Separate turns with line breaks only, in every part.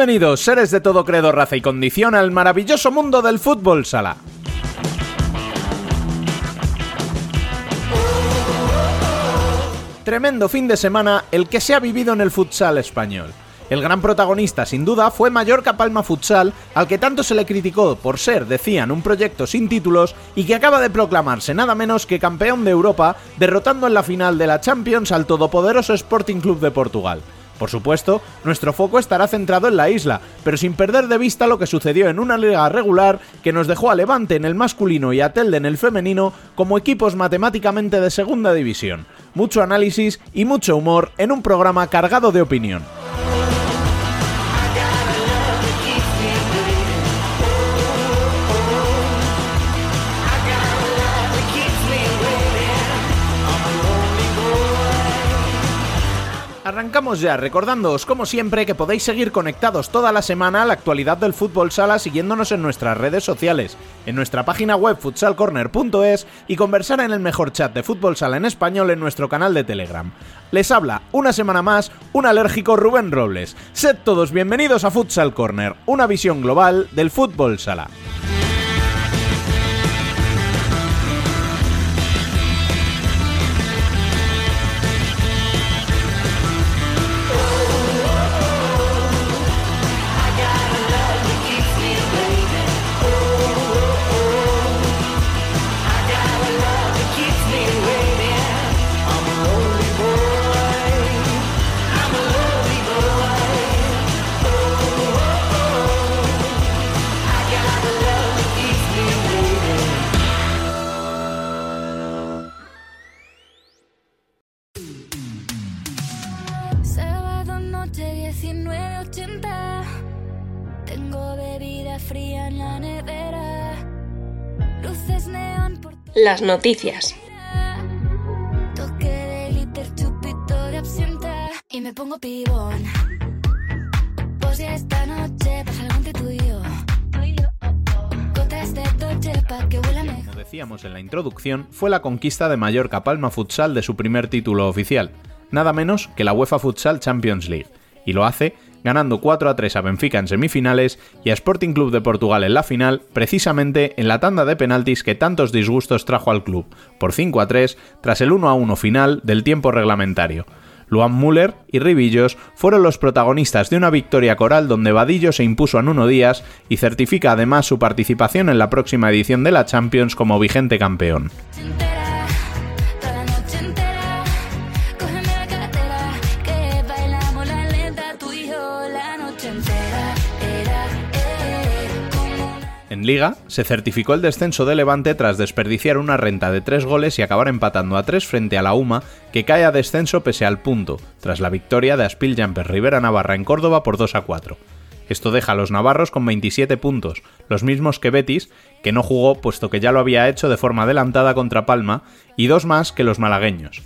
Bienvenidos, seres de todo credo, raza y condición, al maravilloso mundo del fútbol sala. Tremendo fin de semana el que se ha vivido en el futsal español. El gran protagonista, sin duda, fue Mallorca Palma Futsal, al que tanto se le criticó por ser, decían, un proyecto sin títulos y que acaba de proclamarse nada menos que campeón de Europa, derrotando en la final de la Champions al todopoderoso Sporting Club de Portugal. Por supuesto, nuestro foco estará centrado en la isla, pero sin perder de vista lo que sucedió en una liga regular que nos dejó a Levante en el masculino y a Telde en el femenino como equipos matemáticamente de segunda división. Mucho análisis y mucho humor en un programa cargado de opinión. Arrancamos ya recordándoos como siempre que podéis seguir conectados toda la semana a la actualidad del fútbol sala siguiéndonos en nuestras redes sociales, en nuestra página web futsalcorner.es y conversar en el mejor chat de fútbol sala en español en nuestro canal de Telegram. Les habla una semana más un alérgico Rubén Robles. Sed todos bienvenidos a Futsal Corner, una visión global del fútbol sala.
Las noticias.
Toque de liter, chupito de absenta. Y me pongo pibón. Pues ya esta noche pasa algo entre tú y yo. Gotas de Dolce pa' que huela mejor.
Como decíamos en la introducción, fue la conquista de Mallorca Palma Futsal de su primer título oficial, nada menos que la UEFA Futsal Champions League, y lo hace ganando 4 a 3 a Benfica en semifinales y a Sporting Club de Portugal en la final, precisamente en la tanda de penaltis que tantos disgustos trajo al club, por 5 a 3 tras el 1 a 1 final del tiempo reglamentario. Luan Müller y Ribillos fueron los protagonistas de una victoria coral donde Vadillo se impuso a Nuno Díaz y certifica además su participación en la próxima edición de la Champions como vigente campeón. En Liga, se certificó el descenso de Levante tras desperdiciar una renta de tres goles y acabar empatando a tres frente a la UMA, que cae a descenso pese al punto, tras la victoria de Aspil Jumper Rivera Navarra en Córdoba por 2 a 4. Esto deja a los navarros con 27 puntos, los mismos que Betis, que no jugó puesto que ya lo había hecho de forma adelantada contra Palma, y dos más que los malagueños.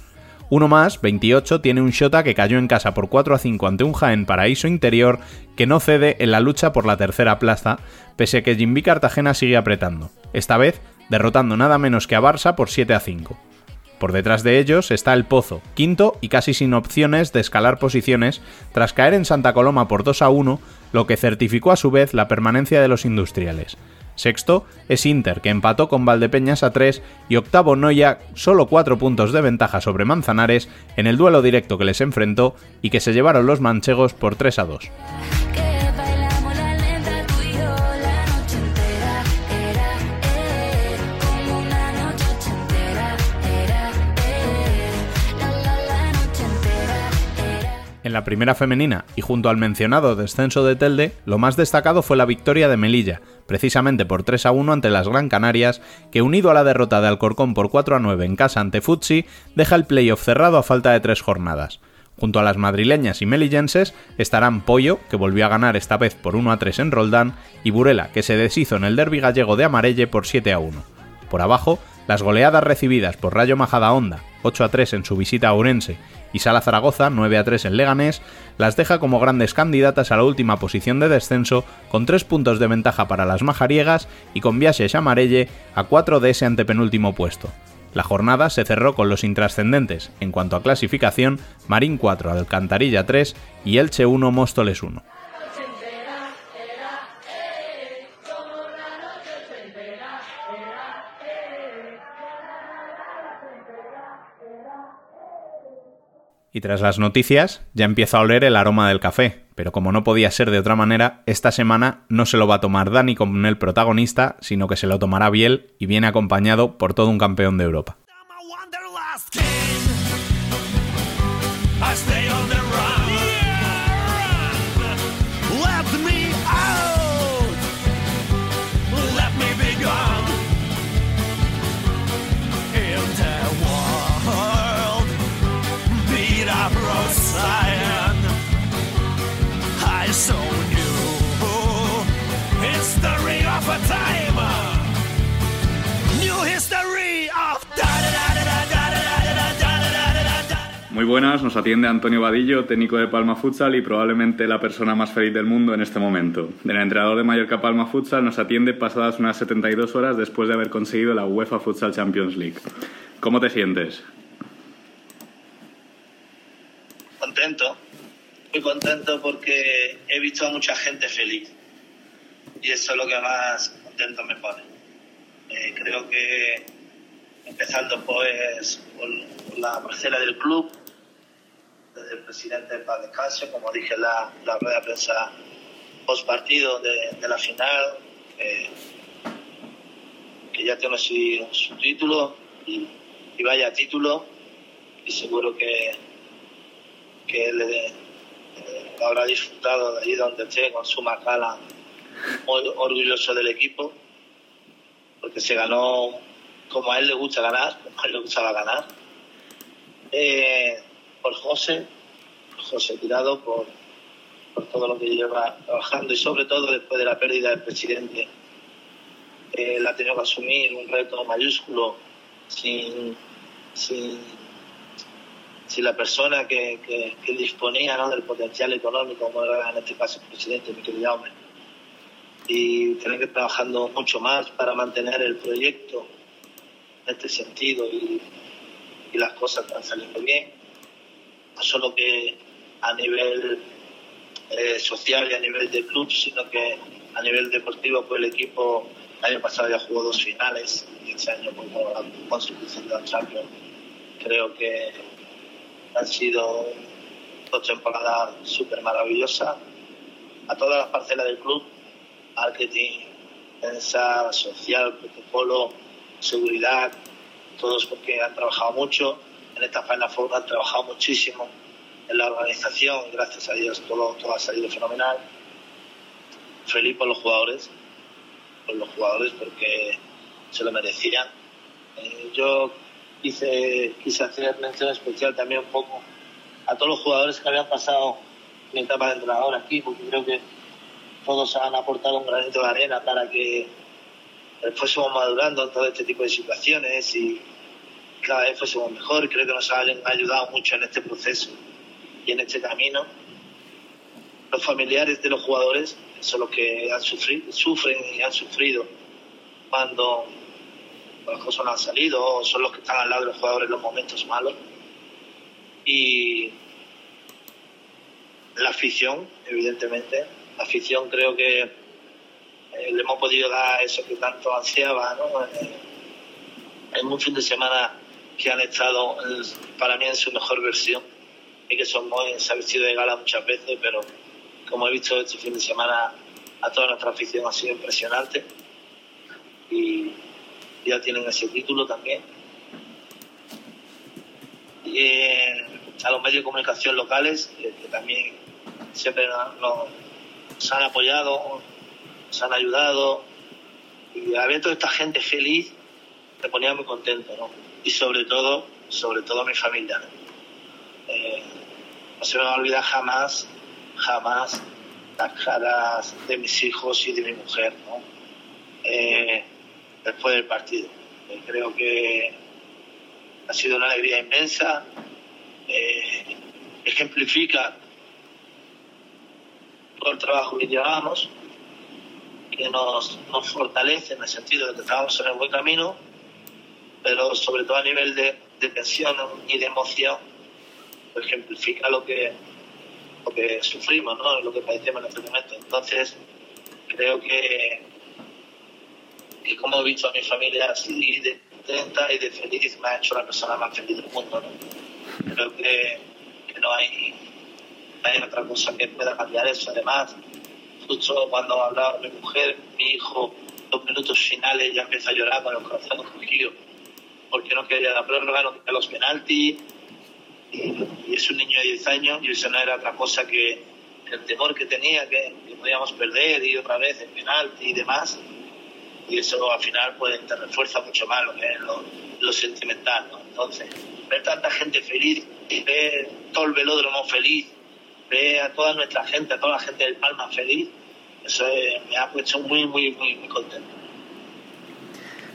Uno más, 28, tiene un Shota que cayó en casa por 4 a 5 ante un Jaén Paraíso Interior que no cede en la lucha por la tercera plaza, pese a que Jimby Cartagena sigue apretando, esta vez derrotando nada menos que a Barça por 7 a 5. Por detrás de ellos está el Pozo, quinto y casi sin opciones de escalar posiciones, tras caer en Santa Coloma por 2 a 1, lo que certificó a su vez la permanencia de los industriales. Sexto es Inter, que empató con Valdepeñas a 3, y octavo Noya, solo 4 puntos de ventaja sobre Manzanares en el duelo directo que les enfrentó y que se llevaron los manchegos por 3 a 2.
La
primera femenina y junto al mencionado descenso de Telde, lo más destacado fue la victoria de Melilla, precisamente por 3 a 1 ante las Gran Canarias, que unido a la derrota de Alcorcón por 4 a 9 en casa ante Futsi, deja el playoff cerrado a falta de tres jornadas. Junto a las madrileñas y melillenses estarán Pollo, que volvió a ganar esta vez por 1 a 3 en Roldán, y Burela, que se deshizo en el derby gallego de Amarelle por 7 a 1. Por abajo, las goleadas recibidas por Rayo Majadahonda, 8 a 3 en su visita a Ourense, y Sala Zaragoza, 9 a 3 en Leganés, las deja como grandes candidatas a la última posición de descenso, con 3 puntos de ventaja para las majariegas y con Viajes Amarelle a 4 de ese antepenúltimo puesto. La jornada se cerró con los intrascendentes, en cuanto a clasificación, Marín 4, Alcantarilla 3 y Elche 1, Móstoles 1. Y tras las noticias, ya empieza a oler el aroma del café, pero como no podía ser de otra manera, esta semana no se lo va a tomar Dani como el protagonista, sino que se lo tomará Biel y viene acompañado por todo un campeón de Europa.
Buenas, nos atiende Antonio Vadillo, técnico de Palma Futsal y probablemente la persona más feliz del mundo en este momento. El entrenador de Mallorca Palma Futsal nos atiende pasadas unas 72 horas después de haber conseguido la UEFA Futsal Champions League. ¿Cómo te sientes?
Contento, muy contento porque he visto a mucha gente feliz y eso es lo que más contento me pone. Eh, creo que empezando pues por, por la parcela del club, el presidente para descanso, como dije la, la rueda de prensa post partido de, la final, eh, que ya tiene su, su título y, y, vaya título, y seguro que, que él eh, lo habrá disfrutado de allí donde esté con su macala, muy orgulloso del equipo, porque se ganó como a él le gusta ganar, como a él le gustaba ganar. Eh, por José, José Tirado, por, por todo lo que lleva trabajando y sobre todo después de la pérdida del presidente. Él ha tenido que asumir un reto mayúsculo sin, sin, sin la persona que, que, disponía del potencial económico, como era en este caso el presidente, mi querido hombre. Y tener que ir trabajando mucho más para mantener el proyecto en este sentido y, y las cosas están saliendo bien. Solo que a nivel eh, social y a nivel de club, sino que a nivel deportivo, pues el equipo el año pasado ya jugó dos finales y este año pues, la consecución de Champions. Creo que han sido dos temporadas súper maravillosas. A todas las parcelas del club, marketing, prensa, social, protocolo, seguridad, todos porque han trabajado mucho. En esta Final Four han trabajado muchísimo en la organización, gracias a Dios todo, todo ha salido fenomenal. Feliz por los jugadores, por los jugadores porque se lo merecían. Eh, yo quise, quise hacer mención especial también un poco a todos los jugadores que habían pasado mi etapa de entrenador aquí, porque creo que todos han aportado un granito de arena para que fuésemos madurando todo este tipo de situaciones y cada vez fuésemos mejor. Creo que nos han ayudado mucho en este proceso y en este camino. Los familiares de los jugadores son los que han sufrido, sufren y han sufrido cuando las cosas no han salido o son los que están al lado de los jugadores en los momentos malos. Y la afición, evidentemente, la afición creo que eh, le hemos podido dar eso que tanto ansiaba, ¿no? Eh, en un fin de semana que han estado eh, para mí en su mejor versión y que son muy, se ha vestido de gala muchas veces, pero como he visto este fin de semana a toda nuestra afición ha sido impresionante y ya tienen ese título también. Y eh, a los medios de comunicación locales, eh, que también siempre nos, nos han apoyado, nos han ayudado. Y a ver toda esta gente feliz, me ponía muy contento, ¿no? Y sobre todo, sobre todo mi familia. Eh, no se me va a olvidar jamás, jamás las caras de mis hijos y de mi mujer, ¿no? Eh, después del partido. Eh, creo que ha sido una alegría inmensa, ejemplifica todo el trabajo que llevamos, que nos, nos fortalece en el sentido de que estamos en el buen camino, pero sobre todo a nivel de, tensión y de emoción, pues ejemplifica lo que, lo que sufrimos, ¿no? lo que padecemos en este momento. Entonces, creo que, que como he visto a mi familia así de contenta y de feliz, me ha hecho la persona más feliz del mundo. ¿no? Creo que, no hay, no hay otra cosa que pueda cambiar eso. Además, justo cuando hablaba mi mujer, mi hijo, dos minutos finales ya empieza a llorar con el corazón encogido, porque no quería la prórroga, no quería los penaltis, y, es un niño de 10 años, y eso no era otra cosa que el temor que tenía, que, podíamos perder y otra vez el penalti y demás, y eso al final pues te refuerza mucho más lo que es lo, sentimental. Entonces, ver tanta gente feliz, ver todo el velódromo feliz, ver a toda nuestra gente, a toda la gente del Palma feliz, eso me ha puesto muy, muy, muy, muy contento.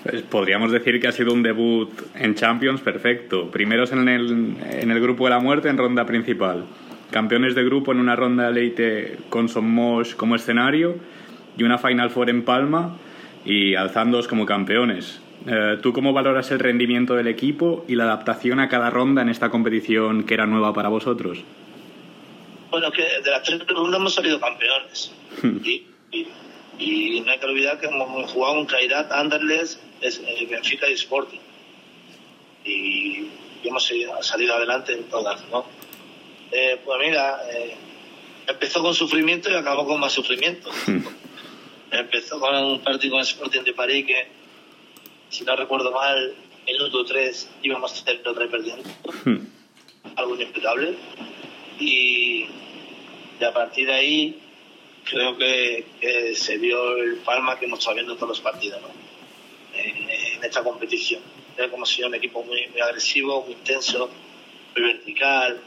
Pues podríamos decir que ha sido un debut en Champions perfecto. Primeros en el, en el grupo de la muerte en ronda principal. Campeones de grupo en una ronda de elite con Somos como escenario y una Final Four en Palma y alzándoos como campeones. Eh, ¿Tú cómo valoras el rendimiento del equipo y la adaptación a cada ronda en esta competición que era nueva para vosotros?
Bueno, que de las tres rondas hemos salido campeones. y, y, y no hay que olvidar que hemos jugado con Cairat, Anderlecht, es- eh, Benfica y Sporting. Y, hemos salido adelante en todas, ¿no? Eh, pues mira, eh, empezó con sufrimiento y acabó con más sufrimiento. empezó con un partido con Sporting de París que, si no recuerdo mal, minuto 3 íbamos 0-3 perdiendo. Algo inexplicable. Y, y a partir de ahí creo que, que se vio el Palma que hemos estado viendo todos los partidos ¿no? En, esta competición. Que hemos sido un equipo muy, muy agresivo, muy intenso, muy vertical,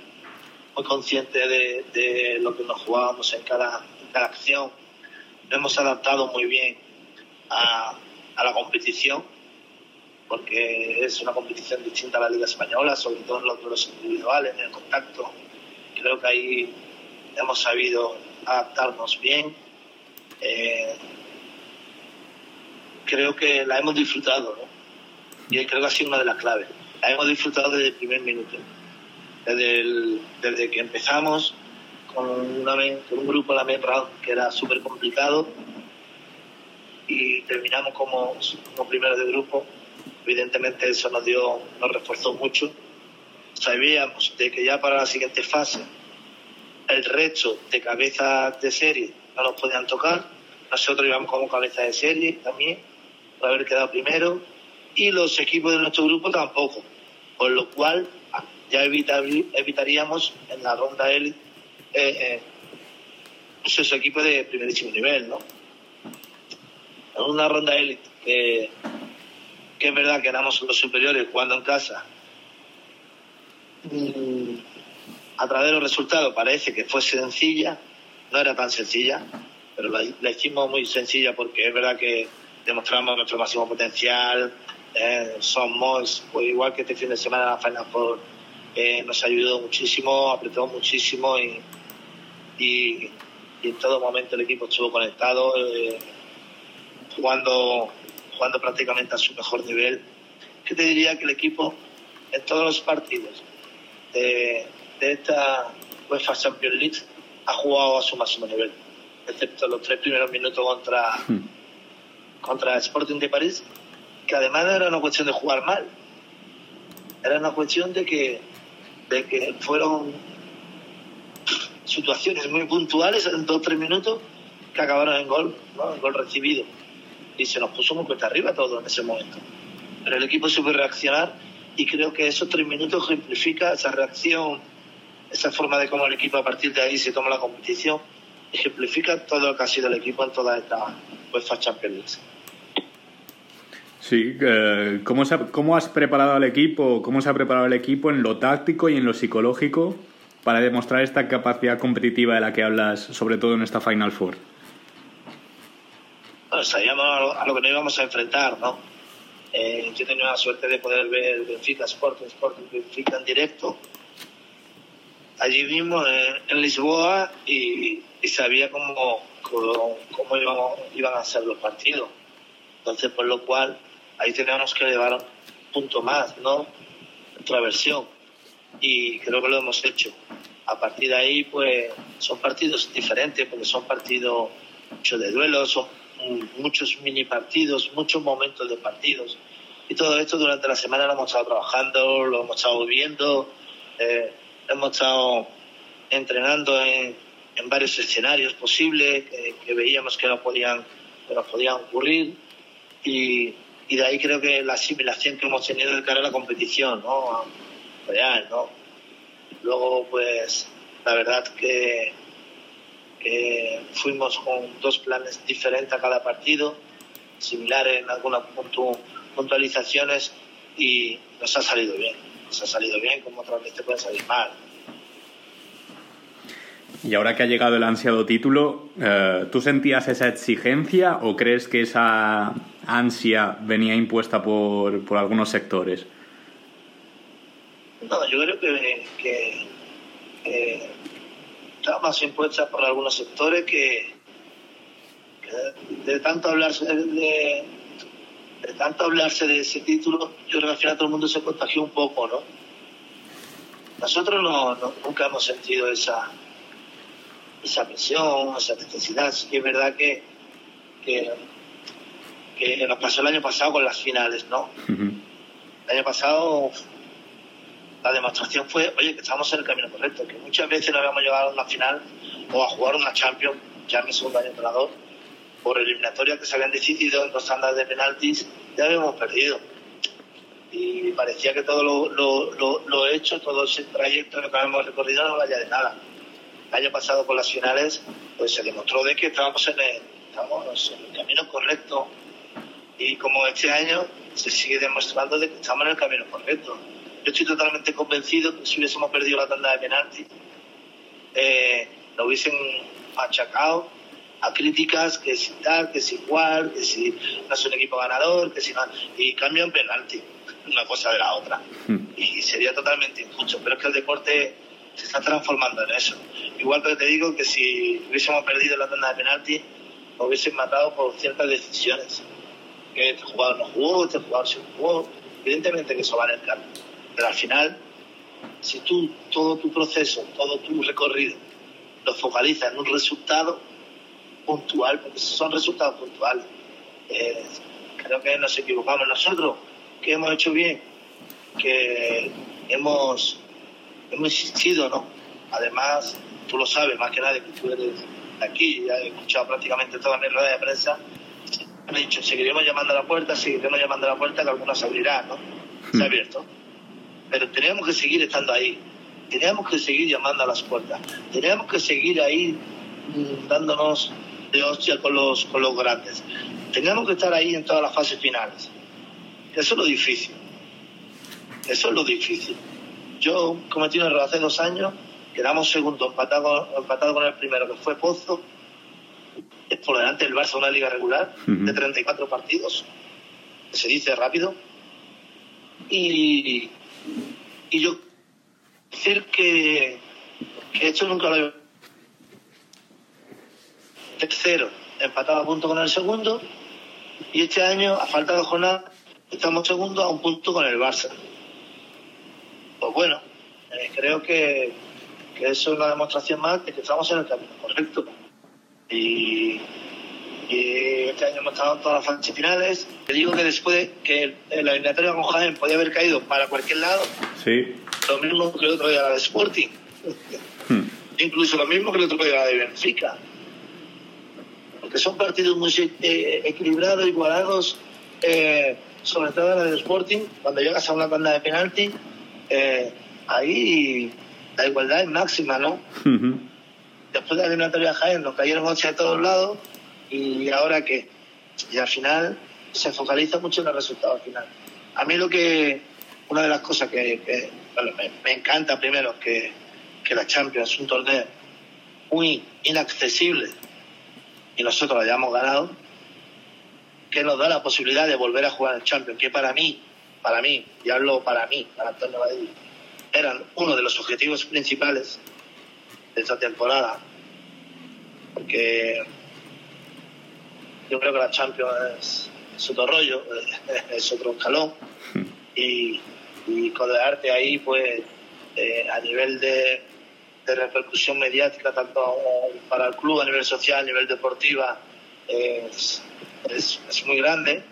muy consciente de, de lo que nos jugábamos en cada, en cada acción. Nos hemos adaptado muy bien a, a la competición porque es una competición distinta a la Liga Española, sobre todo en los duelos individuales, en el contacto. Creo que ahí hemos sabido adaptarnos bien. Eh, creo que la hemos disfrutado, ¿no? Y creo que ha sido una de las claves. La hemos disfrutado desde el primer minuto. Desde, el- desde que empezamos con, una, con un grupo, la round, que era súper complicado, y terminamos como, como primero de grupo. Evidentemente eso nos dio, nos reforzó mucho. Sabíamos de que ya para la siguiente fase el resto de cabezas de serie no nos podían tocar. Nosotros íbamos como cabeza de serie también, por haber quedado primero. Y los equipos de nuestro grupo tampoco. Por lo cual ya evitar- evitaríamos en la ronda élite eh, eh, esos equipos de primerísimo nivel, ¿no? En una ronda élite que, que es verdad que éramos los superiores jugando en casa. Mm, a través de los resultados parece que fue sencilla, no era tan sencilla, pero la, la hicimos muy sencilla porque es verdad que demostramos nuestro máximo potencial, eh, somos, pues igual que este fin de semana la Final Four, eh, nos ayudó muchísimo, apretó muchísimo y, y, y en todo momento el equipo estuvo conectado, eh, jugando, jugando prácticamente a su mejor nivel. Que te diría que el equipo en todos los partidos de, de esta UEFA Champions League ha jugado a su máximo nivel, excepto los tres primeros minutos contra, contra Sporting de París, que además no era una cuestión de jugar mal, era una cuestión de que, de que fueron situaciones muy puntuales en dos o tres minutos que acabaron en gol, ¿no? gol recibido. Y se nos puso muy cuesta arriba todo en ese momento. Pero el equipo supo reaccionar y creo que esos tres minutos ejemplifica esa reacción, esa forma de cómo el equipo a partir de ahí se toma la competición, ejemplifica todo lo que ha sido el equipo en toda esta UEFA Champions.
Sí, eh, ¿cómo, se ¿cómo has preparado al equipo? ¿Cómo se ha preparado el equipo en lo táctico y en lo psicológico para demostrar esta capacidad competitiva de la que hablas, sobre todo en esta Final Four?
Bueno, sabíamos a lo, que nos íbamos a enfrentar, ¿no? Eh, yo tenía la suerte de poder ver el Benfica Sporting, Sporting Benfica en directo, allí mismo en, en Lisboa, y, sabía cómo, cómo, cómo iban a ser los partidos. Entonces, por lo cual, ahí teníamos que llevar un punto más, ¿no? Nuestra versión. Y creo que lo hemos hecho. A partir de ahí, pues, son partidos diferentes, porque son partidos muchos de duelos, son muchos mini partidos, muchos momentos de partidos. Y todo esto durante la semana lo hemos estado trabajando, lo hemos estado viendo, eh, hemos estado entrenando en, en varios escenarios posibles que, que veíamos que nos podían, que nos podían ocurrir y, y de ahí creo que la asimilación que hemos tenido de cara a la competición, ¿no? Real, ¿no? Luego, pues, la verdad que, fuimos con dos planes diferentes a cada partido, similares en algunas puntu- puntualizaciones y nos ha salido bien. Nos ha salido bien, como otras veces puede salir mal.
Y ahora que ha llegado el ansiado título, eh, ¿tú sentías esa exigencia o crees que esa ansia venía impuesta por, por algunos sectores?
No, yo creo que, que, está más impuesta por algunos sectores que, de tanto hablarse de, de tanto hablarse de ese título, yo creo que al final todo el mundo se contagió un poco, ¿no? Nosotros no, no- nunca hemos sentido esa esa presión, esa necesidad. Sí que es verdad que, que, que nos pasó el año pasado con las finales, ¿no? El año pasado la demostración fue, oye, que estamos en el camino correcto, que muchas veces no habíamos llegado a una final o a jugar una Champions, ya en mi segundo año entrenador, por eliminatoria que se habían decidido en dos tandas de penaltis, ya habíamos perdido. Y parecía que todo lo, lo, lo, lo hecho, todo ese trayecto que habíamos recorrido no valía de nada. Año pasado con las finales, pues se demostró de que estábamos en el, estábamos en el camino correcto y como este año se sigue demostrando de que estamos en el camino correcto. Yo estoy totalmente convencido que si hubiésemos perdido la tanda de penalti, eh, lo hubiesen achacado a críticas que si tal, que si igual, que si no es un equipo ganador, que si no, y cambian penalti, una cosa de la otra. Y sería totalmente injusto, pero es que el deporte se está transformando en eso. Igual que te digo que si hubiésemos perdido la tanda de penalti, nos hubiesen matado por ciertas decisiones este jugador no jugó, este jugador sí jugó. Evidentemente que eso va en el campo. Pero al final, si tú todo tu proceso, todo tu recorrido, lo focalizas en un resultado puntual, porque son resultados puntuales, eh, creo que nos equivocamos nosotros. que hemos hecho bien? Que hemos, hemos insistido, ¿no? Además, tú lo sabes más que nadie, que tú eres de aquí, ya he escuchado prácticamente toda mi rueda de prensa, han dicho, seguiremos llamando a la puerta, seguiremos llamando a la puerta, que algunas se abrirán, ¿no? Se ha abierto. Pero teníamos que seguir estando ahí. Teníamos que seguir llamando a las puertas. Teníamos que seguir ahí mm, dándonos de hostia con los, con los grandes. Teníamos que estar ahí en todas las fases finales. Eso es lo difícil. Eso es lo difícil. Yo cometí un error hace dos años, quedamos segundo, empatado, empatado con el primero, que fue Pozo, es por delante del Barça una liga regular
Ujú.
de 34 partidos, que se dice rápido. Y, y yo decir que, que esto nunca lo he tercero, empatado a punto con el segundo, y este año, a falta de jornada, estamos segundo a un punto con el Barça. Pues bueno, eh, creo que, que eso es una demostración más de que estamos en el camino correcto. Y, y este año hemos estado en todas las fases finales. Te digo que después de que el, el eliminatorio con Jaén podía haber caído para cualquier lado,
Sí.
lo mismo que el otro día la de Sporting.
Hmm.
Incluso lo mismo que el otro día la de Benfica. Porque son partidos muy eh, equilibrados, igualados, eh, sobre todo la del Sporting, cuando llegas a una tanda de penalti, eh, ahí la igualdad es máxima, ¿no? Después de la eliminatoria de Jaén nos cayeron 11 a todos lados y ahora qué. Y al final se focaliza mucho en el resultado final. A mí lo que, una de las cosas que, que, bueno, me, me encanta primero que, que la Champions es un torneo muy inaccesible y nosotros lo hayamos ganado, que nos da la posibilidad de volver a jugar el Champions, que para mí, para mí, y hablo para mí, para Antonio Badillo, eran uno de los objetivos principales de esta temporada. Porque yo creo que la Champions es, es otro rollo, es otro escalón. Y, y codearte ahí, pues, eh, a nivel de, de repercusión mediática, tanto para el club, a nivel social, a nivel deportiva, es, es muy grande.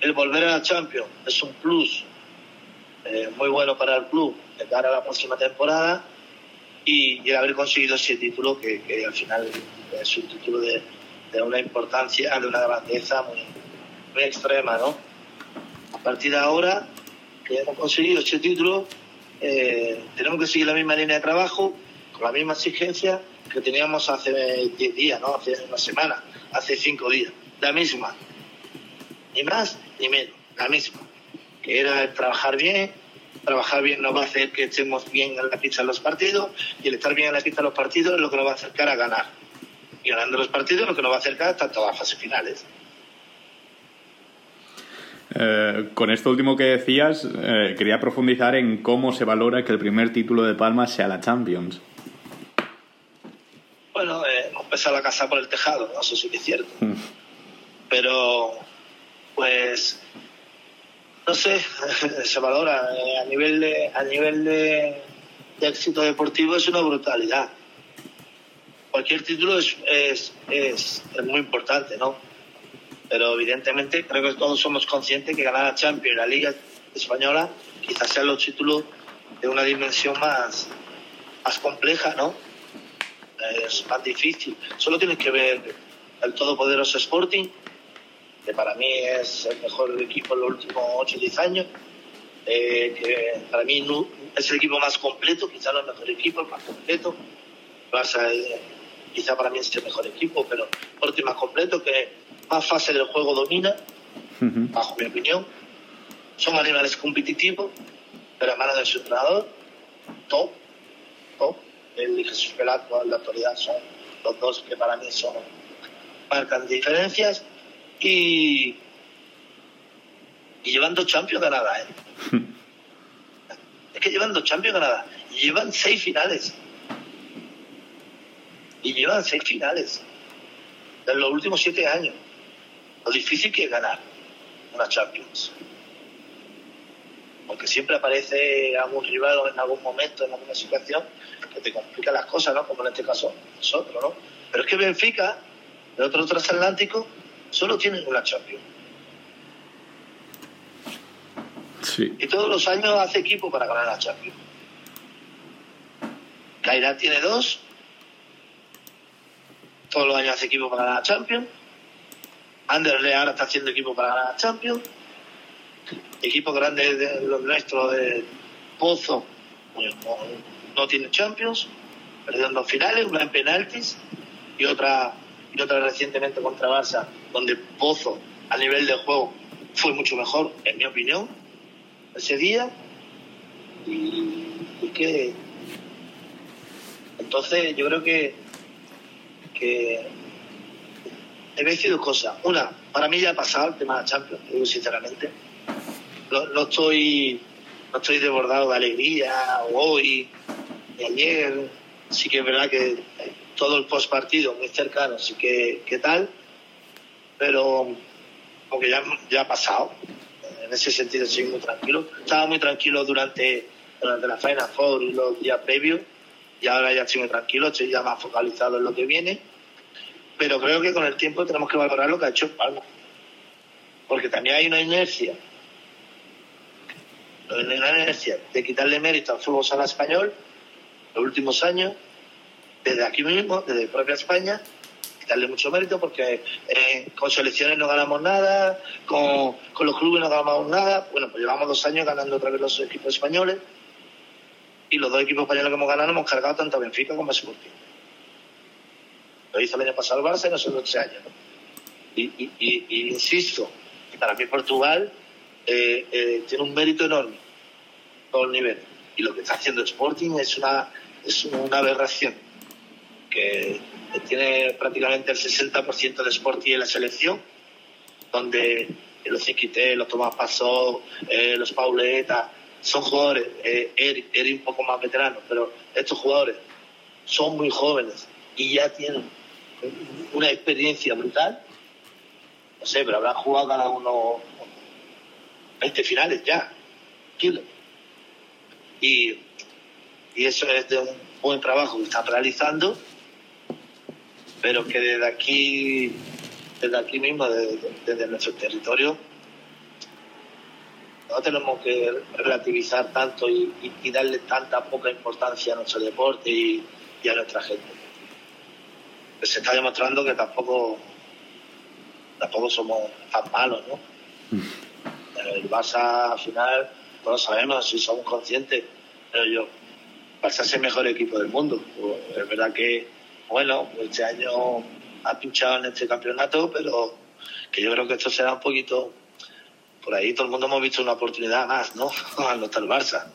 El volver a la Champions es un plus eh, muy bueno para el club de cara a la próxima temporada y, el haber conseguido ese título que, que al final es un título de, de una importancia, de una grandeza muy, muy extrema, ¿no? A partir de ahora que hemos conseguido este título, eh, tenemos que seguir la misma línea de trabajo, con la misma exigencia que teníamos hace 10 días, ¿no? Hace una semana, hace 5 días, la misma. Ni más ni menos, la misma. Que era trabajar bien, trabajar bien nos va a hacer que estemos bien en la pista en los partidos, y el estar bien en la pista en los partidos es lo que nos va a acercar a ganar. Y ganando los partidos es lo que nos va a acercar hasta todas las fases finales.
Eh, con esto último que decías, eh, quería profundizar en cómo se valora que el primer título de Palma sea la Champions.
Bueno, eh, hemos empezado la casa por el tejado, ¿no? eso sí que es cierto.
Mm.
Pero, pues, no sé, se valora. a nivel de, a nivel de, éxito deportivo es una brutalidad. Cualquier título es, es, es, es muy importante, ¿no? Pero evidentemente creo que todos somos conscientes que ganar la Champions y la Liga Española quizás sean los títulos de una dimensión más, más compleja, ¿no? es más difícil. Solo tienes que ver el todopoderoso Sporting, que para mí es el mejor equipo en los últimos 8 o 10 años, eh, que para mí no- es el equipo más completo, quizá no el mejor equipo, el más completo. Barça, eh, quizá para mí es el mejor equipo, pero Sporting más completo, que más fase del juego domina,
Ujú.
bajo mi opinión. Son animales competitivos, pero a manos de su entrenador, top, top. Él y Jesús Velasco en la actualidad son los dos que para mí son marcan diferencias y, y llevan dos Champions ganadas, ¿eh? es que llevan dos Champions ganadas y llevan seis finales. Y llevan seis finales en los últimos siete años. Lo difícil que es ganar una Champions. Porque siempre aparece algún rival en algún momento, en alguna situación, que te complica las cosas, ¿no? Como en este caso nosotros, ¿no? Pero es que Benfica, el otro transatlántico, solo tiene una Champions.
Sí.
Y todos los años hace equipo para ganar la Champions. Cairá tiene dos. Todos los años hace equipo para ganar la Champions. Ander ahora está haciendo equipo para ganar la Champions. Equipo grande de los nuestros de Pozo pues, no, no tiene Champions. Perdieron dos finales, una en penaltis y otra, y otra recientemente contra Barça, donde Pozo a nivel de juego fue mucho mejor, en mi opinión ese día. Y, y que entonces yo creo que que he dos cosas. Una para mí ya ha pasado el tema de la Champions sinceramente. No, no estoy no estoy desbordado de alegría hoy ni ayer. Sí que es verdad que todo el post partido muy cercano sí que, que tal pero como que ya, ya ha pasado en ese sentido estoy muy tranquilo. Estaba muy tranquilo durante, durante la Final Four y los días previos y ahora ya estoy muy tranquilo, estoy ya más focalizado en lo que viene. Pero creo que con el tiempo tenemos que valorar lo que ha hecho Palma. Porque también hay una inercia, una inercia de quitarle mérito al fútbol sala español los últimos años, desde aquí mismo, desde propia España, quitarle mucho mérito porque eh, con selecciones no ganamos nada, con, con los clubes no ganamos nada. Bueno, pues llevamos dos años ganando otra vez los equipos españoles y los dos equipos españoles que hemos ganado hemos cargado tanto a Benfica como a Sporting. Lo hizo el año pasado el Barça y nosotros este año. Y, insisto, para mí Portugal eh, eh, tiene un mérito enorme, todo el nivel. Y lo que está haciendo Sporting es una, es una aberración que tiene prácticamente el 60% de Sporting en la selección, donde los Ziquité, los Tomás Pasó, eh, los Pauleta, son jugadores, eh, Eric, Eric un poco más veterano, pero estos jugadores son muy jóvenes y ya tienen una experiencia brutal. No sé, pero habrán jugado cada uno 20 finales ya. Tranquilo. Y, y eso es de un buen trabajo que están realizando pero que desde aquí, desde aquí mismo, desde, nuestro territorio, no tenemos que relativizar tanto y, darle tanta poca importancia a nuestro deporte y, y a nuestra gente. Pues se está demostrando que tampoco tampoco somos tan malos, ¿no? El Barça al final, todos sabemos, si somos conscientes, pero yo, Barça es el mejor equipo del mundo. Pues, Es verdad que, bueno, este año ha pinchado en este campeonato, pero que yo creo que esto será un poquito, por ahí todo el mundo hemos visto una oportunidad más, ¿no? Al no está el Barça.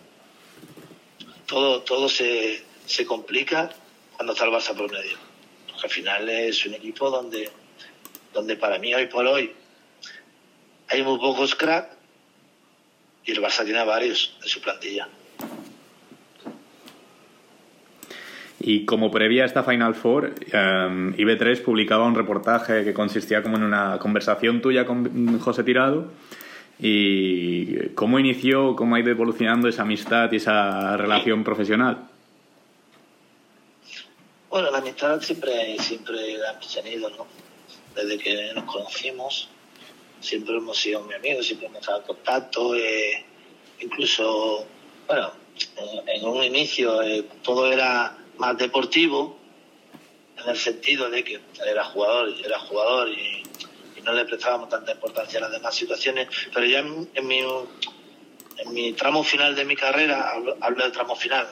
Todo, todo se, se complica cuando está el Barça por medio. Porque al final es un equipo donde, donde para mí hoy por hoy hay muy pocos crack y el Barça tiene varios en su plantilla.
Y como previa a esta Final Four, eh, IB3 publicaba un reportaje que consistía como en una conversación tuya con José Tirado. ¿Y cómo inició, cómo ha ido evolucionando esa amistad y esa relación profesional?
Bueno, la amistad siempre, siempre la hemos tenido, ¿no? Desde que nos conocimos, siempre hemos sido muy amigos, siempre hemos estado en contacto, eh, incluso, bueno, en, en un inicio eh, todo era más deportivo, en el sentido de que era jugador, era jugador y, no le prestábamos tanta importancia a las demás situaciones, pero ya en, mi, en mi tramo final de mi carrera, hablo, hablo del tramo final,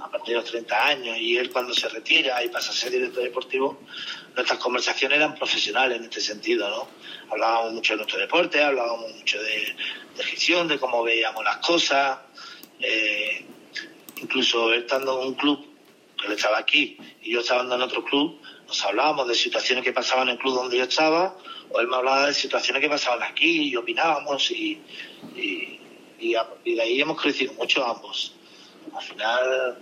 a partir de los 30 años, y él cuando se retira y pasa a ser director deportivo, nuestras conversaciones eran profesionales en este sentido, ¿no? Hablábamos mucho de nuestro deporte, hablábamos mucho de, gestión, de cómo veíamos las cosas, eh, incluso estando en un club, él estaba aquí, y yo estaba en otro club, nos hablábamos de situaciones que pasaban en el club donde yo estaba, o él me hablaba de situaciones que pasaban aquí, y opinábamos, y, y, y, a- y de ahí hemos crecido mucho ambos. Al final,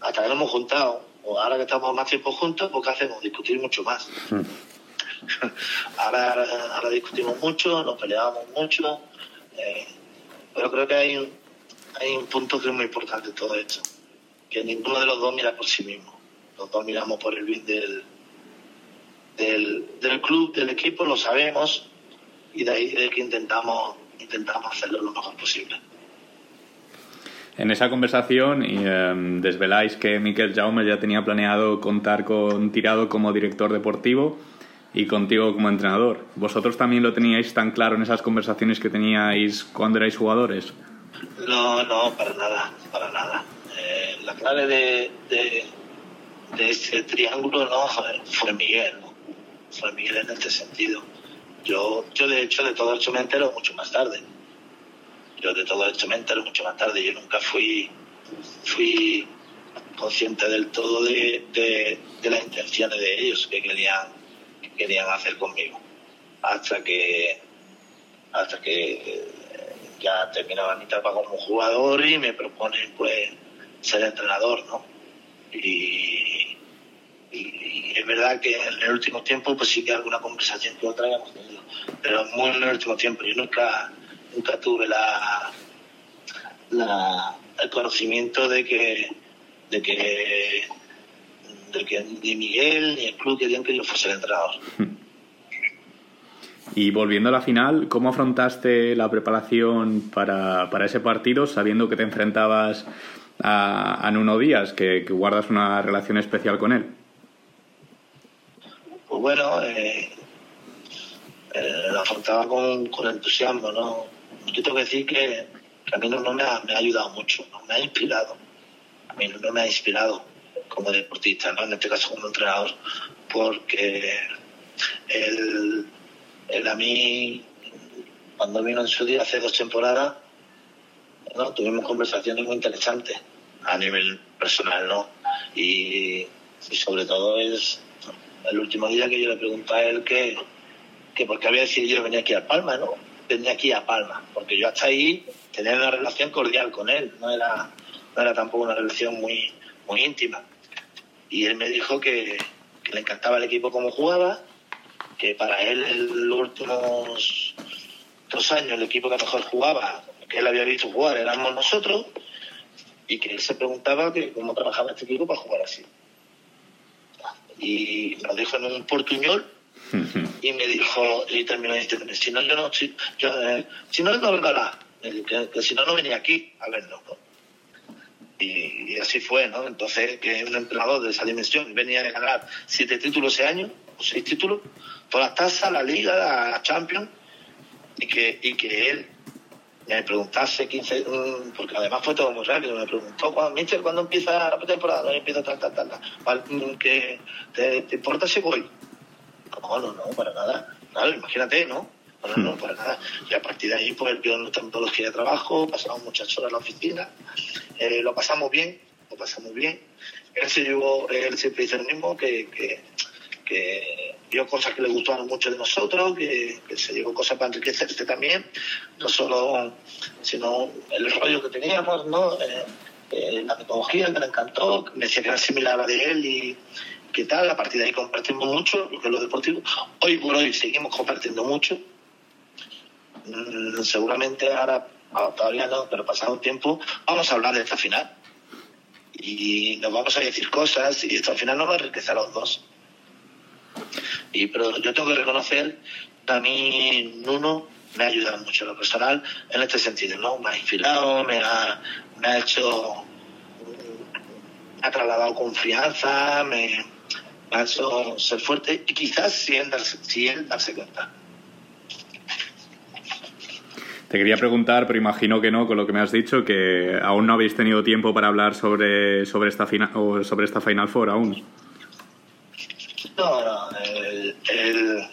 hasta que nos hemos juntado, o ahora que estamos más tiempo juntos, pues ¿qué hacemos? Discutir mucho más. ahora, ahora discutimos mucho, nos peleamos mucho, eh, pero creo que hay un, hay un punto que es muy importante en todo esto, que ninguno de los dos mira por sí mismo. Los dos miramos por el bien del, del, del club, del equipo, lo sabemos, y de ahí de que intentamos, intentamos hacerlo lo mejor posible.
En esa conversación eh, desveláis que Miquel Jaume ya tenía planeado contar con Tirado como director deportivo y contigo como entrenador. ¿Vosotros también lo teníais tan claro en esas conversaciones que teníais cuando erais jugadores?
No, no, para nada, para nada. La clave de, de, este triángulo fue Miguel. Fue Miguel en este sentido. Yo, yo de hecho de todo esto me entero mucho más tarde. Yo de todo esto me entero mucho más tarde. Yo nunca fui, consciente del todo de, las intenciones de ellos que querían, que querían hacer conmigo. Hasta que hasta que ya terminaba mi etapa como jugador y me proponen pues ser entrenador, ¿no? Y, es verdad que en el último tiempo pues sí que alguna conversación que otra hemos tenido, pero muy en el último tiempo. Yo nunca, nunca tuve la, la el conocimiento de que de que de que ni Miguel ni el club querían que yo fuese el entrenador.
Y volviendo a la final, ¿cómo afrontaste la preparación para, para ese partido sabiendo que te enfrentabas a, a Nuno Díaz, que, guardas una relación especial con él?
pues bueno, eh, eh, lo afrontaba con, entusiasmo, ¿no? Yo tengo que decir que, a mí no, no me, ha, me ha ayudado mucho, ¿no? me ha inspirado. A mí no me ha inspirado como deportista, ¿no? En este caso como entrenador, porque él, él a mí, cuando vino en su día hace dos temporadas, tuvimos conversaciones muy interesantes a nivel personal, ¿no? Y, sobre todo es el último día que yo le pregunté a él que, que por qué había decidido venir aquí a Palma, ¿no? Venía aquí a Palma, porque yo hasta ahí tenía una relación cordial con él, no era, no era tampoco una relación muy, muy íntima. Y él me dijo que, le encantaba el equipo como jugaba, que para él los últimos dos años el equipo que mejor jugaba, que él había visto jugar, éramos nosotros, y que él se preguntaba que cómo trabajaba este equipo para jugar así. Y me dijo en un portuñol y me dijo, y terminó diciendo, si no, yo no, si, yo, eh, si no, no vengo Que, que si no, no venía aquí a vernos, ¿no? Y, y así fue, ¿no? Entonces, que un entrenador de esa dimensión venía a ganar siete títulos ese año, o seis títulos, todas las tazas, la Liga, la Champions, y que, y que él me preguntase 15, mm, porque además fue todo muy rápido, me preguntó, ¿cuándo, Mister, ¿cuándo empieza la temporada? ¿Cuándo empieza tal, tal, tal? tal? Mm, ¿te, ¿Te importa si voy? No, no, no, para nada. Claro, imagínate, ¿no? No, no, no, para nada. Y a partir de ahí, pues, vio nuestra metodología de trabajo, pasamos muchas horas en la oficina, eh, lo pasamos bien, lo pasamos bien. Él se llevó, él siempre dice lo mismo, que, que, que vio cosas que le gustaron mucho de nosotros, que, se llevó cosas para enriquecerse también, no solo, sino el rollo que teníamos, ¿no? Eh, eh, la metodología que le encantó, me decía que era similar a la de él y qué tal, a partir de ahí compartimos mucho lo que es lo deportivo. Hoy por hoy seguimos compartiendo mucho. Mm, seguramente ahora, ah, todavía no, pero pasado un tiempo, vamos a hablar de esta final. Y nos vamos a decir cosas y esta final nos va a enriquecer a los dos. Y, pero yo tengo que reconocer que a mí Nuno me ha ayudado mucho en lo personal en este sentido, ¿no? Me ha inspirado, me ha, ha hecho, ha trasladado confianza, me, ha hecho ser fuerte y quizás si él darse, si él darse cuenta.
Te quería preguntar, pero imagino que no, con lo que me has dicho, que aún no habéis tenido tiempo para hablar sobre, sobre, esta, final, o sobre esta Final Four aún.
No, no, el, el-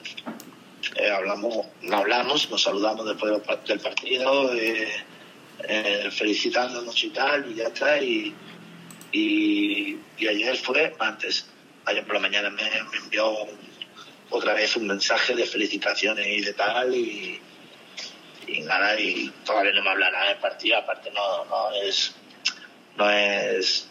eh, hablamos, no hablamos, nos saludamos después del par- del partido, eh, eh, felicitándonos y tal, y ya está. Y, y, ayer fue martes. Ayer por la mañana me, me envió otra vez un mensaje de felicitaciones y de tal, y, y nada, y todavía no me habla nada del partido, aparte no, no es, no es,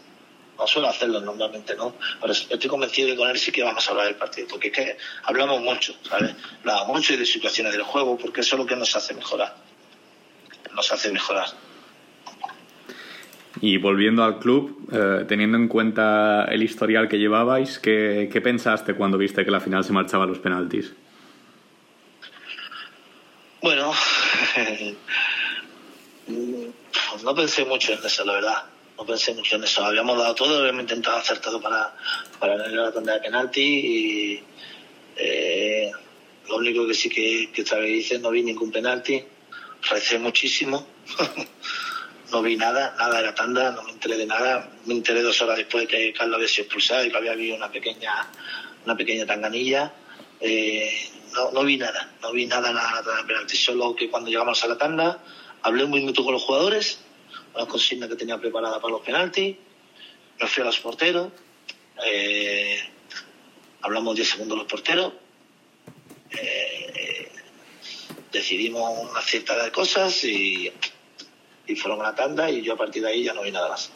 no suelo hacerlo normalmente, ¿no? Pero estoy convencido de que con él sí que vamos a hablar del partido, porque es que hablamos mucho, ¿sabes? Hablamos mucho de situaciones del juego, porque eso es lo que nos hace mejorar. Nos hace mejorar.
Y volviendo al club, eh, teniendo en cuenta el historial que llevabais, ¿qué, ¿qué pensaste cuando viste que la final se marchaba a los penaltis?
Bueno, no pensé mucho en eso, la verdad. No pensé mucho en eso. Habíamos dado todo, habíamos intentado hacer todo para, para ganar la tanda de penalti y eh, lo único que sí que, que hice, no vi ningún penalti. Recé muchísimo. no vi nada, nada de la tanda, no me enteré de nada. Me enteré dos horas después de que Carlos había sido expulsado y que había habido una pequeña, una pequeña tanganilla. Eh, no, no vi nada, no vi nada tanda de penalti. Solo que cuando llegamos a la tanda, hablé un minuto con los jugadores, una consigna que tenía preparada para los penaltis, me fui a los porteros, eh, hablamos 10 segundos los porteros, eh, decidimos una cierta de cosas y, y fueron a la tanda y yo a partir de ahí ya no vi nada más.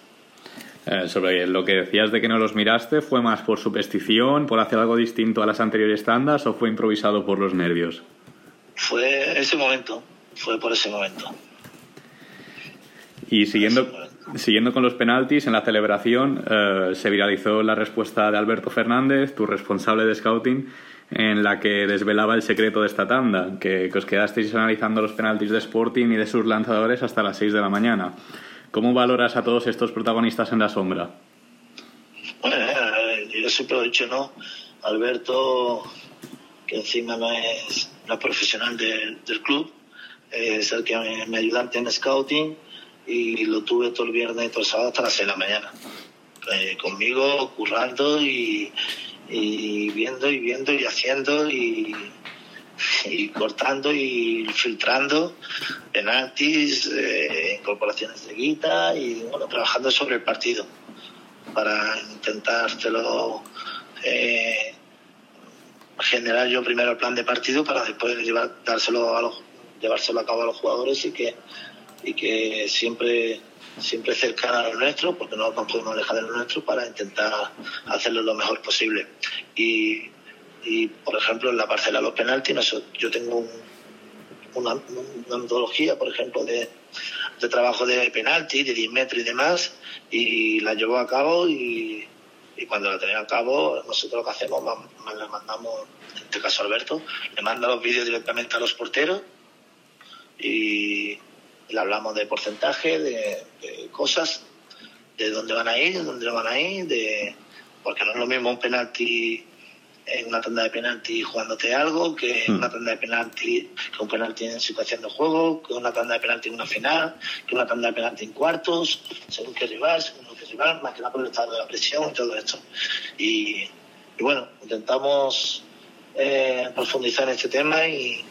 Eh, sobre lo que decías de que no los miraste, ¿fue más por superstición, por hacer algo distinto a las anteriores tandas o fue improvisado por los nervios?
Fue ese momento, fue por ese momento.
Y siguiendo, siguiendo con los penaltis, en la celebración eh, se viralizó la respuesta de Alberto Fernández, tu responsable de scouting, en la que desvelaba el secreto de esta tanda, que, que os quedasteis analizando los penaltis de Sporting y de sus lanzadores hasta las 6 de la mañana. ¿Cómo valoras a todos estos protagonistas en la sombra?
Bueno, eh, yo siempre lo he dicho, ¿no? Alberto, que encima no es, es profesional de- del club, es el que me, me ayudante en scouting y lo tuve todo el viernes y todo el sábado hasta las 6 de la mañana. Eh, conmigo, currando y, y viendo y viendo y haciendo y, y cortando y filtrando penaltis, eh, incorporaciones de guita y bueno, trabajando sobre el partido para intentártelo eh, generar yo primero el plan de partido para después llevar, dárselo a los, llevárselo a cabo a los jugadores y que y que siempre siempre cercano a lo nuestro porque no nos podemos alejar de lo nuestro para intentar hacerlo lo mejor posible. Y, y por ejemplo en la parcela de los penaltis yo tengo un- una, una metodología por ejemplo de, de trabajo de penalti de 10 metros y demás y la llevo a cabo y, y cuando la tenemos a cabo nosotros lo que hacemos ma- ma- le mandamos en este caso Alberto le manda los vídeos directamente a los porteros y le hablamos de porcentaje, de, de cosas, de dónde van a ir, de dónde no van a ir, de porque no es lo mismo un penalti en una tanda de penalti jugándote algo que
Hmm.
una tanda de penalti que un penalti en situación de juego que una tanda de penalti en una final que una tanda de penalti en cuartos según qué rival según qué rival más que nada por el estado de la presión y todo esto y, y bueno intentamos eh, profundizar en este tema y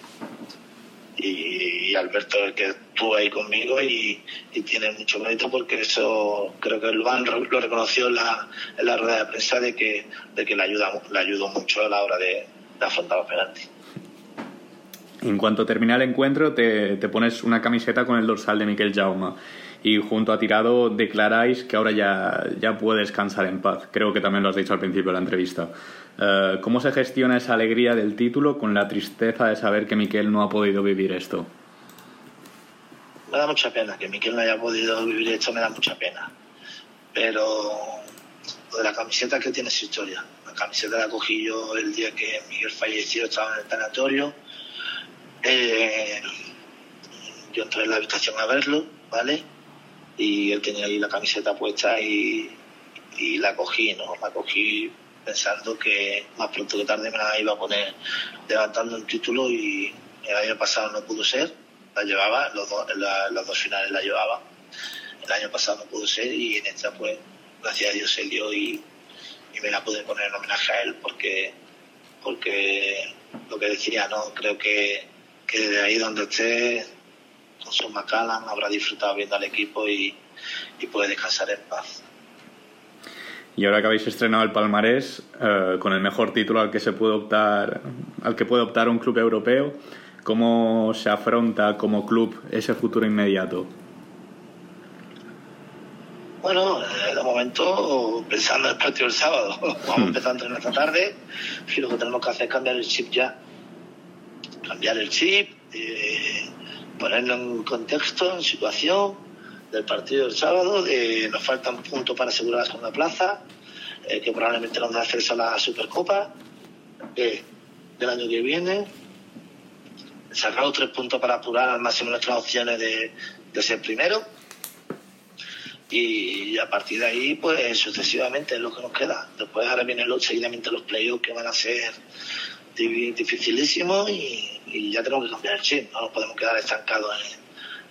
y, y Alberto que estuvo ahí conmigo y, tiene mucho mérito porque eso creo que el Van lo reconoció en la, en la rueda de prensa de que, de que le, ayuda, le ayudó mucho a la hora de, de afrontar los penaltis.
En cuanto termina el encuentro, te, te pones una camiseta con el dorsal de Miquel Jauma y junto a Tirado declaráis que ahora ya, ya puede descansar en paz. Creo que también lo has dicho al principio de la entrevista. Eh, ¿Cómo se gestiona esa alegría del título con la tristeza de saber que Miquel no ha podido vivir esto?
Me da mucha pena que Miquel no haya podido vivir esto, me da mucha pena. Pero lo de la camiseta que tiene su historia. La camiseta la cogí yo el día que Miguel falleció, estaba en el tanatorio. Eh, yo entré en la habitación a verlo, ¿vale? Y él tenía ahí la camiseta puesta y, y la cogí, ¿no? La cogí pensando que más pronto que tarde me la iba a poner levantando un título y el año pasado no pudo ser, la llevaba, los en la- dos finales la llevaba. El año pasado no pudo ser y en esta pues gracias a Dios se dio y, y me la pude poner en homenaje a él porque porque lo que decía, no creo que, que desde ahí donde esté con su Macallan habrá disfrutado viendo al equipo y, y puede descansar en paz.
Y ahora que habéis estrenado el palmarés eh, con el mejor título al que se puede optar, al que puede optar un club europeo, ¿cómo se afronta como club ese futuro inmediato?
Bueno, eh, de momento pensando en el partido del sábado, vamos empezar a entrenar esta tarde y lo que tenemos que hacer es cambiar el chip ya. Cambiar el chip, eh, ponerlo en contexto, en situación del partido del sábado, de nos faltan puntos para asegurar la segunda plaza, eh, que probablemente nos da acceso a la Supercopa eh, del año que viene, sacar los tres puntos para apurar al máximo nuestras opciones de, de ser primero y a partir de ahí, pues sucesivamente es lo que nos queda. Después ahora vienen seguidamente los playoffs que van a ser di- dificilísimos y, y ya tenemos que cambiar el chip. No nos podemos quedar estancados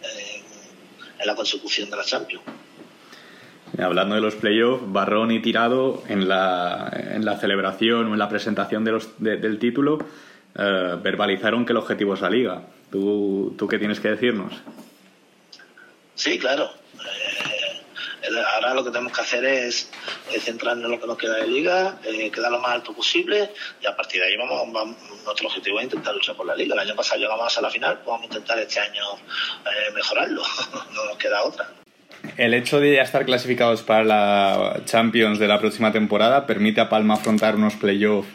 en, en- en la consecución de la Champions.
Hablando de los playoffs, Barrón y Tirado en la, en la celebración o en la presentación de los- de- del título eh, verbalizaron que el objetivo es la liga. ¿Tú, ¿Tú qué tienes que decirnos?
Sí, claro. Ahora lo que tenemos que hacer es, es centrarnos en lo que nos queda de liga, eh, quedar lo más alto posible y a partir de ahí vamos, vamos- nuestro objetivo es intentar luchar por la liga. El año pasado llegamos a la final, pues vamos a intentar este año eh, mejorarlo. no nos queda otra.
El hecho de ya estar clasificados para la Champions de la próxima temporada permite a Palma afrontar unos playoffs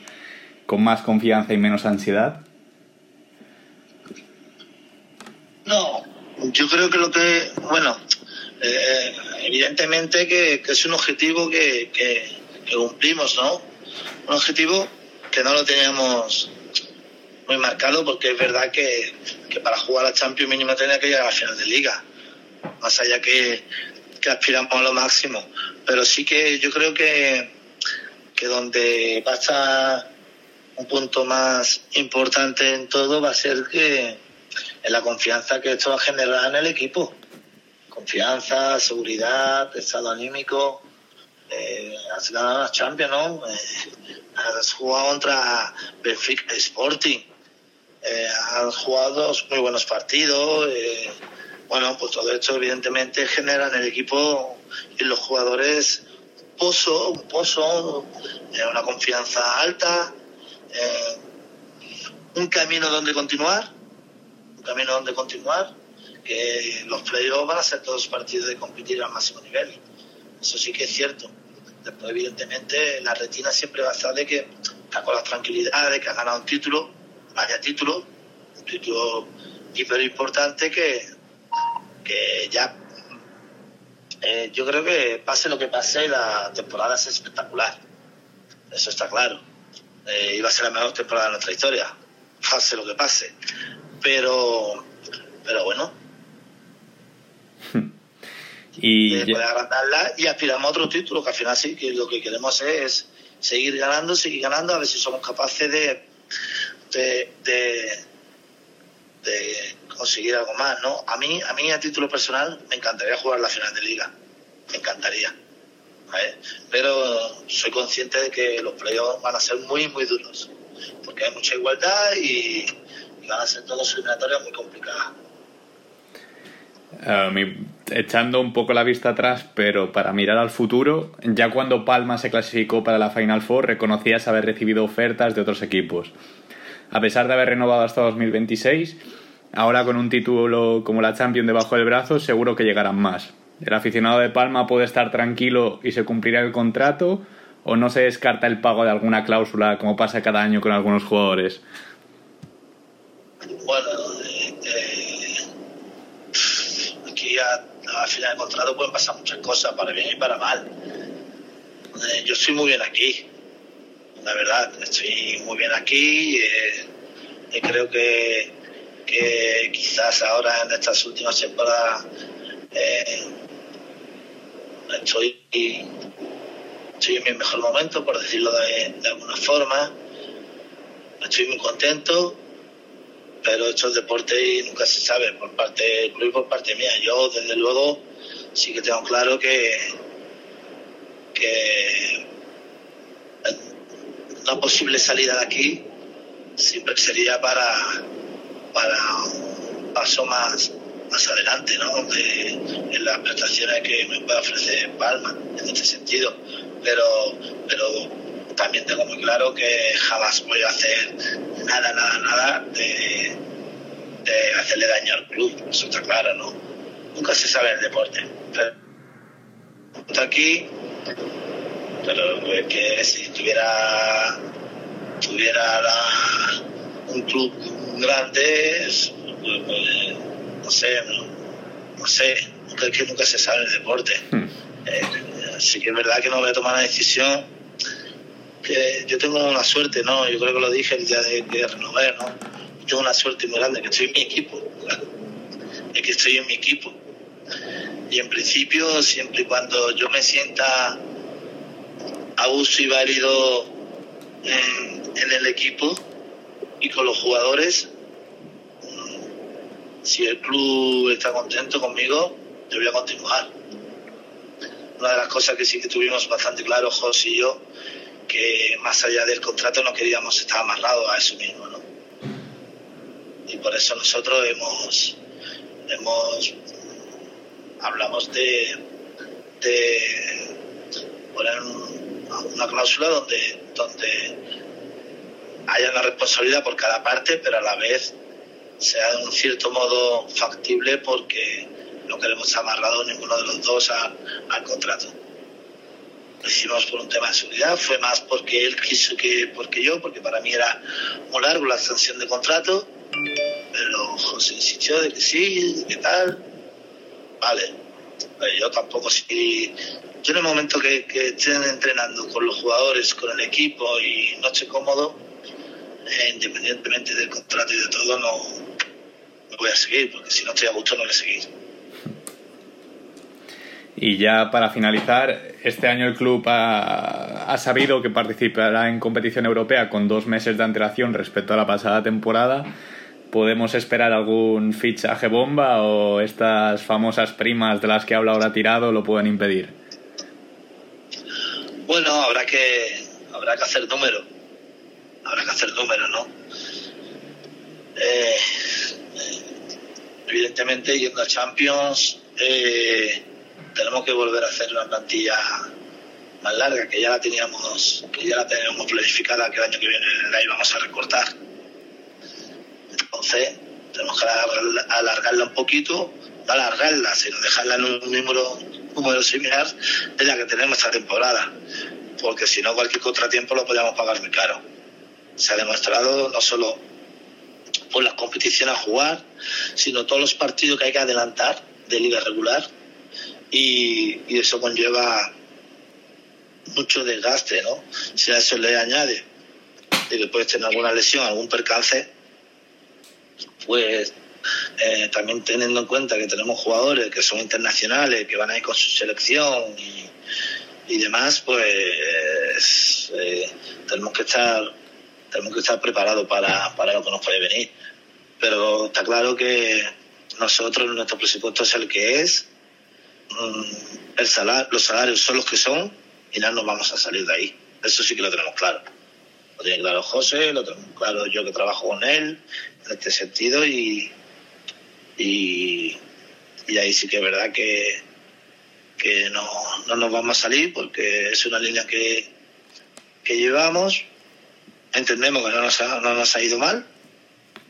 con más confianza y menos ansiedad.
No, yo creo que lo que, bueno, eh, evidentemente que, es un objetivo que, cumplimos, ¿no? Un objetivo que no lo teníamos muy marcado porque es verdad que, que para jugar a Champions mínimo tenía que llegar a la final de liga, más allá que, que aspiramos a lo máximo. Pero sí que yo creo que, que donde va a estar un punto más importante en todo va a ser que en la confianza que esto va a generar en el equipo. Confianza, seguridad, estado anímico. Eh, has ganado las Champions, ¿no? Eh, has jugado contra Benfica Sporting. Eh, has jugado muy buenos partidos. bueno, pues todo esto evidentemente genera en el equipo y los jugadores un pozo, un pozo, una confianza alta, un camino donde continuar un camino donde continuar, que los playoffs van a ser todos partidos de competir al máximo nivel. Eso sí que es cierto. Después, evidentemente, la retina siempre va a estar de que está con la tranquilidad de que ha ganado un título, vaya título, un título hiper importante que, que ya eh, yo creo que pase lo que pase, la temporada es espectacular. Eso está claro. Eh, iba a ser la mejor temporada de nuestra historia, pase lo que pase pero pero bueno
Y
poder agrandarla y aspiramos a otro título, que al final sí, que lo que queremos es seguir ganando, seguir ganando, a ver si somos capaces de, de, de, de conseguir algo más, ¿no? A mí, a mí a título personal me encantaría jugar la final de liga, me encantaría. ¿vale? Pero soy consciente de que los playoffs van a ser muy, muy duros, porque hay mucha igualdad y, y van a ser todos eliminatorias muy complicadas.
Eh, echando un poco la vista atrás, pero para mirar al futuro, ya cuando Palma se clasificó para la Final Four, reconocías haber recibido ofertas de otros equipos. A pesar de haber renovado hasta 2026, ahora con un título como la Champions debajo del brazo, seguro que llegarán más. ¿El aficionado de Palma puede estar tranquilo y se cumplirá el contrato? ¿O no se descarta el pago de alguna cláusula como pasa cada año con algunos jugadores?
Bueno, eh, eh, aquí a, a final de contrato pueden pasar muchas cosas, para bien y para mal. Yo estoy muy bien aquí, la verdad, estoy muy bien aquí. eh, y creo que, que quizás ahora en estas últimas temporadas eh, estoy, en mi mejor momento, por decirlo de, de alguna forma. Estoy muy contento pero esto es deporte y nunca se sabe por parte club y por parte mía. Yo, desde luego, sí que tengo claro que, que una posible salida de aquí siempre sería para, para un paso más, más adelante, ¿no? De, en las prestaciones que me puede ofrecer Palma, en este sentido. Pero, pero también tengo muy claro que jamás voy a hacer nada, nada, nada de, de hacerle daño al club, eso está claro, ¿no? Nunca se sabe el deporte. Pero está aquí, pero es que si tuviera tuviera la- un club grande, es- pues, pues, no sé, no, no sé, nunca, es que nunca se sabe el deporte.
Hmm.
Eh, así que es verdad que no voy a tomar una decisión que yo tengo una suerte, ¿no? Yo creo que lo dije el día de, de renovar, ¿no? Yo tengo una suerte muy grande, que estoy en mi equipo. Es que estoy en mi equipo. Y en principio, siempre y cuando yo me sienta a gusto y válido en, en el equipo y con los jugadores, mm, si el club está contento conmigo, yo voy a continuar. Una de las cosas que sí que tuvimos bastante claro, José y yo, que más allá del contrato no queríamos estar amarrados a eso mismo, ¿no? Y por eso nosotros hemos, hemos hablamos de, de poner un- una cláusula donde, donde haya una responsabilidad por cada parte, pero a la vez sea de un cierto modo factible porque no queremos amarrado ninguno de los dos al contrato lo hicimos por un tema de seguridad, fue más porque él quiso que porque yo, porque para mí era muy largo la extensión de contrato, pero José insistió de que sí, de que tal, vale, yo tampoco si yo en el momento que, que estén entrenando con los jugadores, con el equipo y no esté cómodo, eh, independientemente del contrato y de todo, no, no voy a seguir, porque si no estoy a gusto no voy a seguir.
Y ya para finalizar, este año el club ha, sabido que participará en competición europea con dos meses de antelación respecto a la pasada temporada. ¿Podemos esperar algún fichaje bomba o estas famosas primas de las que habla ahora tirado lo pueden impedir?
Bueno, habrá que habrá que hacer número. Habrá que hacer número, ¿no? Eh, eh, evidentemente, yendo a Champions, eh, tenemos que volver a hacer una plantilla más larga, que ya la teníamos, que ya la teníamos planificada, que el año que viene la íbamos a recortar. Entonces, tenemos que alargarla, alargarla un poquito, no alargarla, sino dejarla en un número, número similar de la que tenemos esta temporada, porque si no cualquier contratiempo lo podríamos pagar muy caro. Se ha demostrado no solo por las competiciones a jugar, sino todos los partidos que hay que adelantar de liga regular y, y eso conlleva mucho desgaste, ¿no? Si a eso le añade de que puedes tener alguna lesión, algún percance, pues Eh, también teniendo en cuenta que tenemos jugadores que son internacionales, que van a ir con su selección y, demás, pues eh, tenemos que estar tenemos que estar preparados para, para lo que nos puede venir. Pero está claro que nosotros, nuestro presupuesto es el que es, el salar, los salarios son los que son y no nos vamos a salir de ahí. Eso sí que lo tenemos claro. Lo tiene claro José, lo tengo claro yo que trabajo con él en este sentido y, y, y ahí sí que es verdad que, que no, no nos vamos a salir porque es una línea que, que llevamos, entendemos que no nos ha, no nos ha ido mal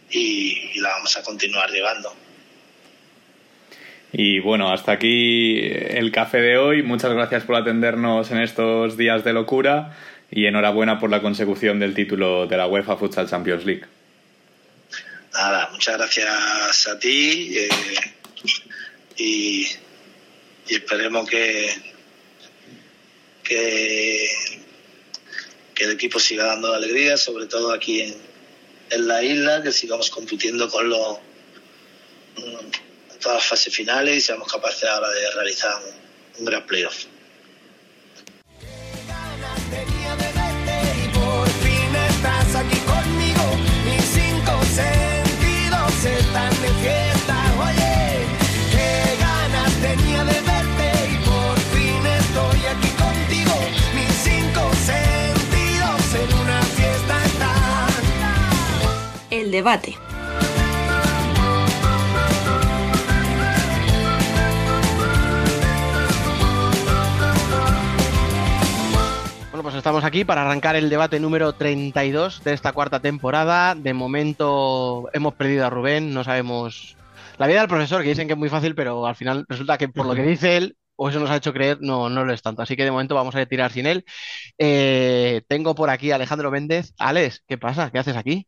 y la vamos a continuar llevando.
Y bueno, hasta aquí el café de hoy. Muchas gracias por atendernos en estos días de locura y enhorabuena por la consecución del título de la UEFA Futsal Champions League.
Nada, muchas gracias a ti eh, y, esperemos que, que, que el equipo siga dando alegría, sobre todo aquí en, en la isla, que sigamos compitiendo con los las fases finales y seamos capaces ahora de realizar un, un gran playoff.
Tenía
estamos aquí para arrancar el debate número 32 de esta cuarta temporada. De momento hemos perdido a Rubén, no sabemos la vida del profesor, que dicen que es muy fácil, pero al final resulta que por lo que dice él, o eso nos ha hecho creer, no, no lo es tanto. Así que de momento vamos a tirar sin él. Eh, tengo por aquí a Alejandro Méndez. Alex, ¿qué pasa? ¿Qué haces aquí?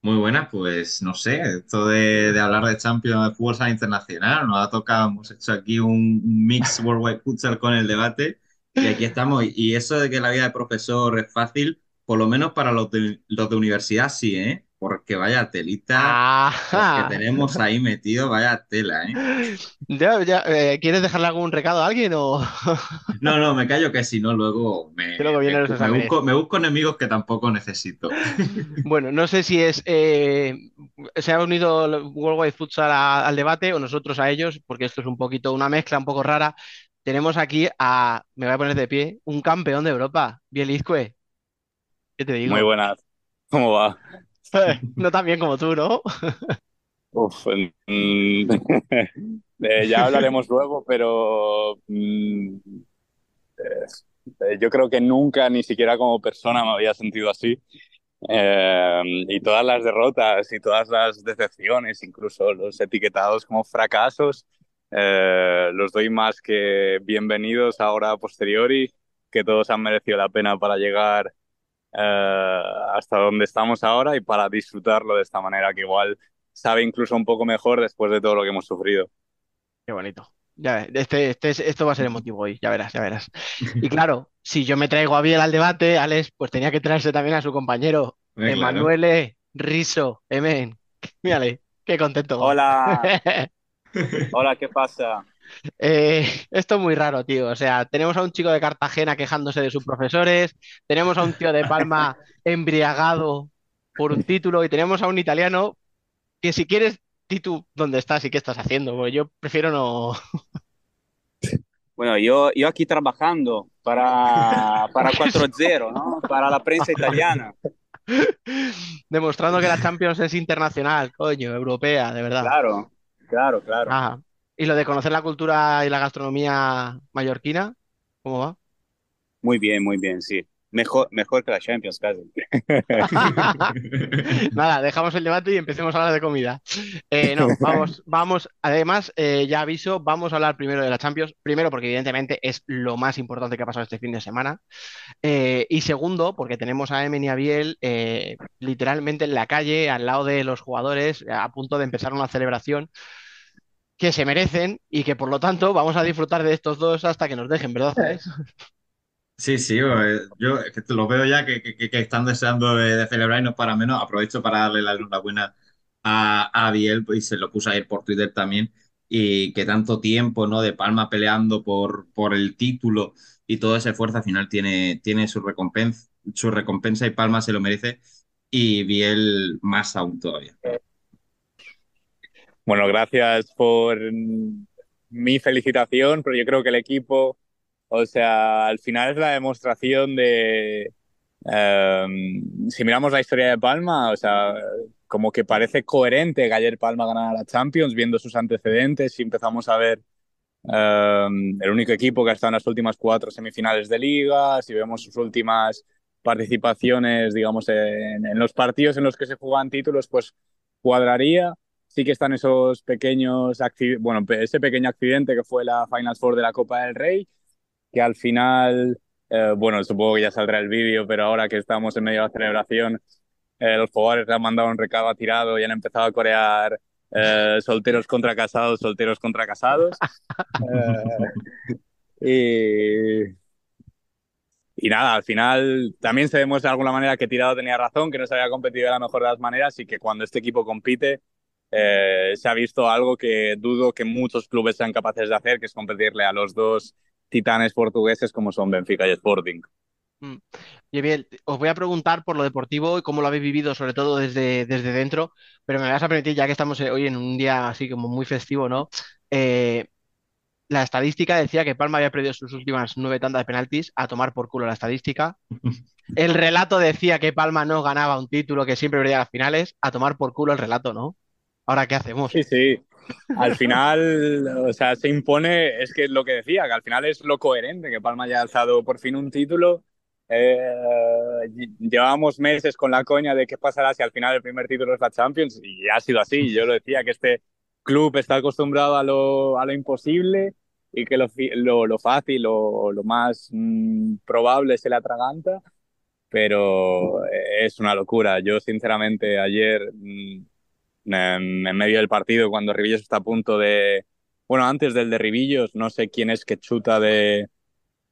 Muy buenas, pues no sé, esto de, de hablar de Champions de fútbol sala internacional, nos ha tocado, hemos hecho aquí un, un mix Worldwide Futsal con el debate y aquí estamos. Y eso de que la vida de profesor es fácil, por lo menos para los de, los de universidad sí, ¿eh? Porque vaya telita, los que tenemos ahí metidos, vaya tela, ¿eh?
Ya, ya, eh, ¿quieres dejarle algún recado a alguien o...?
No, no, me callo que si no, luego me,
luego
me- busco, me busco enemigos que tampoco necesito.
Bueno, no sé si es eh, se ha unido el World Wide Futsal a- al debate o nosotros a ellos, porque esto es un poquito una mezcla un poco rara. Tenemos aquí a, me voy a poner de pie, un campeón de Europa, Bielizque. ¿Qué te digo?
Muy buenas. ¿Cómo va?
No tan bien como tú, ¿no?
Uf, mm, eh, ya hablaremos luego, pero mm, eh, yo creo que nunca, ni siquiera como persona, me había sentido así. Eh, y todas las derrotas y todas las decepciones, incluso los etiquetados como fracasos, eh, los doy más que bienvenidos ahora a posteriori, que todos han merecido la pena para llegar eh, hasta donde estamos ahora y para disfrutarlo de esta manera, que igual sabe incluso un poco mejor después de todo lo que hemos sufrido.
Qué bonito. Ya ves, este, este, es- esto va a ser emotivo hoy, ya verás, ya verás. Y claro, si yo me traigo a Biel al debate, Alex, pues tenía que traerse también a su compañero,
claro.
Emanuele Riso, Emen. Mírale, qué contento.
Hola, hola, ¿qué pasa?
Eh, esto es muy raro, tío. O sea, tenemos a un chico de Cartagena quejándose de sus profesores, tenemos a un tío de Palma embriagado por un título y tenemos a un italiano que si quieres, di tú dónde estás y qué estás haciendo, porque yo prefiero no...
Bueno, yo, yo aquí trabajando para, para 4-0, ¿no? Para la prensa italiana.
Demostrando que la Champions es internacional, coño, europea, de verdad.
Claro, claro, claro.
Ajá. Y lo de conocer la cultura y la gastronomía mallorquina, ¿cómo va?
Muy bien, muy bien, sí. Mejor, mejor que la Champions, casi.
Nada, dejamos el debate y empecemos a hablar de comida. Eh, no, vamos, vamos. Además, eh, ya aviso, vamos a hablar primero de la Champions. Primero, porque evidentemente es lo más importante que ha pasado este fin de semana. Eh, y segundo, porque tenemos a Emen y a Biel eh, literalmente en la calle, al lado de los jugadores, a punto de empezar una celebración que se merecen y que por lo tanto vamos a disfrutar de estos dos hasta que nos dejen, ¿verdad?
Sí, sí, eh, yo es que te lo veo ya que, están deseando de, celebrar y no para menos. Aprovecho para darle la enhorabuena a, a Biel y se lo puse a ir por Twitter también y que tanto tiempo, ¿no? De Palma peleando por, por el título y todo ese esfuerzo al final tiene, tiene su recompensa, su recompensa y Palma se lo merece y Biel más aún todavía.
Bueno, gracias por mi felicitación, pero yo creo que el equipo, o sea, al final es la demostración de, eh, si miramos la historia de Palma, o sea, como que parece coherente que ayer Palma ganara la Champions, viendo sus antecedentes, y empezamos a ver eh, el único equipo que ha estado en las últimas cuatro semifinales de liga, si vemos sus últimas participaciones, digamos, en, en los partidos en los que se juegan títulos, pues cuadraría. Sí que están esos pequeños, bueno, ese pequeño accidente que fue la Final Four de la Copa del Rey, que al final, eh, bueno, supongo que ya saldrá el vídeo, pero ahora que estamos en medio de la celebración, eh, los jugadores le han mandado un recado tirado y han empezado a corear eh, solteros contra casados, solteros contra casados. Eh, y, y nada, al final también se demuestra de alguna manera que Tirado tenía razón, que no se había competido de la mejor de las maneras y que cuando este equipo compite eh, se ha visto algo que dudo que muchos clubes sean capaces de hacer, que es competirle a los dos titanes portugueses como son Benfica y Sporting.
Mm. Y bien, os voy a preguntar por lo deportivo y cómo lo habéis vivido, sobre todo desde, desde dentro, pero me vas a permitir, ya que estamos eh, hoy en un día así como muy festivo, ¿no? Eh, la estadística decía que Palma había perdido sus últimas nueve tandas de penaltis, a tomar por culo la estadística. El relato decía que Palma no ganaba un título, que siempre perdía las finales, a tomar por culo el relato, ¿no? Ahora, ¿qué hacemos?
Sí, sí. Al final, o sea, se impone, es que es lo que decía, que al final es lo coherente, que Palma haya alzado por fin un título. Eh, ll- llevábamos meses con la coña de qué pasará si al final el primer título es la Champions y ha sido así. Yo lo decía, que este club está acostumbrado a lo, a lo imposible y que lo, lo, lo fácil o lo más mm, probable se le atraganta, pero es una locura. Yo, sinceramente, ayer, mm, en, medio del partido, cuando Rivillos está a punto de... Bueno, antes del de Rivillos, no sé quién es que chuta de,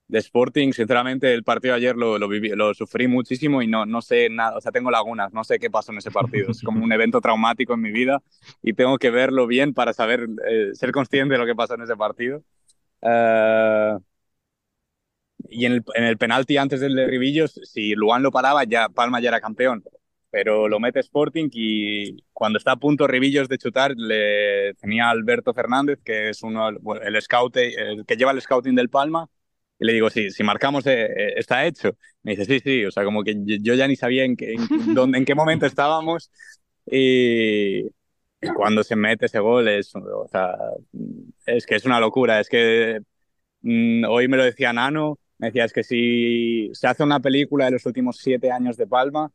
de Sporting. Sinceramente, el partido de ayer lo, lo, viví- lo sufrí muchísimo y no, no sé nada, o sea, tengo lagunas, no sé qué pasó en ese partido. Es como un evento traumático en mi vida y tengo que verlo bien para saber, eh, ser consciente de lo que pasó en ese partido. Eh, y en el, en el penalti antes del de Rivillos, si Luan lo paraba, ya Palma ya era campeón. Pero lo mete Sporting y cuando está a punto Rivillos de chutar, le tenía a Alberto Fernández, que es uno, el scout, el que lleva el scouting del Palma, y le digo, sí, si marcamos, eh, eh, está hecho. Me dice, sí, sí, o sea, como que yo ya ni sabía en qué, en, dónde, en qué momento estábamos. Y, y cuando se mete ese gol, es, o sea, es que es una locura. Es que mm, hoy me lo decía Nano, me decía, es que si se hace una película de los últimos siete años de Palma,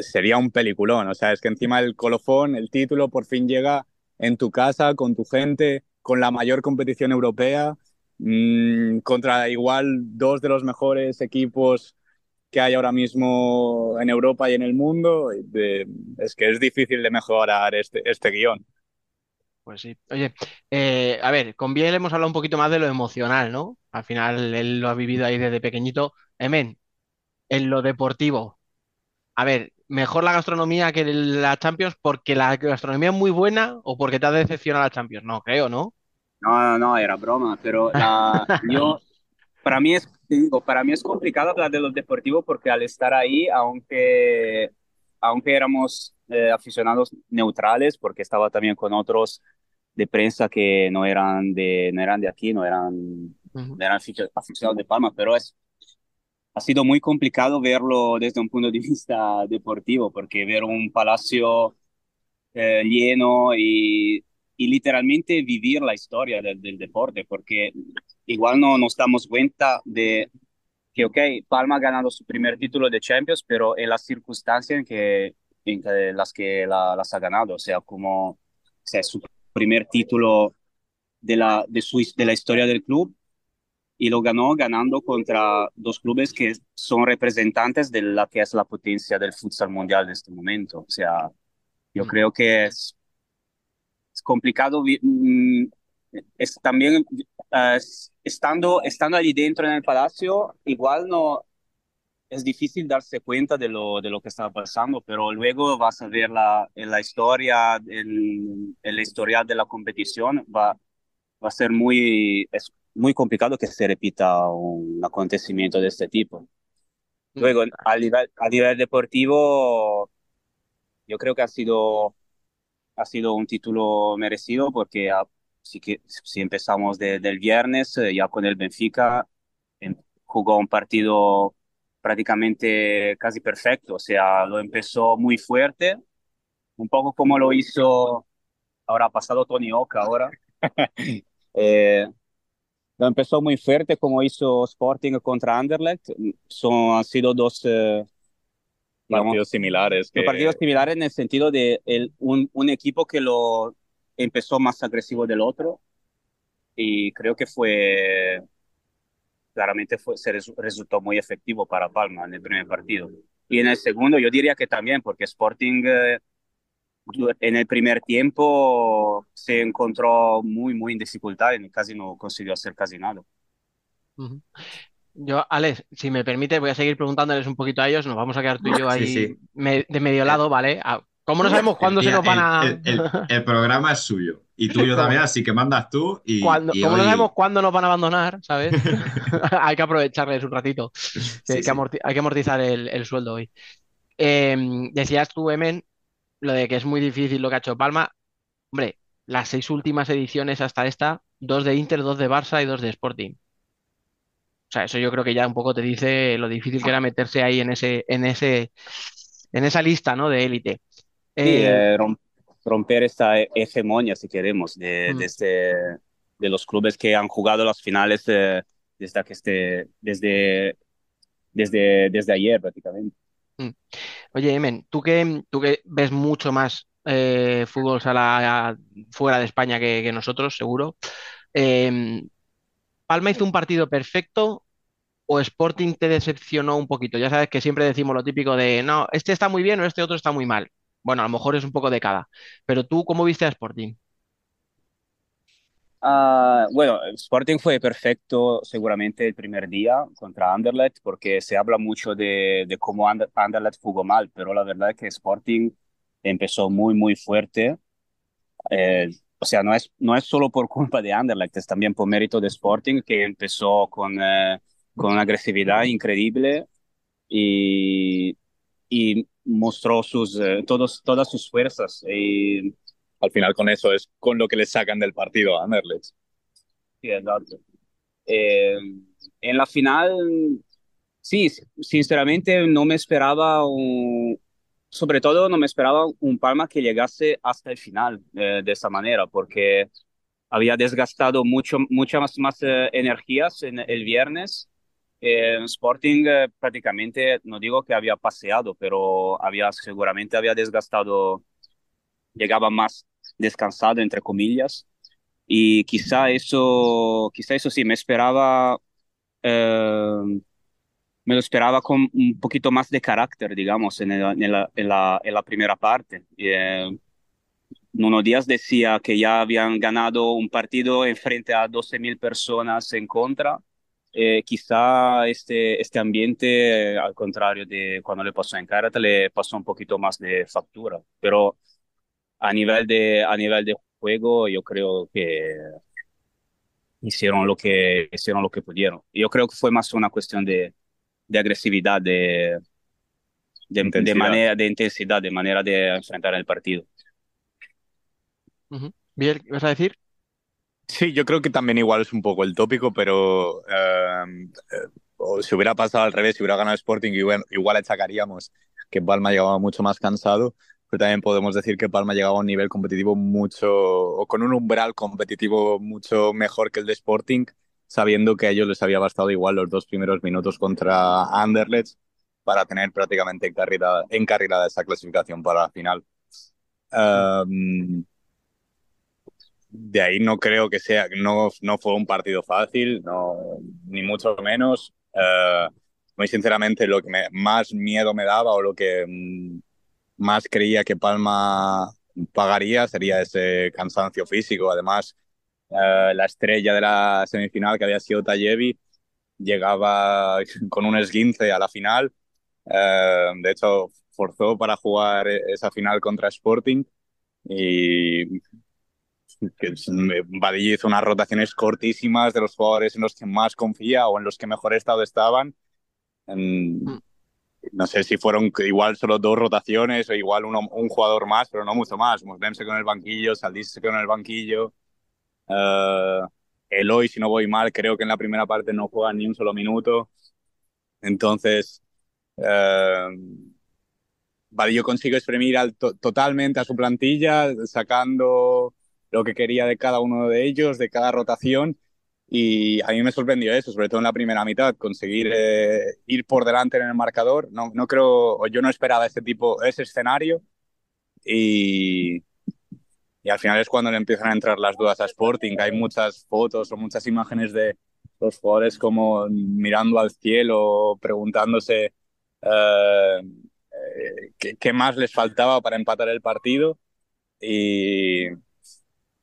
sería un peliculón. O sea, es que encima el colofón, el título, por fin llega en tu casa, con tu gente, con la mayor competición europea, mm, contra igual dos de los mejores equipos que hay ahora mismo en Europa y en el mundo. es que es difícil de mejorar este, este guion.
Pues sí. Oye, eh, a ver, con Biel hemos hablado un poquito más de lo emocional, ¿no? Al final él lo ha vivido ahí desde pequeñito. Emen, en lo deportivo. A ver, mejor la gastronomía que la Champions porque la gastronomía es muy buena o porque te ha decepcionado la Champions. No, creo, ¿no?
No, no, no, era broma, pero la, yo, para mí es, te digo, para mí es complicado hablar de lo deportivo porque al estar ahí, aunque, aunque éramos eh, aficionados neutrales, porque estaba también con otros de prensa que no eran de, no eran de aquí, no eran,
Ujú.
no eran aficio- aficionados de Palma, pero es, ha sido muy complicado verlo desde un punto de vista deportivo, porque ver un palacio eh, lleno y, y literalmente vivir la historia del, del deporte, porque igual no nos damos cuenta de que, ok, Palma ha ganado su primer título de Champions, pero en las circunstancias en, que, en que- las que la- las ha ganado, o sea, como o sea, su primer título de la, de, su, de la historia del club y lo ganó ganando contra dos clubes que son representantes de la que es la potencia del futsal mundial de este momento. O sea, yo
Mm.
creo que es, es complicado. mm, Es también eh, estando, estando allí dentro en el palacio, igual no es difícil darse cuenta de lo, de lo que estaba pasando, pero luego vas a ver la, en la historia, en, en la historia de la competición, va, va a ser muy, es muy complicado que se repita un acontecimiento de este tipo. Luego, a nivel, a nivel deportivo, yo creo que ha sido, ha sido un título merecido porque ah, sí que, si empezamos de- del viernes, eh, ya con el Benfica, em- jugó un partido prácticamente casi perfecto, o sea, lo empezó muy fuerte, un poco como lo hizo, ahora ha pasado Tony Oka ahora. Eh, empezó muy fuerte como hizo Sporting contra Anderlecht. Son, han sido dos, eh, digamos,
Partidos similares. que-
partidos similares en el sentido de el, un, un equipo que lo empezó más agresivo del otro y creo que fue, claramente fue, se resu- resultó muy efectivo para Palma en el primer partido. Y en el segundo yo diría que también, porque Sporting eh, en el primer tiempo se encontró muy, muy en dificultad y casi no consiguió hacer casi nada.
Yo, Alex, si me permite, voy a seguir preguntándoles un poquito a ellos. Nos vamos a quedar tú y yo ahí
sí.
me- de medio lado, ¿vale? Ah, ¿Cómo no sabemos cuándo se nos van a...
el, el- el- el programa es suyo y tuyo también, así que mandas tú y,
cuándo-
y
como no sabemos cuándo nos van a abandonar, ¿sabes? Hay que aprovecharles un ratito.
Sí,
hay, que
sí.
amorti- hay que amortizar el, el sueldo hoy. Eh, decías tú, Emen, lo de que es muy difícil lo que ha hecho Palma. Hombre, las seis últimas ediciones hasta esta, dos de Inter, dos de Barça y dos de Sporting. O sea, eso yo creo que ya un poco te dice lo difícil que era meterse ahí en ese, en ese, en esa lista, ¿no? De élite.
Sí,
Eh,
eh, rom- romper esta he- hegemonía, si queremos, de,
Mm.
de, este- de los clubes que han jugado las finales eh, desde, que este, desde, desde, desde ayer prácticamente.
Oye, Emen, tú que, tú que ves mucho más eh, fútbol fuera de España que, nosotros, seguro. eh, ¿Palma hizo un partido perfecto o Sporting te decepcionó un poquito? Ya sabes que siempre decimos lo típico de, no, este está muy bien o este otro está muy mal. Bueno, a lo mejor es un poco de cada. Pero tú, ¿cómo viste a Sporting?
Ah, bueno, Sporting fue perfecto seguramente el primer día contra Anderlecht porque se habla mucho de, de cómo Ander- Anderlecht jugó mal, pero la verdad es que Sporting empezó muy, muy fuerte. Eh, o sea, no es, no es solo por culpa de Anderlecht, es también por mérito de Sporting que empezó con, eh, con una agresividad increíble y, y mostró sus, eh, todos, todas sus fuerzas.
Al final con eso es con lo que le sacan del partido a Anderlecht.
Sí, exacto. Eh, en la final, sí, sinceramente no me esperaba un, sobre todo no me esperaba un Palma que llegase hasta el final eh, de esa manera, porque había desgastado mucho, muchas más, más eh, energías en el viernes. Eh, Sporting prácticamente, no digo que había paseado, pero había, seguramente había desgastado, llegaba más descansado, entre comillas. Y quizá eso, quizá eso sí, me esperaba, eh, me lo esperaba con un poquito más de carácter, digamos, en, el- en la, en la, en la primera parte. Eh, Nuno Díaz decía que ya habían ganado un partido en frente a 12.000 personas en contra. Eh, quizá este, este ambiente, al contrario de cuando le pasó en Karate, le pasó un poquito más de factura. Pero a nivel de, a nivel de juego, yo creo que hicieron lo que, hicieron lo que pudieron. Yo creo que fue más una cuestión de, de agresividad, de, de, de
Intensidad.
manera, de intensidad, de manera de enfrentar el partido.
Bien, ¿qué vas a decir?
Sí, yo creo que también igual es un poco el tópico, pero eh, eh, si hubiera pasado al revés, si hubiera ganado Sporting, igual, igual achacaríamos que Palma llegaba mucho más cansado, pero también podemos decir que Palma llegaba a un nivel competitivo mucho, o con un umbral competitivo mucho mejor que el de Sporting, sabiendo que a ellos les había bastado igual los dos primeros minutos contra Anderlecht para tener prácticamente encarrilada, encarrilada esa clasificación para la final. Um, de ahí no creo que sea, no, no fue un partido fácil, no, ni mucho menos. Eh, muy sinceramente, lo que me- más miedo me daba o lo que mm, más creía que Palma pagaría sería ese cansancio físico. Además, eh, la estrella de la semifinal, que había sido Tayevi, llegaba con un esguince a la final Eh, de hecho, forzó para jugar e- esa final contra Sporting y Vadillo hizo unas rotaciones cortísimas de los jugadores en los que más confía o en los que mejor estado estaban. En-
Mm.
No sé si fueron igual solo dos rotaciones o igual uno, un jugador más, pero no mucho más. Muslim se quedó en el banquillo, Saldís se quedó en el banquillo. Eh, Eloy, si no voy mal, creo que en la primera parte no juega ni un solo minuto. Entonces, eh, Vadillo consiguió exprimir al to- totalmente a su plantilla, sacando lo que quería de cada uno de ellos, de cada rotación. Y a mí me sorprendió eso, sobre todo en la primera mitad, conseguir eh, ir por delante en el marcador. No, no creo, yo no esperaba ese tipo, ese escenario. Y, y al final es cuando le empiezan a entrar las dudas a Sporting. Hay muchas fotos o muchas imágenes de los jugadores como mirando al cielo, preguntándose eh, qué, qué más les faltaba para empatar el partido. Y,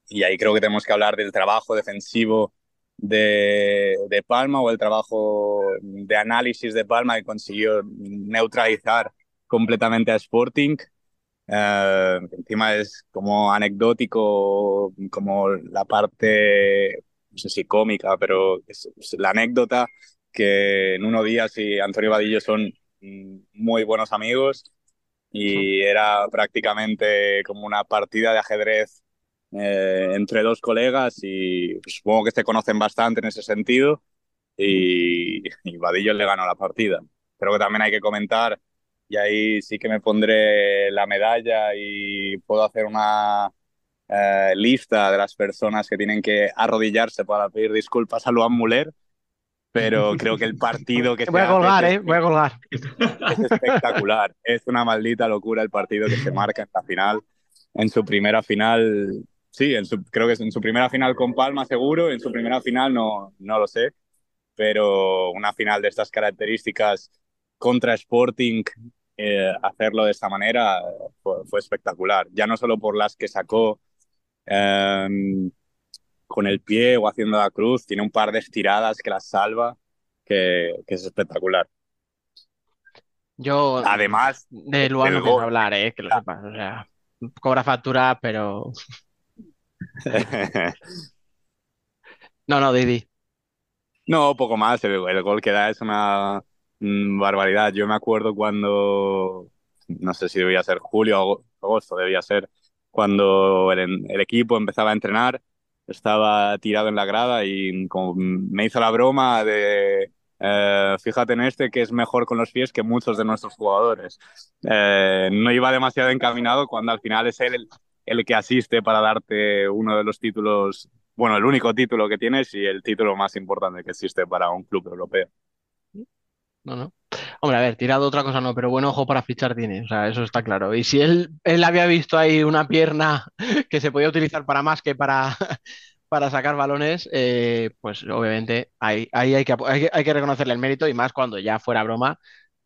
y ahí creo que tenemos que hablar del trabajo defensivo de, de Palma o el trabajo de análisis de Palma que consiguió neutralizar completamente a Sporting. Eh, encima es como anecdótico, como la parte, no sé si cómica, pero es, es la anécdota que en uno Díaz y Antonio Vadillo son muy buenos amigos y era prácticamente como una partida de ajedrez eh, entre dos colegas y supongo que se conocen bastante en ese sentido y, y Vadillo le ganó la partida. Creo que también hay que comentar y ahí sí que me pondré la medalla y puedo hacer una eh, lista de las personas que tienen que arrodillarse para pedir disculpas a Luan Muller, pero creo que el partido que
Voy
se
a colgar,
hace
¿eh? Voy a colgar.
es espectacular. Es una maldita locura el partido que se marca en la final. En su primera final, sí, en su, creo que es en su primera final con Palma seguro, en su primera final no, no lo sé, pero una final de estas características contra Sporting, eh, hacerlo de esta manera fue, fue espectacular. Ya no solo por las que sacó eh, con el pie o haciendo la cruz, tiene un par de estiradas que las salva, que, que es espectacular.
Yo
Además,
de Luan no
gol.
hablar, ¿eh? Que lo sepas. O sea, cobra factura, pero. No, no, Didi.
No, poco más. El, el gol que da es una mm, barbaridad. Yo me acuerdo cuando, no sé si debía ser julio o ago- agosto, debía ser, cuando el, el equipo empezaba a entrenar, estaba tirado en la grada y como me hizo la broma de, eh, fíjate en este que es mejor con los pies que muchos de nuestros jugadores. Eh, no iba demasiado encaminado cuando al final es él el, el que asiste para darte uno de los títulos bueno, el único título que tienes y el título más importante que existe para un club europeo.
No, no. Hombre, a ver, tirado otra cosa no, pero buen ojo para fichar tiene, o sea, eso está claro. Y si él, él había visto ahí una pierna que se podía utilizar para más que para, para sacar balones, eh, pues obviamente ahí, ahí hay que, hay, hay que reconocerle el mérito y más cuando ya fuera broma.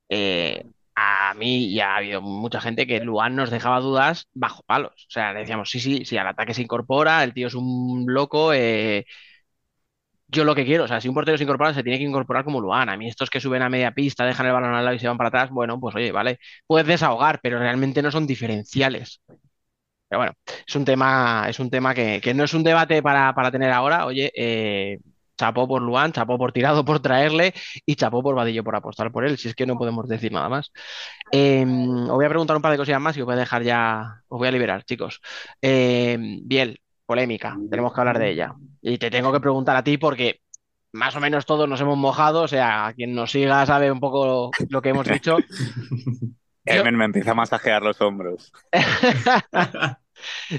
eh, a mí ya ha habido mucha gente que Luan nos dejaba dudas bajo palos. O sea, decíamos, sí, sí, sí, al ataque se incorpora, el tío es un loco, eh, yo lo que quiero, o sea, si un portero se incorpora, se tiene que incorporar como Luan. A mí estos que suben a media pista, dejan el balón al lado y se van para atrás, bueno, pues oye, vale, puedes desahogar, pero realmente no son diferenciales. Pero bueno, es un tema, es un tema que, que no es un debate para, para tener ahora. Oye, eh, chapó por Luan, chapó por tirado por traerle y chapó por Vadillo por apostar por él, si es que no podemos decir nada más. Eh, os voy a preguntar un par de cosillas más y os voy a dejar ya, os voy a liberar, chicos. Eh, Biel, polémica, tenemos que hablar de ella. Y te tengo que preguntar a ti porque más o menos todos nos hemos mojado, o sea, quien nos siga sabe un poco lo que hemos dicho.
Emen me empieza a masajear los hombros.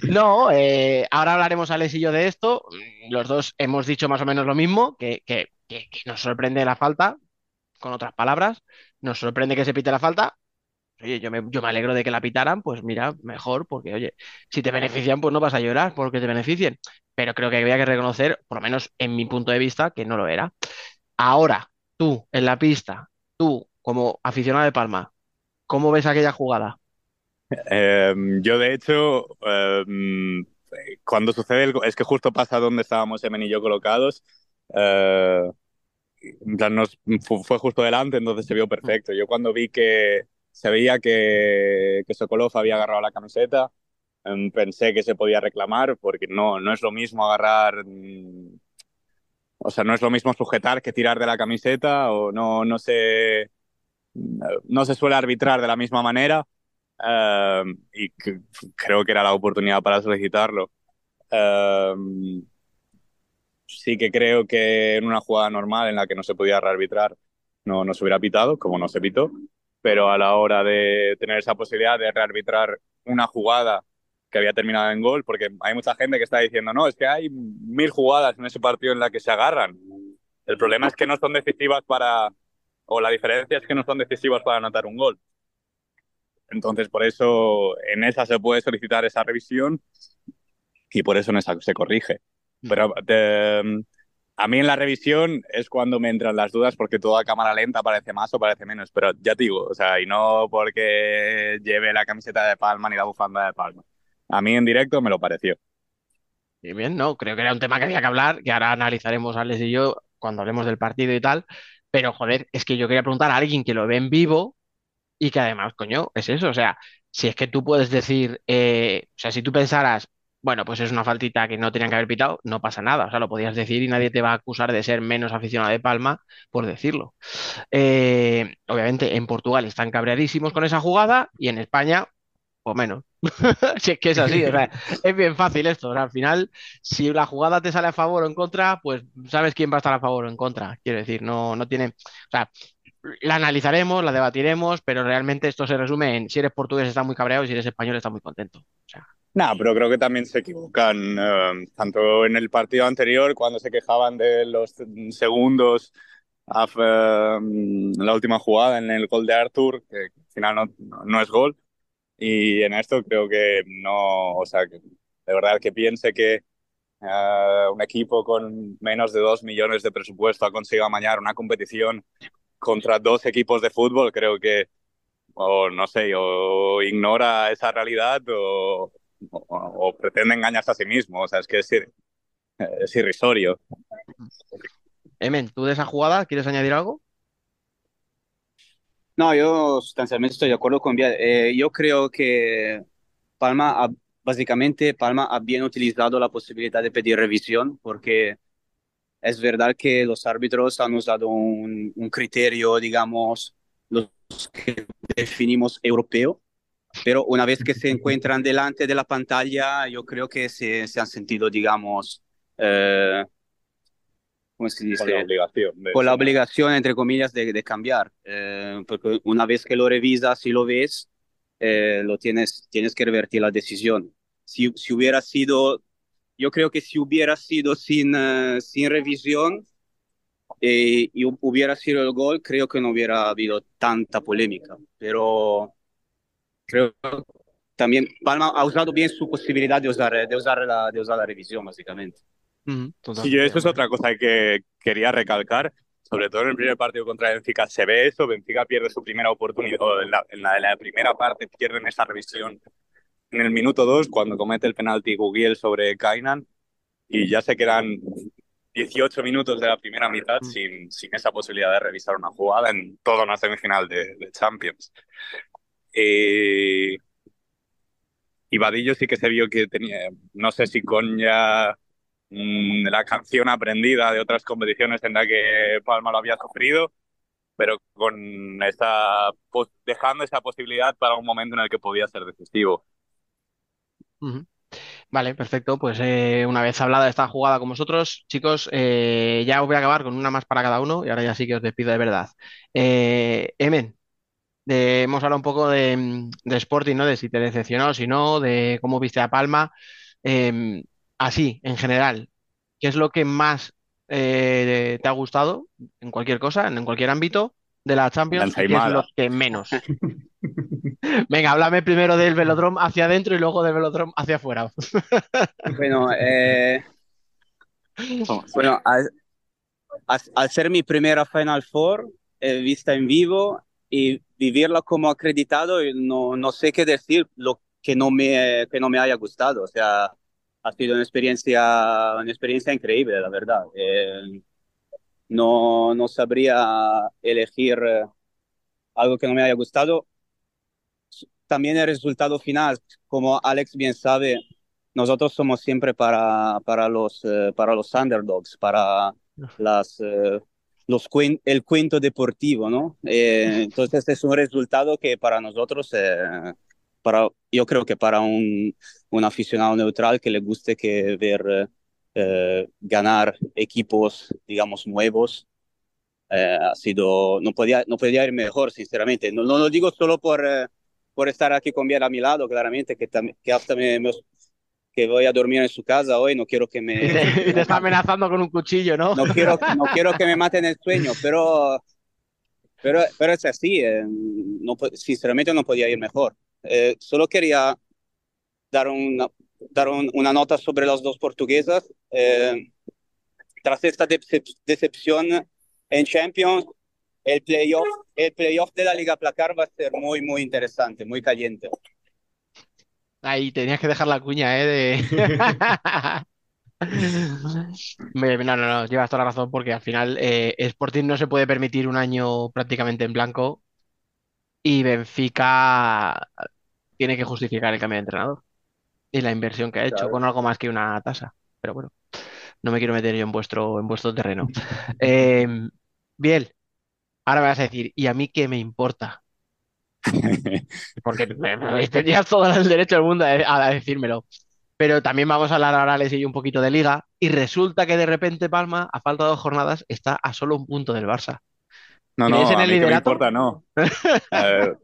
No, eh, ahora hablaremos Alex y yo de esto. Los dos hemos dicho más o menos lo mismo, que, que- nos sorprende la falta, con otras palabras, nos sorprende que se pite la falta. Oye, yo me, yo me alegro de que la pitaran, pues mira, mejor, porque oye, si te benefician, pues no vas a llorar porque te beneficien. Pero creo que había que reconocer, por lo menos en mi punto de vista, que no lo era. Ahora, tú, en la pista, tú, como aficionado de Palma, ¿cómo ves aquella jugada?
Eh, yo, de hecho, eh, cuando sucede es que justo pasa donde estábamos Emen y yo colocados. eh, en plan, nos, fu- fue justo delante, entonces se vio perfecto. Yo cuando vi que se veía que, que Sokolov había agarrado la camiseta, em, pensé que se podía reclamar, porque no, no es lo mismo agarrar, mm, o sea, no es lo mismo sujetar que tirar de la camiseta, o no, no se, no se suele arbitrar de la misma manera, em, y que- creo que era la oportunidad para solicitarlo. Em, sí que creo que en una jugada normal en la que no se podía rearbitrar no, no se hubiera pitado, como no se pitó, pero a la hora de tener esa posibilidad de rearbitrar una jugada que había terminado en gol, porque hay mucha gente que está diciendo, no, es que hay mil jugadas en ese partido en la que se agarran. El problema es que no son decisivas para, o la diferencia es que no son decisivas para anotar un gol. Entonces, por eso en esa se puede solicitar esa revisión y por eso en esa se corrige. Pero de- a mí en la revisión es cuando me entran las dudas porque toda cámara lenta parece más o parece menos. Pero ya te digo, o sea, y no porque lleve la camiseta de Palma ni la bufanda de Palma. A mí en directo me lo pareció.
Y bien, no, creo que era un tema que había que hablar, que ahora analizaremos Alex y yo cuando hablemos del partido y tal. Pero joder, es que yo quería preguntar a alguien que lo ve en vivo y que además, coño, es eso. O sea, si es que tú puedes decir, eh, o sea, si tú pensaras, bueno, pues es una faltita que no tenían que haber pitado, no pasa nada. O sea, lo podías decir y nadie te va a acusar de ser menos aficionado de Palma por decirlo. Eh, obviamente en Portugal están cabreadísimos con esa jugada y en España, pues menos. Si es que es así, o sea, es bien fácil esto. o sea, al final, si la jugada te sale a favor o en contra, pues sabes quién va a estar a favor o en contra. Quiero decir, no, no tiene. O sea, la analizaremos, la debatiremos, pero realmente esto se resume en si eres portugués estás muy cabreado y si eres español estás muy contento. O sea,
No, pero creo que también se equivocan. eh, tanto en el partido anterior, cuando se quejaban de los segundos a- eh, la última jugada, en el gol de Arthur, que al final no, no- es gol. Y en esto creo que no, o sea, que de verdad que piense que eh, un equipo con menos de dos millones de presupuesto ha conseguido amañar una competición contra dos equipos de fútbol, creo que, o no sé, o ignora esa realidad o, o, o pretende engañarse a sí mismo. O sea, es que es, ir- es irrisorio.
Emen, ¿tú de esa jugada quieres añadir algo?
No, yo sustancialmente estoy de acuerdo con Biel. Eh, yo creo que Palma, ha- básicamente, Palma ha bien utilizado la posibilidad de pedir revisión porque es verdad que los árbitros han usado un, un criterio, digamos, los que definimos europeo, pero una vez que se encuentran delante de la pantalla, yo creo que se, se han sentido, digamos, eh, ¿cómo se dice?
Con la obligación.
con la obligación, entre comillas, de, de cambiar. Eh, porque una vez que lo revisas y lo ves, eh, lo tienes, tienes que revertir la decisión. Si, si hubiera sido, yo creo que si hubiera sido sin, eh, sin revisión eh, y hu- hubiera sido el gol, creo que no hubiera habido tanta polémica. Pero creo que también Palma ha usado bien su posibilidad de usar, de usar, la, de usar la revisión, básicamente.
Ujú,
Sí, yo eso es otra cosa que quería recalcar, sobre todo en el primer partido contra Benfica se ve eso, Benfica pierde su primera oportunidad, en la, en la, en la primera parte pierden esa revisión en el minuto 2 cuando comete el penalti Gugiel sobre Kainan y ya se quedan 18 minutos de la primera mitad
Mm.
sin, sin esa posibilidad de revisar una jugada en toda una semifinal de, de Champions. Eh, y Vadillo sí que se vio que tenía, no sé si con ya mm, la canción aprendida de otras competiciones en la que Palma lo había sufrido, pero con esa, pos- dejando esa posibilidad para un momento en el que podía ser decisivo.
Vale, perfecto. Pues eh, una vez hablada esta jugada con vosotros, chicos, eh, ya os voy a acabar con una más para cada uno y ahora ya sí que os despido de verdad. Eh, Emen, de- hemos hablado un poco de, mm, de Sporting, ¿no? De si te decepcionó, si no, de cómo viste a Palma. Eh, así, en general, ¿qué es lo que más eh, te ha gustado en cualquier cosa, en cualquier ámbito de la Champions? ¿Y qué es lo
ensaimada.
que menos? Venga, háblame primero del velodrome hacia adentro y luego del velodrome hacia afuera.
Bueno, eh, bueno al, al- al ser mi primera Final Four eh, vista en vivo y vivirla como acreditado, no, no sé qué decir lo que no me, que no me haya gustado. O sea, ha sido una experiencia, una experiencia increíble, la verdad. Eh, no, no sabría elegir eh, algo que no me haya gustado. También el resultado final, como Alex bien sabe, nosotros somos siempre para, para, los, eh, para los underdogs, para las, eh, los quin- el cuento deportivo, ¿no? Eh, entonces es un resultado que para nosotros, eh, para, yo creo que para un, un aficionado neutral que le guste que ver ganar equipos, digamos, nuevos, ha sido, no podía, no podía ir mejor, sinceramente. No, no lo digo solo por, por estar aquí con Biel a mi lado, claramente, que, que hasta me, me- que voy a dormir en su casa hoy, no quiero que me...
Y te, te está amenazando con un cuchillo, ¿no?
No quiero, no quiero que me maten el sueño, pero, pero, pero es así. eh, no, sinceramente no podía ir mejor. Eh, solo quería dar una, dar un- una nota sobre las dos portuguesas. Eh, tras esta decep- decepción en Champions, el playoff, el playoff de la Liga Placar va a ser muy, muy interesante, muy caliente.
Ahí tenías que dejar la cuña, ¿eh? De... No, no, no, llevas toda la razón porque al final eh, Sporting no se puede permitir un año prácticamente en blanco y Benfica tiene que justificar el cambio de entrenador y la inversión que ha hecho
Claro.
con algo más que una tasa. Pero bueno, no me quiero meter yo en vuestro, en vuestro terreno. Eh, Biel, ahora me vas a decir, ¿y a mí qué me importa? Porque me- me- tenías todo el derecho del mundo a, a decírmelo. Pero también vamos a hablar ahora, les un poquito de liga. Y resulta que de repente Palma, a falta de dos jornadas, está a solo un punto del Barça.
No,
¿Crees
no,
en
a
el
mí que me importa, no. Eh,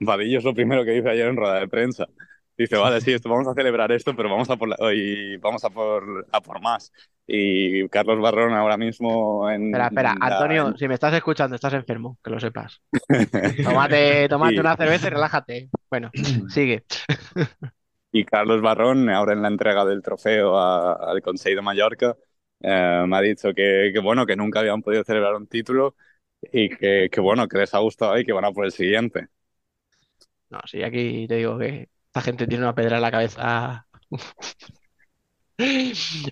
Vadillo es lo primero que dice ayer en rueda de prensa. Dice, vale, sí, esto, vamos a celebrar esto, pero vamos a por, la- y vamos a por, a por más. Y Carlos Barrón ahora mismo en...
Espera, espera,
la-
Antonio, si me estás escuchando, estás enfermo, que lo sepas. Tómate, tómate una cerveza y relájate. Bueno, sigue.
Y Carlos Barrón, ahora en la entrega del trofeo a- al Consell de Mallorca, eh, me ha dicho que, que, bueno, que nunca habían podido celebrar un título y que, que, bueno, que les ha gustado y que van a por el siguiente.
No, sí, aquí te digo que esta gente tiene una pedra en la cabeza.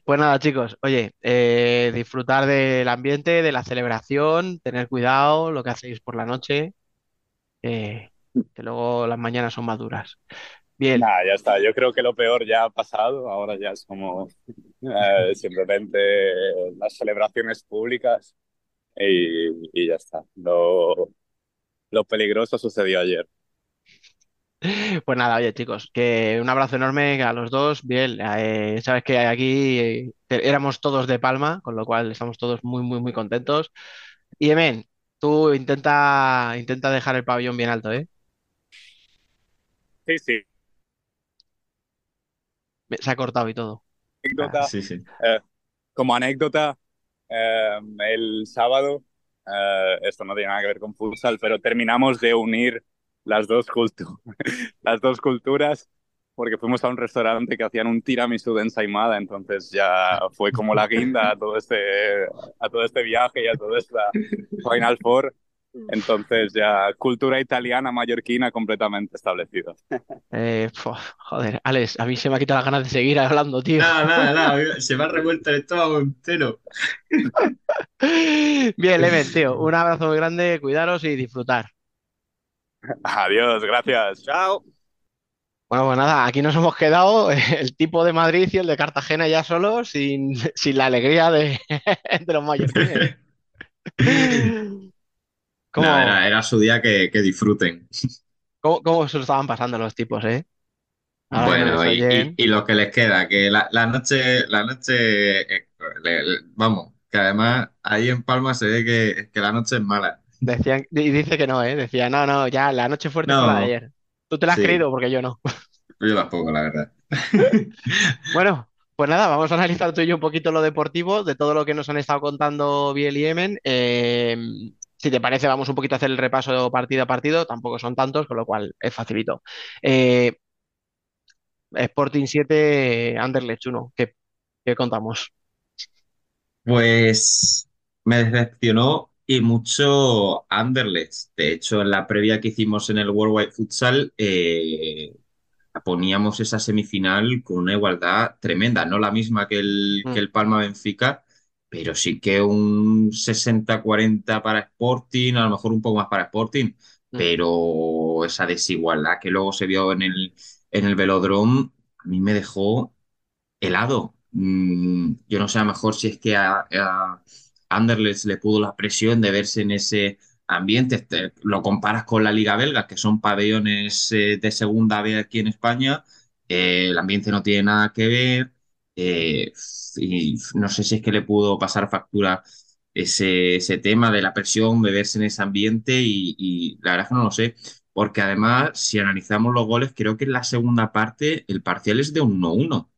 Pues nada, chicos, oye, eh, disfrutar del ambiente, de la celebración, tener cuidado, lo que hacéis por la noche, que luego las mañanas son más duras. Bien,
Nada, ya está. Yo creo que lo peor ya ha pasado. Ahora ya es como eh, simplemente las celebraciones públicas y, y ya está. Lo, lo peligroso sucedió ayer.
Pues nada, oye, chicos, que un abrazo enorme a los dos. Bien, eh, sabes que aquí eh, éramos todos de Palma, con lo cual estamos todos muy, muy, muy contentos. Y Emen, tú intenta, intenta dejar el pabellón bien alto, ¿eh?
Sí, sí.
Se ha cortado y todo.
Anécdota,
Sí, sí.
eh, como anécdota, eh, el sábado, eh, esto no tiene nada que ver con futsal, pero terminamos de unir las dos, cultu- las dos culturas porque fuimos a un restaurante que hacían un tiramisú de ensaimada, entonces ya fue como la guinda a todo este, a todo este viaje y a toda esta Final Four. Entonces ya cultura italiana mallorquina completamente establecida.
Eh, joder, Alex, a mí se me ha quitado las ganas de seguir hablando, tío.
Nada, nada, nada. Se me ha revuelto el estómago entero.
Bien, Leven, tío, un abrazo muy grande, cuidaros y disfrutar.
Adiós, gracias.
Chao.
Bueno, pues nada, aquí nos hemos quedado el tipo de Madrid y el de Cartagena ya solos, sin, sin la alegría de, de los mallorquines. ¿Cómo,
Nada, era, era su día que, que disfruten.
cómo- cómo se lo estaban pasando los tipos, eh? Ahora que me
Bueno, y,
oyen.
y- y lo que les queda, que la, la noche, la noche, eh, le- le- vamos, que además ahí en Palma se ve que, que la noche es mala.
Decían, y dice que no, ¿eh? Decía, no, no, ya, la noche fuerte fue la de
No.
ayer. Tú te la has
Sí.
creído porque yo no.
Yo tampoco, la verdad.
Bueno, pues nada, vamos a analizar tú y yo un poquito lo deportivo, de todo lo que nos han estado contando Biel y Emen. Eh, si te parece, vamos un poquito a hacer el repaso partido a partido, tampoco son tantos, con lo cual es facilito. Eh, Sporting 7, Anderlecht 1, ¿qué, qué contamos?
Pues me decepcionó y mucho Anderlecht. De hecho, en la previa que hicimos en el Worldwide Futsal, eh, poníamos esa semifinal con una igualdad tremenda, no la misma que el,
Mm.
que el Palma Benfica, pero sí que un 60-40 para Sporting, a lo mejor un poco más para Sporting,
Mm.
pero esa desigualdad que luego se vio en el, en el Velodrome, a mí me dejó helado. Mm, yo no sé, a lo mejor si es que a, a Anderlecht le pudo la presión de verse en ese ambiente. Este, lo comparas con la Liga Belga, que son pabellones eh, de segunda B aquí en España. eh, el ambiente no tiene nada que ver. eh, y no sé si es que le pudo pasar factura ese, ese tema de la presión, de verse en ese ambiente. Y, y la verdad es que no lo sé. Porque además, si analizamos los goles, creo que en la segunda parte el parcial es de un 1-1.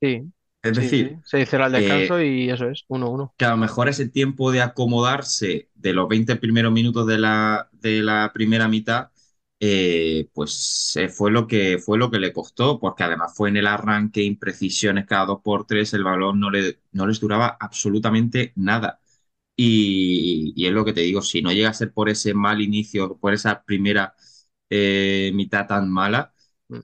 Sí,
Es
sí,
decir,
sí. Se cerró el
eh,
descanso y eso es, 1-1.
que a lo mejor ese tiempo de acomodarse de los 20 primeros minutos de la, de la primera mitad, eh, pues eh, fue lo que, fue lo que le costó, porque además fue en el arranque, imprecisiones cada dos por tres, el balón no, le, no les duraba absolutamente nada. Y, y es lo que te digo, si no llega a ser por ese mal inicio, por esa primera eh, mitad tan mala.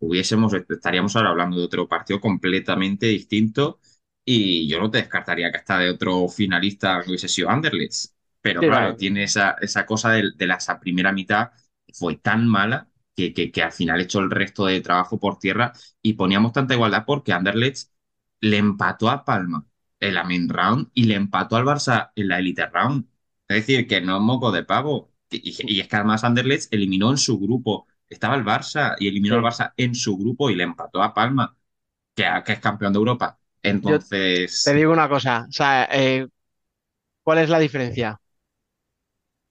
Hubiésemos, estaríamos ahora hablando de otro partido completamente distinto y yo no te descartaría que hasta de otro finalista hubiese sido Anderlecht. Pero
Sí,
claro,
vale.
tiene esa, esa cosa de, de la, esa primera mitad, fue tan mala que, que, que al final echó el resto de trabajo por tierra y poníamos tanta igualdad porque Anderlecht le empató a Palma en la main round y le empató al Barça en la elite round. Es decir, que no es moco de pavo. Y, y es que además Anderlecht eliminó en su grupo. Estaba el Barça y eliminó
Sí.
al Barça en su grupo y le empató a Palma, que, que es campeón de Europa. Entonces,
Te digo una cosa, o sea, eh, ¿cuál es la diferencia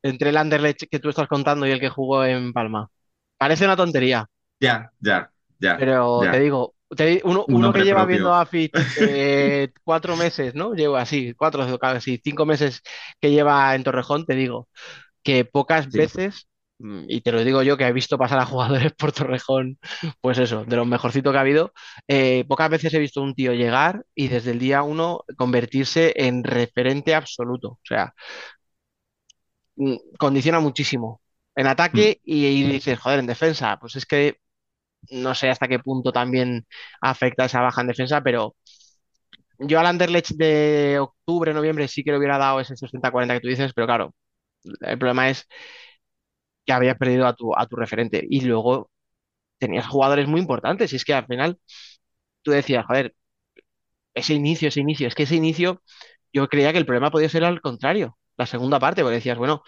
entre el Anderlecht que tú estás contando y el que jugó en Palma? Parece una tontería,
ya, ya, ya,
pero te digo, te uno,
Un
uno que lleva
propio.
viendo a Fitch eh, cuatro meses, ¿no? Lleva así, cuatro, casi cinco meses que lleva en Torrejón, te digo que pocas
Sí.
veces, y te lo digo yo que he visto pasar a jugadores por Torrejón, pues eso, de lo mejorcito que ha habido, eh, pocas veces he visto un tío llegar y desde el día uno convertirse en referente absoluto. O sea, mm, condiciona muchísimo en ataque y, y dices, joder, en defensa, pues es que no sé hasta qué punto también afecta esa baja en defensa, pero yo al Anderlecht de octubre, noviembre sí que le hubiera dado ese 60-40 que tú dices, pero claro, el problema es que habías perdido a tu, a tu referente. Y luego tenías jugadores muy importantes. Y es que al final tú decías, joder, ese inicio, ese inicio, es que ese inicio yo creía que el problema podía ser al contrario, la segunda parte, porque decías, bueno,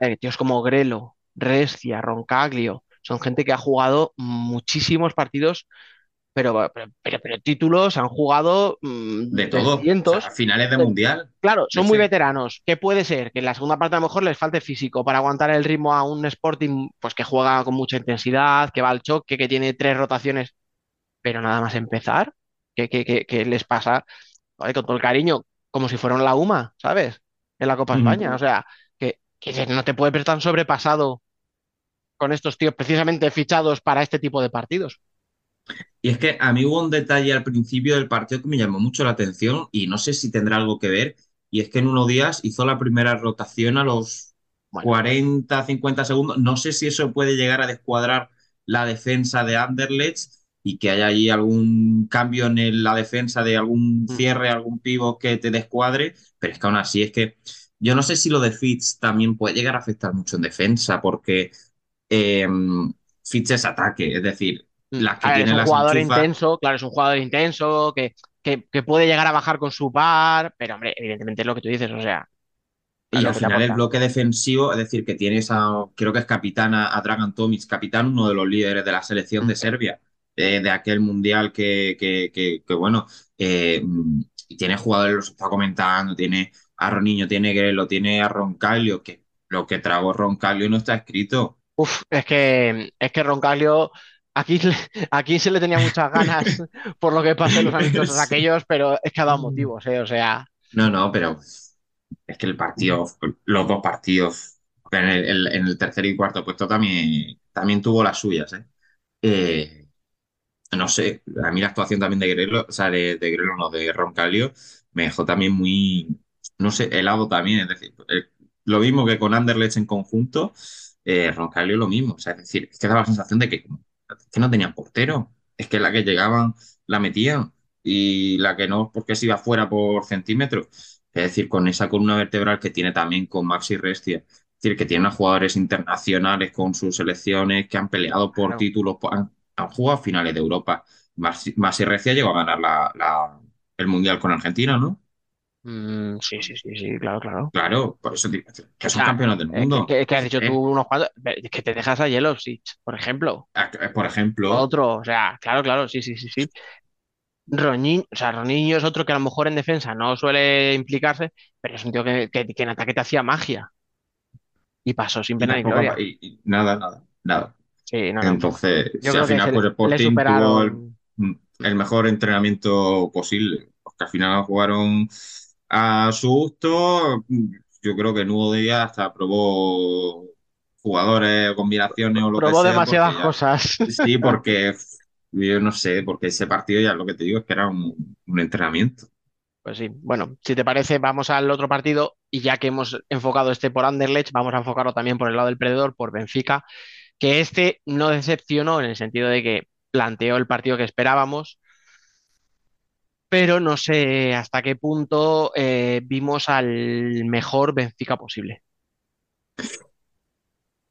eh, tíos como Grelo, Rescia, Roncaglio, son gente que ha jugado muchísimos partidos, pero, pero, pero, pero títulos han jugado mm,
de todo. O
300.
sea, finales de mundial.
Claro, son muy veteranos. ¿Qué puede ser? Que en la segunda parte a lo mejor les falte físico para aguantar el ritmo a un Sporting pues que juega con mucha intensidad, que va al choque, que tiene tres rotaciones, pero nada más empezar, ¿qué, qué- qué- qué les pasa? Con todo el cariño, como si fueran la UMA, ¿sabes? En la Copa. España. O sea, que, que no te puede ver tan sobrepasado con estos tíos precisamente fichados para este tipo de partidos.
Y es que a mí hubo un detalle al principio del partido que me llamó mucho la atención y no sé si tendrá algo que ver. Y es que en unos días hizo la primera rotación a los
Bueno,
40, 50 segundos. No sé si eso puede llegar a descuadrar la defensa de Anderlecht y que haya allí algún cambio en la defensa de algún
Mm.
cierre, algún pivot que te descuadre. Pero es que aún así es que yo no sé si lo de Fitz también puede llegar a afectar mucho en defensa porque eh, Fitz es ataque, es decir. Las que
A ver, es un
las
jugador
enchufas.
intenso, claro, es un jugador intenso que, que, que puede llegar a bajar con su par, pero hombre, evidentemente es lo que tú dices, o sea,
Y al final el bloque defensivo, es decir, que tienes a, creo que es capitán a, a Dragan Tomic, capitán, uno de los líderes de la selección de
Mm.
Serbia, eh, de aquel mundial que, que, bueno, eh, tiene jugadores, los está comentando, tiene a Roniño, tiene Grelo, tiene a Roncaglio, que lo que tragó Roncaglio no está escrito.
Uf, es que, es que Roncaglio, aquí, aquí se le tenía muchas ganas por lo que pasó en los amistosos
Sí.
aquellos, pero es que ha dado motivos, ¿eh? O sea,
No, no, pero es que el partido, los dos partidos, en el, en el tercer y cuarto puesto también, también tuvo las suyas, ¿eh? Eh, no sé, a mí la actuación también de Grelo, o sea, de, de Grelo, no, de Roncalio, me dejó también muy, no sé, helado también, es decir, eh, lo mismo que con Anderlecht en conjunto, eh, Roncalio lo mismo, o sea, es decir, es que daba la sensación de que, que no tenían portero, es que la que llegaban la metían y la que no, porque se iba fuera por centímetros, Es decir, con esa columna vertebral que tiene también con Maxi Restia. Es decir, que tiene a jugadores internacionales con sus selecciones que han peleado por
Claro.
títulos, po- han, han jugado finales de Europa. Maxi, Maxi Restia llegó a ganar la- la- el Mundial con Argentina, ¿no?
Mm, sí, sí, sí, sí, claro, claro.
Claro, por eso que
O
son
sea,
campeones del
eh,
mundo.
que, que has dicho tú unos cuantos, que te dejas a Jelosic, por ejemplo.
a- por ejemplo,
Otro, o sea, claro, claro, sí, sí, sí, sí. Ronin, o sea, Ronillo es otro que a lo mejor en defensa no suele implicarse, pero es un tío que, que- que en ataque te hacía magia y pasó sin pena ni gloria.
y- y nada, nada, nada.
Sí, no.
Entonces, si al final pues Sporting tuvo el, el mejor entrenamiento posible, porque al final jugaron a su gusto. Yo creo que Nuevo Día hasta probó jugadores, combinaciones o lo que
Probó
sea,
demasiadas
ya-
cosas.
sí, porque yo no sé, porque ese partido ya lo que te digo es que era un, un entrenamiento.
Pues sí, bueno, si te parece, vamos al otro partido y ya que hemos enfocado este por Anderlecht, vamos a enfocarlo también por el lado del perdedor, por Benfica, que este no decepcionó en el sentido de que planteó el partido que esperábamos, pero no sé hasta qué punto eh, vimos al mejor Benfica posible.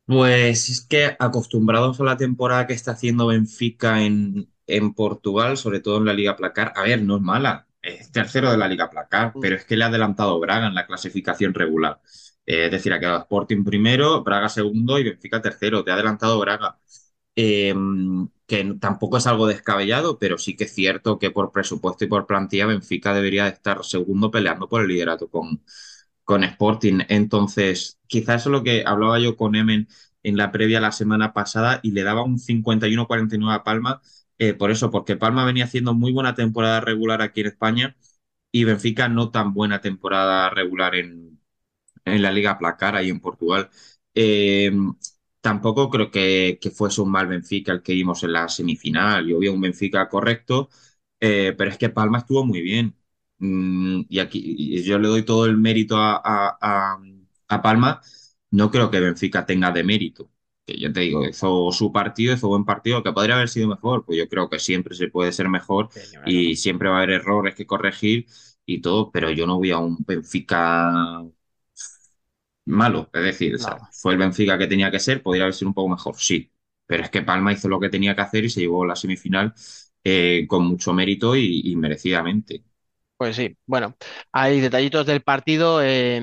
Pues es que acostumbrados a la temporada que está haciendo Benfica en, en Portugal, sobre todo en la Liga Placar, a ver, no es mala, es tercero de la Liga Placar,
Mm.
pero es que le ha adelantado Braga en la clasificación regular. Eh, es decir, ha quedado Sporting primero, Braga segundo y Benfica tercero, te ha adelantado Braga. Eh, que tampoco es algo descabellado, pero sí que es cierto que por presupuesto y por plantilla Benfica debería estar segundo peleando por el liderato con, con Sporting. Entonces, quizás eso es lo que hablaba yo con Emen en la previa la semana pasada y le daba un 51-49 a Palma. eh, por eso, porque Palma venía haciendo muy buena temporada regular aquí en España y Benfica no tan buena temporada regular en, en la Liga Placar ahí en Portugal. Eh, tampoco creo que, que fuese un mal Benfica el que vimos en la semifinal. Yo vi un Benfica correcto, eh, pero es que Palma estuvo muy bien. Mm, y aquí yo le doy todo el mérito a, a- a- a Palma. No creo que Benfica tenga de mérito. Que yo te digo, hizo su partido, hizo buen partido, que podría haber sido mejor. Pues yo creo que siempre se puede ser mejor y siempre va a haber errores que corregir y todo, pero yo no vi a un Benfica malo. Es decir, o sea,
No.
fue el Benfica que tenía que ser, podría haber sido un poco mejor, sí. Pero es que Palma hizo lo que tenía que hacer y se llevó la semifinal eh, con mucho mérito y, y merecidamente.
Pues sí, bueno, hay detallitos del partido. eh,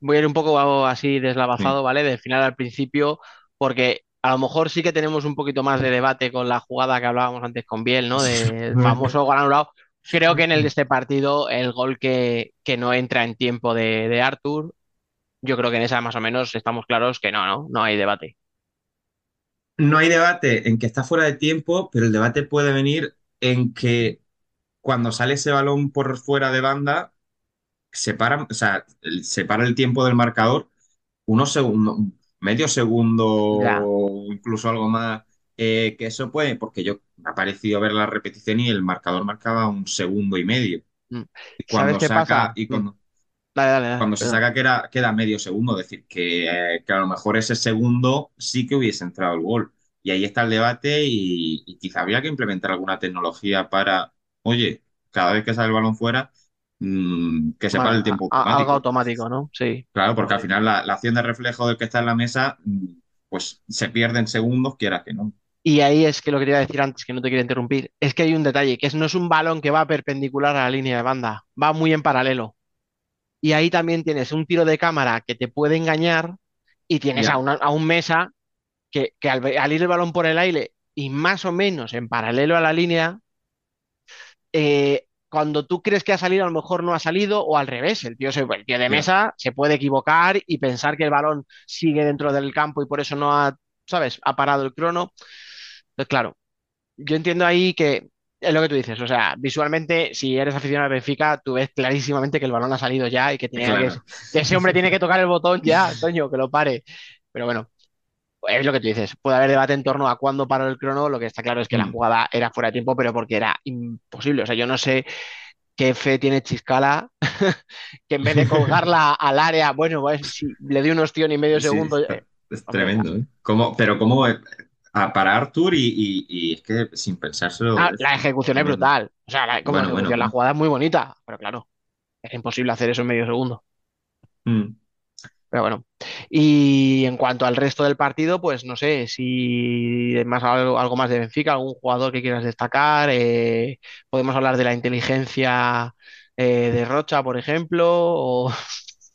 voy a ir un poco así deslavazado, ¿vale? Del final al principio, porque a lo mejor sí que tenemos un poquito más de debate con la jugada que hablábamos antes con Biel, ¿no? Del famoso gol anulado. Creo que en el de este partido, el gol que, que no entra en tiempo de, de Arthur, yo creo que en esa más o menos estamos claros que no, no, no hay debate.
No hay debate en que está fuera de tiempo, pero el debate puede venir en que cuando sale ese balón por fuera de banda, separa, o sea, el- separa el tiempo del marcador unos segundos, medio segundo,
Ya.
incluso algo más. eh, que eso puede, porque yo me ha parecido ver la repetición y el marcador marcaba un segundo y medio.
Mm.
Y cuando
¿Sabes qué
saca,
pasa?
y cuando,
Dale, dale, dale.
cuando se saca que era, queda medio segundo, es decir, que, que a lo mejor ese segundo sí que hubiese entrado el gol. Y ahí está el debate y, y quizá habría que implementar alguna tecnología para, oye, cada vez que sale el balón fuera, mm, que se pare el tiempo
algo
automático.
¿no? Sí.
Claro, porque al final la, la acción de reflejo del que está en la mesa, mm, pues se pierde en segundos, quieras que no.
Y ahí es que lo que te iba a decir antes, que no te quiero interrumpir, es que hay un detalle, que no es un balón que va perpendicular a la línea de banda, va muy en paralelo. Y ahí también tienes un tiro de cámara que te puede engañar y tienes a, una- a un mesa que, que al, al ir el balón por el aire y más o menos en paralelo a la línea, eh, cuando tú crees que ha salido, a lo mejor no ha salido, o al revés, el tío, se- el tío de mesa se puede equivocar y pensar que el balón sigue dentro del campo y por eso no ha, ¿sabes?, ha parado el crono. Entonces, claro, yo entiendo ahí que es lo que tú dices, o sea, visualmente, si eres aficionado al Benfica, tú ves clarísimamente que el balón ha salido ya y que,
Claro.
ese hombre tiene que tocar el botón ya, Toño, que lo pare. Pero bueno, es lo que tú dices, puede haber debate en torno a cuándo paró el crono, lo que está claro es que la
Mm.
jugada era fuera de tiempo, pero porque era imposible, o sea, yo no sé qué fe tiene Chiscala, que en vez de colgarla al área, bueno, pues, si le dio un ostión y medio
Sí,
segundo, eh,
es
hombre,
tremendo, ¿eh? ¿Cómo- pero cómo eh, a- para Arthur y, y- y es que sin pensárselo.
ah,
es
la ejecución es brutal, o sea, la, como
Bueno,
ejecución,
bueno,
la jugada es muy bonita, pero claro. Era imposible hacer eso en medio segundo.
Mm.
Pero bueno. Y en cuanto al resto del partido, pues no sé si más algo, algo más de Benfica, algún jugador que quieras destacar. eh, podemos hablar de la inteligencia eh, de Rocha, por ejemplo. O...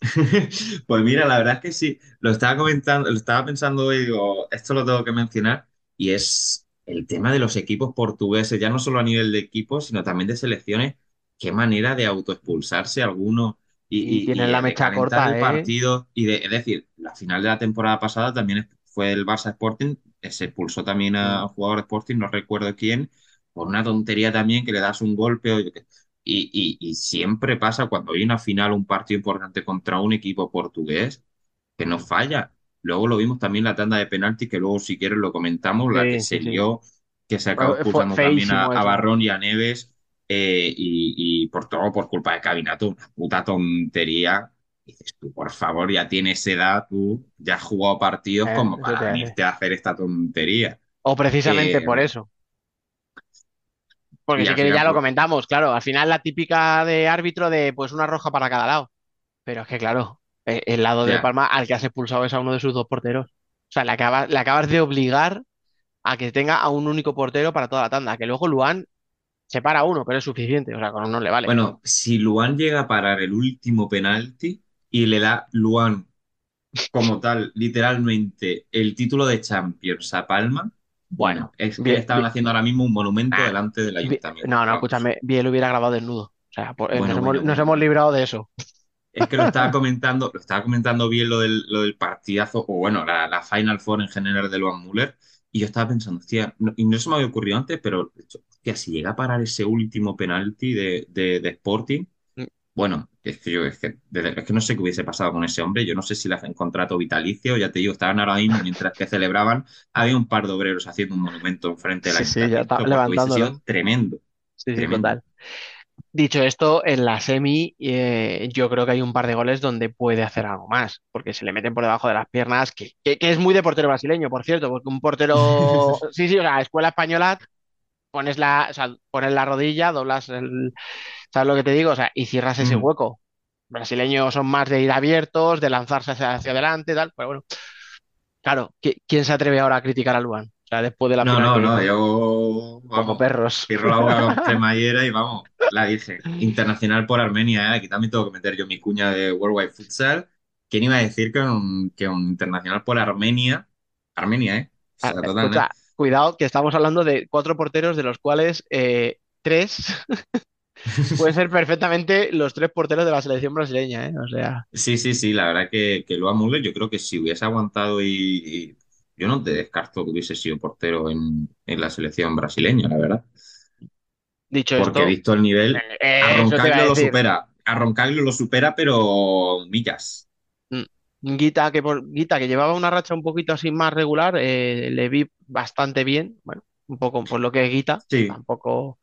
Pues mira, la verdad es que sí, lo estaba comentando, lo estaba pensando hoy, digo, esto lo tengo que mencionar, y es el tema de los equipos portugueses, ya no solo a nivel de equipos, sino también de selecciones, qué manera de autoexpulsarse algunos y,
Y tienen
y
la mecha corta,
el
¿eh?
partido, y de, es decir, la final de la temporada pasada también fue el Barça Sporting, eh, se expulsó también a un jugador de Sporting, no recuerdo quién, por una tontería también que le das un golpe y- y siempre pasa cuando hay una final, un partido importante contra un equipo portugués, que no falla. Luego lo vimos también la tanda de penaltis, que luego si quieres lo comentamos, la que se
sí,
lió, que se acabó expulsando también a. Barrón y a Neves, eh, y, y por todo por culpa de Cabinato, una puta tontería. Dices tú, por favor, ya tienes edad, tú ya has jugado partidos
Eh,
como para venirte a hacer esta tontería.
O precisamente
Eh,
por eso. Porque si quieres ya lo comentamos, claro, al final la típica de árbitro de pues una roja para cada lado. Pero es que claro, el lado de. Palma al que has expulsado es a uno de sus dos porteros. O sea, le acabas, le acabas de obligar a que tenga a un único portero para toda la tanda, que luego Luan se para uno, pero es suficiente, o sea, con uno le vale.
Bueno, si Luan llega a parar el último penalti y le da Luan como tal, literalmente, el título de Champions a Palma, bueno, es que
Bien,
estaban
bien.
haciendo ahora mismo un monumento
Ah,
delante del ayuntamiento.
No, no, escúchame, Biel hubiera grabado desnudo. O sea, por- eh,
Bueno,
nos, hemos,
bueno,
nos hemos librado de eso.
Es que lo estaba comentando, lo estaba comentando bien lo del, lo del partidazo, o bueno, la, la Final Four en general de Luan Müller, y yo estaba pensando, hostia, no- y no se me había ocurrido antes, pero hostia, si llega a parar ese último penalti de, de, de Sporting, bueno, es que yo es que, desde- es que no sé qué hubiese pasado con ese hombre, yo no sé si le hacen contrato vitalicio, ya te digo, estaban ahora mismo, mientras que celebraban, había un par de obreros haciendo un monumento enfrente del
Sí, sí, ya está levantándolo.
tremendo,
Sí, sí,
tremendo.
total. Dicho esto, en la semi eh, yo creo que hay un par de goles donde puede hacer algo más, porque se le meten por debajo de las piernas, que, que- que es muy de portero brasileño, por cierto, porque un portero, sí, sí, o sea, escuela española, pones la, o sea, pones la rodilla, doblas el, ¿sabes lo que te digo? O sea, y cierras ese
Mm.
hueco. Brasileños son más de ir abiertos, de lanzarse hacia, hacia adelante, tal, pero bueno, claro, ¿qui- ¿quién se atreve ahora a criticar a Luan? Sea, después de la
No, no, no, yo,
como
vamos,
perros.
cierro la boca con cremallera y vamos, la dije. Internacional por Armenia, ¿eh? Aquí también tengo que meter yo mi cuña de Worldwide Futsal. ¿Quién iba a decir que un, que un internacional por Armenia? Armenia, ¿eh? O
Ah,
sea.
Escucha, cuidado, que estamos hablando de cuatro porteros, de los cuales eh, tres pueden ser perfectamente los tres porteros de la selección brasileña, ¿eh? O sea,
Sí, sí, sí, la verdad que, que Luan Müller, yo creo que si hubiese aguantado y, y yo no te descarto que hubiese sido portero en, en la selección brasileña, la verdad.
dicho
Porque
esto,
visto el nivel,
eh,
a
iba a
Roncaglio lo supera. A Roncaglio lo supera, pero millas.
Mm, Guita que, por, Guita, que llevaba una racha un poquito así más regular, eh, le vi bastante bien, bueno, un poco por lo que es Guita,
Sí,
tampoco.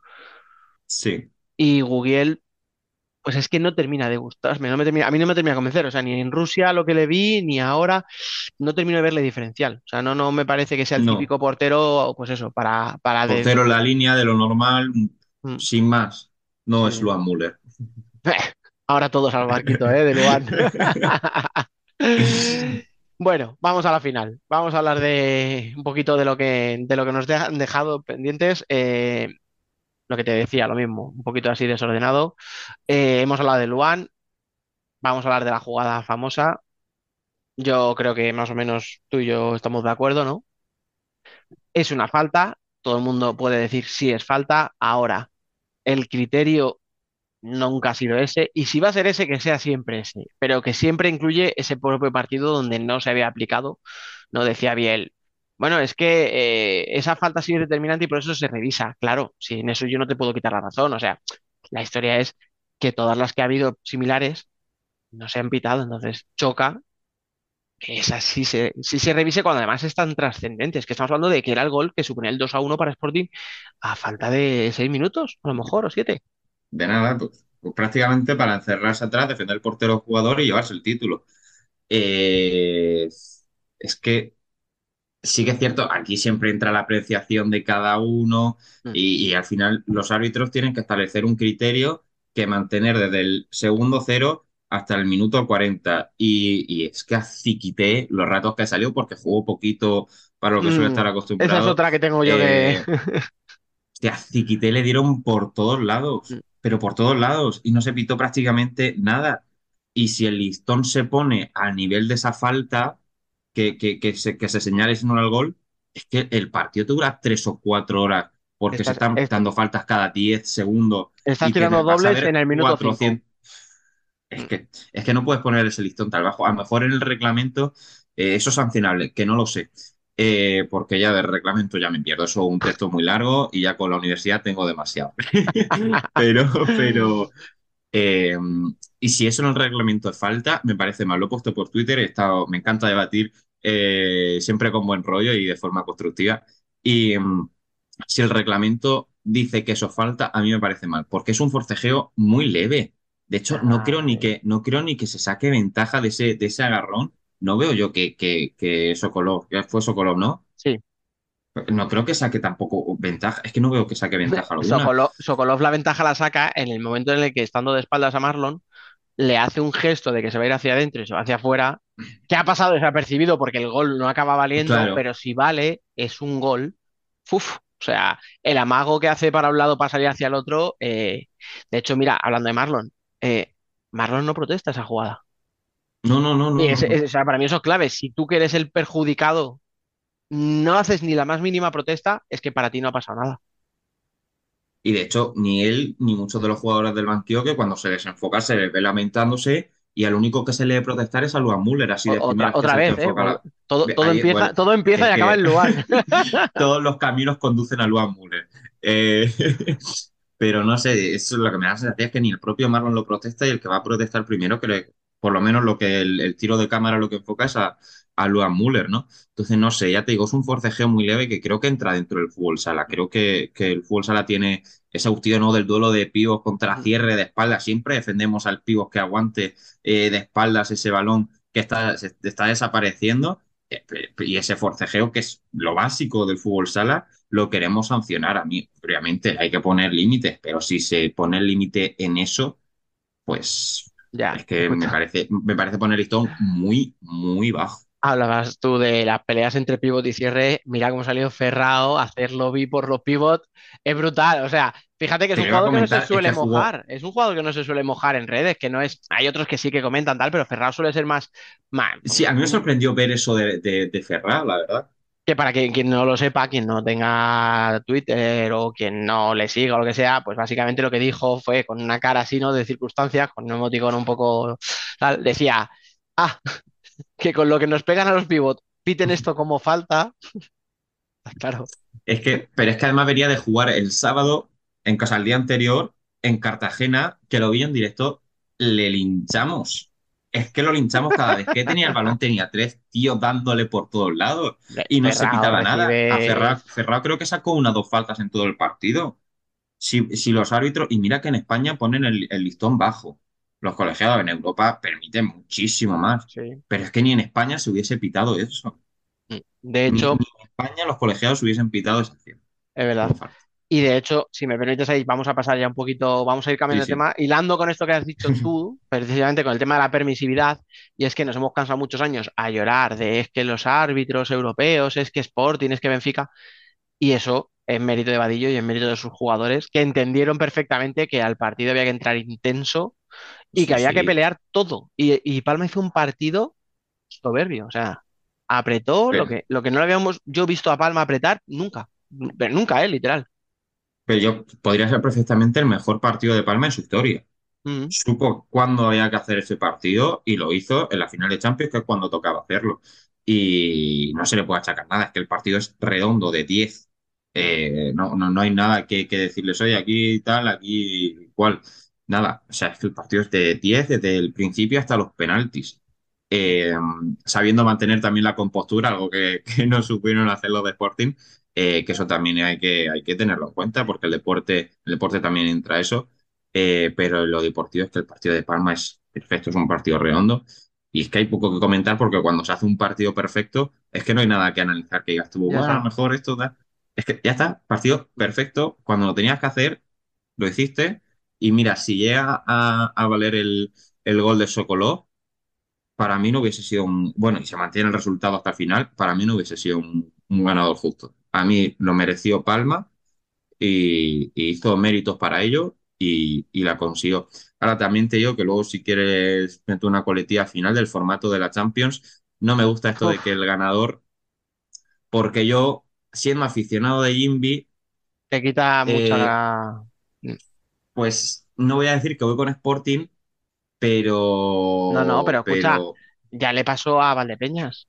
sí.
Y Gugiel, pues es que no termina de gustarme, no me termina, a mí no me termina de convencer, o sea, ni en Rusia lo que le vi, ni ahora, no termino de verle diferencial. O sea, no, no me parece que sea el
No.
típico portero, pues eso, para, para de-
Portero en la línea de lo normal,
Mm.
sin más. No es
Sí.
Luan Müller.
Ahora todos al barquito, ¿eh? De Luan. Bueno, vamos a la final. Vamos a hablar de un poquito de lo que, de lo que nos han dejado pendientes. Eh, lo que te decía, lo mismo, un poquito así desordenado. Eh, hemos hablado de Luan, vamos a hablar de la jugada famosa. Yo creo que más o menos tú y yo estamos de acuerdo, ¿no? Es una falta, todo el mundo puede decir si es falta. Ahora, el criterio nunca ha sido ese, y si va a ser ese, que sea siempre ese, pero que siempre incluye ese propio partido donde no se había aplicado, no decía Biel. Bueno, es que eh, esa falta sí es determinante y por eso se revisa. Claro, si en eso yo no te puedo quitar la razón. O sea, la historia es que todas las que ha habido similares no se han pitado, entonces choca que esa sí se, sí se revise cuando además es tan trascendente. Es que estamos hablando de que era el gol que suponía el 2 a 1 para Sporting a falta de 6 minutos, a lo mejor, o 7.
De nada, pues, pues prácticamente para encerrarse atrás, defender el portero jugador y llevarse el título. Eh, es que sí que es cierto, aquí siempre entra la apreciación de cada uno
Mm.
y, y al final los árbitros tienen que establecer un criterio que mantener desde el segundo cero hasta el minuto 40. Y, y es que aciquité los ratos que salió porque jugó poquito para lo que suele
Mm,
estar
Esa
acostumbrado.
es otra que tengo yo
Eh,
que...
Hostia, a Ziquité le dieron por todos lados, pero por todos lados, y no se pitó prácticamente nada. Y si el listón se pone al nivel de esa falta que, que, que se, que se señale si no era el gol, es que el partido te dura tres o cuatro horas, porque se están
est-
dando faltas cada 10 segundos
estás tirando dobles en el minuto 5.
400. Es que, es que no puedes poner ese listón tan bajo. A lo mejor en el reglamento eh, eso es sancionable, que no lo sé. Eh, porque ya del reglamento ya me pierdo. Eso es un texto muy largo y ya con la universidad tengo demasiado. Pero, pero, eh, y si eso en el reglamento es falta, me parece mal. Lo he puesto por Twitter, he estado, me encanta debatir eh, siempre con buen rollo y de forma constructiva. Y mm, si el reglamento dice que eso falta, a mí me parece mal, porque es un forcejeo muy leve. De hecho, no creo ni que, no creo ni que se saque ventaja de ese, de ese agarrón. No veo yo que, que, que Sokolov, que fue Sokolov, ¿no?
Sí.
No creo que saque tampoco ventaja. Es que no veo que saque ventaja alguna.
Sokolov, Sokolov la ventaja la saca en el momento en el que, estando de espaldas a Marlon, le hace un gesto de que se va a ir hacia adentro y se va hacia afuera, que ha pasado desapercibido porque el gol no acaba valiendo,
Claro.
pero si vale, es un gol. Uf, o sea, el amago que hace para un lado para salir hacia el otro. eh, de hecho, mira, hablando de Marlon, eh, Marlon no protesta esa jugada.
No, no, no, no.
Es- es- o sea, para mí eso es clave. Si tú que eres el perjudicado no haces ni la más mínima protesta, es que para ti no ha pasado nada.
Y de hecho, ni él ni muchos de los jugadores del banquillo que cuando se desenfoca se les ve lamentándose y al único que se le debe protestar es a Luan Müller, así de
otra
que
otra vez, ¿eh? Todo, todo
ahí,
empieza,
bueno,
todo empieza y acaba
que-
en Luan.
Todos los caminos conducen a Luan Müller. Eh, pero no sé, eso es lo que me da la sensación es que ni el propio Marlon lo protesta y el que va a protestar primero, creo, por lo menos lo que el, el tiro de cámara lo que enfoca es a, a Luan Müller, ¿no? Entonces, no sé, ya te digo, es un forcejeo muy leve que creo que entra dentro del fútbol sala. Creo que, que el fútbol sala tiene ese gustillo ¿no? del duelo de pibos contra cierre de espaldas. Siempre defendemos al pibos que aguante eh, de espaldas ese balón que está, se- está desapareciendo. Eh, Y ese forcejeo, que es lo básico del fútbol sala, lo queremos sancionar. A mí, obviamente, hay que poner límites, pero si se pone el límite en eso, pues
Ya,
es que
escucha.
me parece, me parece poner listón muy, muy bajo.
Hablabas tú de las peleas entre pivot y cierre. Mira cómo salió Ferrao a hacer lobby por los pivot. Es brutal. O sea, fíjate que es
Te
un jugador que no se suele mojar. Es un jugador que no se suele mojar en redes, que no es. Hay otros que sí que comentan tal, pero Ferrao suele ser más. más-
Sí, a mí me sorprendió ver eso de, de, de la verdad.
que para quien, quien no lo sepa, quien no tenga Twitter o quien no le siga o lo que sea, pues básicamente lo que dijo fue con una cara así, ¿no? De circunstancias, con un emoticón un poco tal, decía, ah, que con lo que nos pegan a los pivot, piten esto como falta. Claro,
Es que, pero es que además venía de jugar el sábado, en casa el día anterior, en Cartagena, que lo vi en directo, le linchamos. Es que lo linchamos cada vez que tenía el balón, tenía tres tíos dándole por todos lados y no se
Ferrao
pitaba nada. A Ferran creo que sacó una o dos faltas en todo el partido. Si, si los árbitros, y mira que en España ponen el, el listón bajo. Los colegiados en Europa permiten muchísimo más.
sí.
Pero es que ni en España se hubiese pitado eso.
De
Ni,
hecho,
ni en España los colegiados hubiesen pitado esa acción.
es verdad. Y de hecho, si me permites ahí, vamos a pasar ya un poquito, vamos a ir cambiando
Sí,
de
sí.
tema, hilando con esto que has dicho tú, precisamente con el tema de la permisividad, y es que nos hemos cansado muchos años a llorar de es que los árbitros europeos, es que Sporting, es que Benfica, y eso es mérito de Vadillo y es mérito de sus jugadores, que entendieron perfectamente que al partido había que entrar intenso y que había que pelear todo. Y, y Palma hizo un partido soberbio, o sea, apretó lo que, lo que no lo habíamos yo visto a Palma apretar nunca, pero nunca, eh, literal.
Pero yo podría ser perfectamente el mejor partido de Palma en su historia. Supo cuándo había que hacer ese partido y lo hizo en la final de Champions, que es cuando tocaba hacerlo. Y no se le puede achacar nada, es que el partido es redondo de 10. Eh, no, no, no hay nada que, que decirles, oye, aquí tal, aquí cual. Nada, o sea, es que el partido es de 10 desde el principio hasta los penaltis. Eh, sabiendo mantener también la compostura, algo que, que no supieron hacer los de Sporting, eh, que eso también hay que, hay que tenerlo en cuenta, porque el deporte, el deporte también entra eso. Eh, pero lo deportivo es que el partido de Palma es perfecto, es un partido redondo. Y es que hay poco que comentar porque cuando se hace un partido perfecto, es que no hay nada que analizar que digas tú, bueno, a lo mejor esto da. Es que ya está, partido perfecto. Cuando lo tenías que hacer, lo hiciste. Y mira, si llega a, a valer el, el gol de Sokolov, para mí no hubiese sido un, bueno, y se mantiene el resultado hasta el final, para mí no hubiese sido un, un ganador justo. A mí lo mereció Palma y, y hizo méritos para ello y, y la consiguió. Ahora también te digo que luego si quieres meter una coletilla final del formato de la Champions, no me gusta esto de que el ganador, porque yo, siendo aficionado de Jimby,
Te quita
eh,
mucha...
pues no voy a decir que voy con Sporting,
No, no, pero
pero,
escucha,
pero
ya le pasó a Valdepeñas.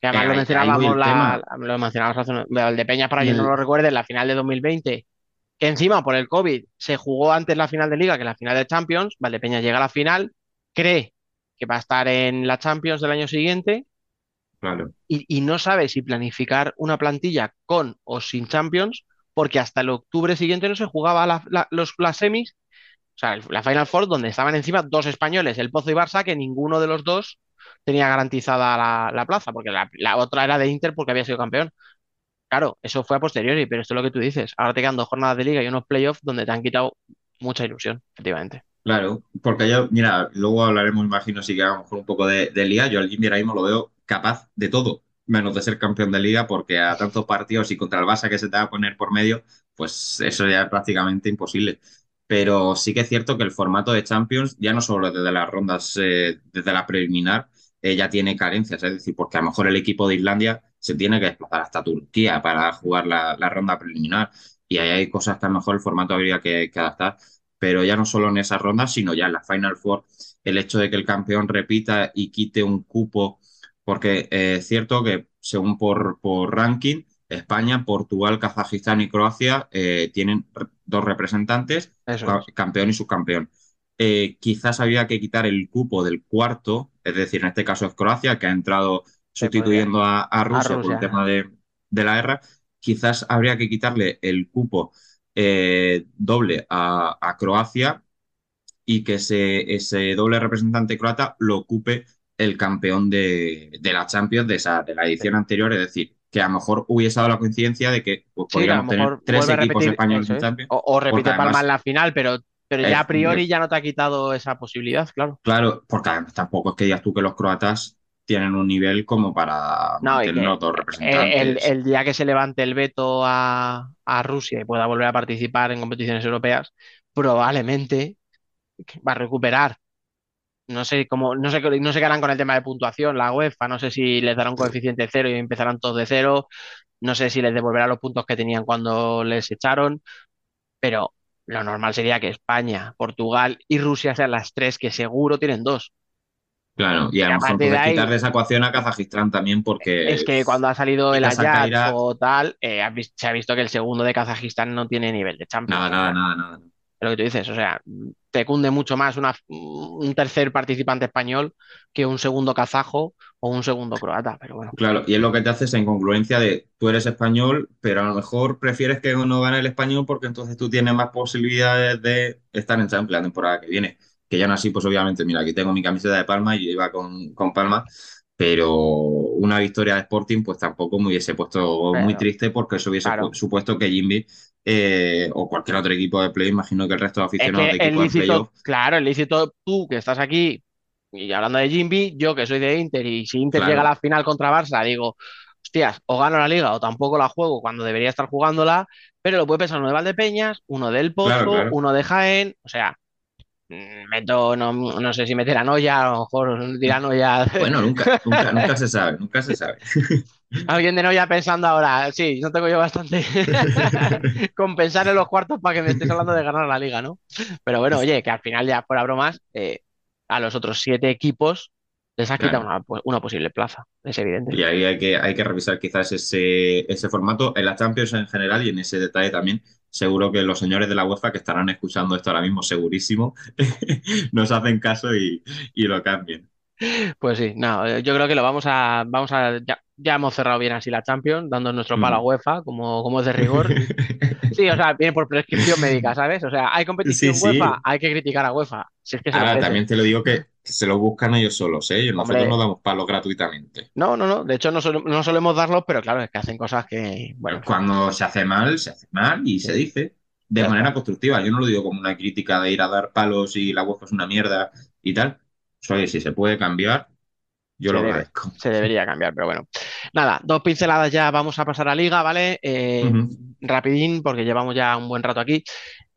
Que
eh,
además lo
ahí voy
mencionábamos, la, lo mencionábamos hace un- Valdepeñas, para quien no lo recuerde, en la final de 2020, que encima por el COVID se jugó antes la final de Liga que la final de Champions. Valdepeñas llega a la final, cree que va a estar en la Champions del año siguiente
claro,
y, y no sabe si planificar una plantilla con o sin Champions, porque hasta el octubre siguiente no se jugaba la- los, las semis, o sea, la Final Four, donde estaban encima dos españoles, el Pozo y Barça, que ninguno de los dos tenía garantizada la, la plaza, porque la, otra era de Inter porque había sido campeón. Claro, eso fue a posteriori, pero esto es lo que tú dices. Ahora te quedan dos jornadas de liga y unos playoffs donde te han quitado mucha ilusión, efectivamente.
claro, porque yo, mira, luego hablaremos, imagino, si que a lo mejor un poco de, de liga. Yo al Jimmy ahora mismo lo veo capaz de todo, menos de ser campeón de liga, porque a tantos partidos y contra el Barça que se te va a poner por medio, pues eso ya es prácticamente imposible. Pero sí que es cierto que el formato de Champions, ya no solo desde las rondas, eh, desde la preliminar, eh, ya tiene carencias. Es decir, porque a lo mejor el equipo de Islandia se tiene que desplazar hasta Turquía para jugar la, la ronda preliminar. Y ahí hay cosas que a lo mejor el formato habría que, que adaptar. Pero ya no solo en esas rondas, sino ya en la Final Four, el hecho de que el campeón repita y quite un cupo, porque eh, es cierto que según por, por ranking, España, Portugal, Kazajistán y Croacia eh, tienen dos representantes
es.
campeón y subcampeón. Eh, quizás había que quitar el cupo del cuarto, es decir, en este caso es Croacia, que ha entrado sustituyendo a, a
a
Rusia por el tema de, de la guerra. Quizás habría que quitarle el cupo eh, doble a, a Croacia y que ese, ese doble representante croata lo ocupe el campeón de, de la Champions de, esa, de la edición anterior, es decir, que a lo mejor hubiese dado la coincidencia de que pues,
Sí,
podríamos tener tres equipos
repetir,
españoles en
es.
Champions,
O, repite Palma en
además
la final, pero, pero ya a
es,
priori ya no te ha quitado esa posibilidad, claro.
Claro, porque además tampoco es que digas tú que los croatas tienen un nivel como para
No,
los dos
eh, el,
representantes.
el día que se levante el veto a, a Rusia y pueda volver a participar en competiciones europeas, probablemente va a recuperar. No sé cómo, no sé, no sé qué harán con el tema de puntuación, la UEFA, no sé si les dará un coeficiente cero y empezarán todos de cero, no sé si les devolverá los puntos que tenían cuando les echaron, pero lo normal sería que España, Portugal y Rusia sean las tres que seguro tienen dos.
Claro, y a lo mejor puedes quitar de esa ecuación a Kazajistán también
es
porque
que cuando ha salido el Ajax o tal, eh, se ha visto que el segundo de Kazajistán no tiene nivel de Champions.
nada, nada, nada, nada.
Lo que tú dices, o sea, te cunde mucho más un tercer participante español que un segundo kazajo o un segundo croata, pero bueno.
Claro, y es lo que te hace esa incongruencia de tú eres español, pero a lo mejor prefieres que no gane el español porque entonces tú tienes más posibilidades de estar en Champions la temporada que viene. Que ya no así, pues obviamente, mira, aquí tengo mi camiseta de Palma y yo iba con, con Palma, pero una victoria de Sporting, pues tampoco me hubiese puesto muy triste porque eso hubiese
claro,
supuesto que Jimby eh, o cualquier otro equipo de play, imagino que el resto de
es
aficionados
que
de
es
equipos de
lícito,
playoff,
claro, es lícito tú que estás aquí y hablando de Jimby, yo que soy de Inter y si Inter llega a la final contra Barça, digo, hostias, o gano la liga o tampoco la juego cuando debería estar jugándola, pero lo puede pensar uno de Valdepeñas, uno del Pozo,
claro.
uno de Jaén, o sea, meto, no, no sé si meter a Noya, a lo mejor dirá Noya,
Bueno, nunca, nunca, nunca se sabe, nunca se sabe.
alguien de Noya pensando ahora, sí, no tengo yo bastante con pensar en los cuartos para que me estés hablando de ganar la liga, ¿no? Pero bueno, oye, que al final ya fuera bromas, eh, a los otros siete equipos les has quitado una, pues, una posible plaza, es evidente.
Y ahí hay que, hay que revisar quizás ese, ese formato en la Champions en general y en ese detalle también. Seguro que los señores de la UEFA que estarán escuchando esto ahora mismo, segurísimo, nos hacen caso y, y lo cambien.
Pues sí, no, eh, yo creo que lo vamos a, vamos a, ya, ya hemos cerrado bien así la Champions, dando nuestro palo a
Mm.
UEFA, como, como es de rigor. Sí, o sea, viene por prescripción médica, ¿sabes? O sea, hay
Sí,
competición UEFA, hay que criticar a UEFA, si es que se lo
Ahora, también te lo digo que se lo buscan ellos solos, ¿eh? Nosotros no
Hombre,
damos palos gratuitamente.
no, no, no, de hecho no, no solemos darlos, pero claro, es que hacen cosas que, bueno,
Cuando se hace mal, se hace mal y se dice. de manera constructiva. Yo no lo digo como una crítica de ir a dar palos y la UEFA es una mierda y tal. Oye, si se puede cambiar, yo
Se
lo
debe,
agradezco.
se debería cambiar, pero bueno. Nada, dos pinceladas ya, vamos a pasar a Liga, ¿vale? Eh, rapidín, porque llevamos ya un buen rato aquí.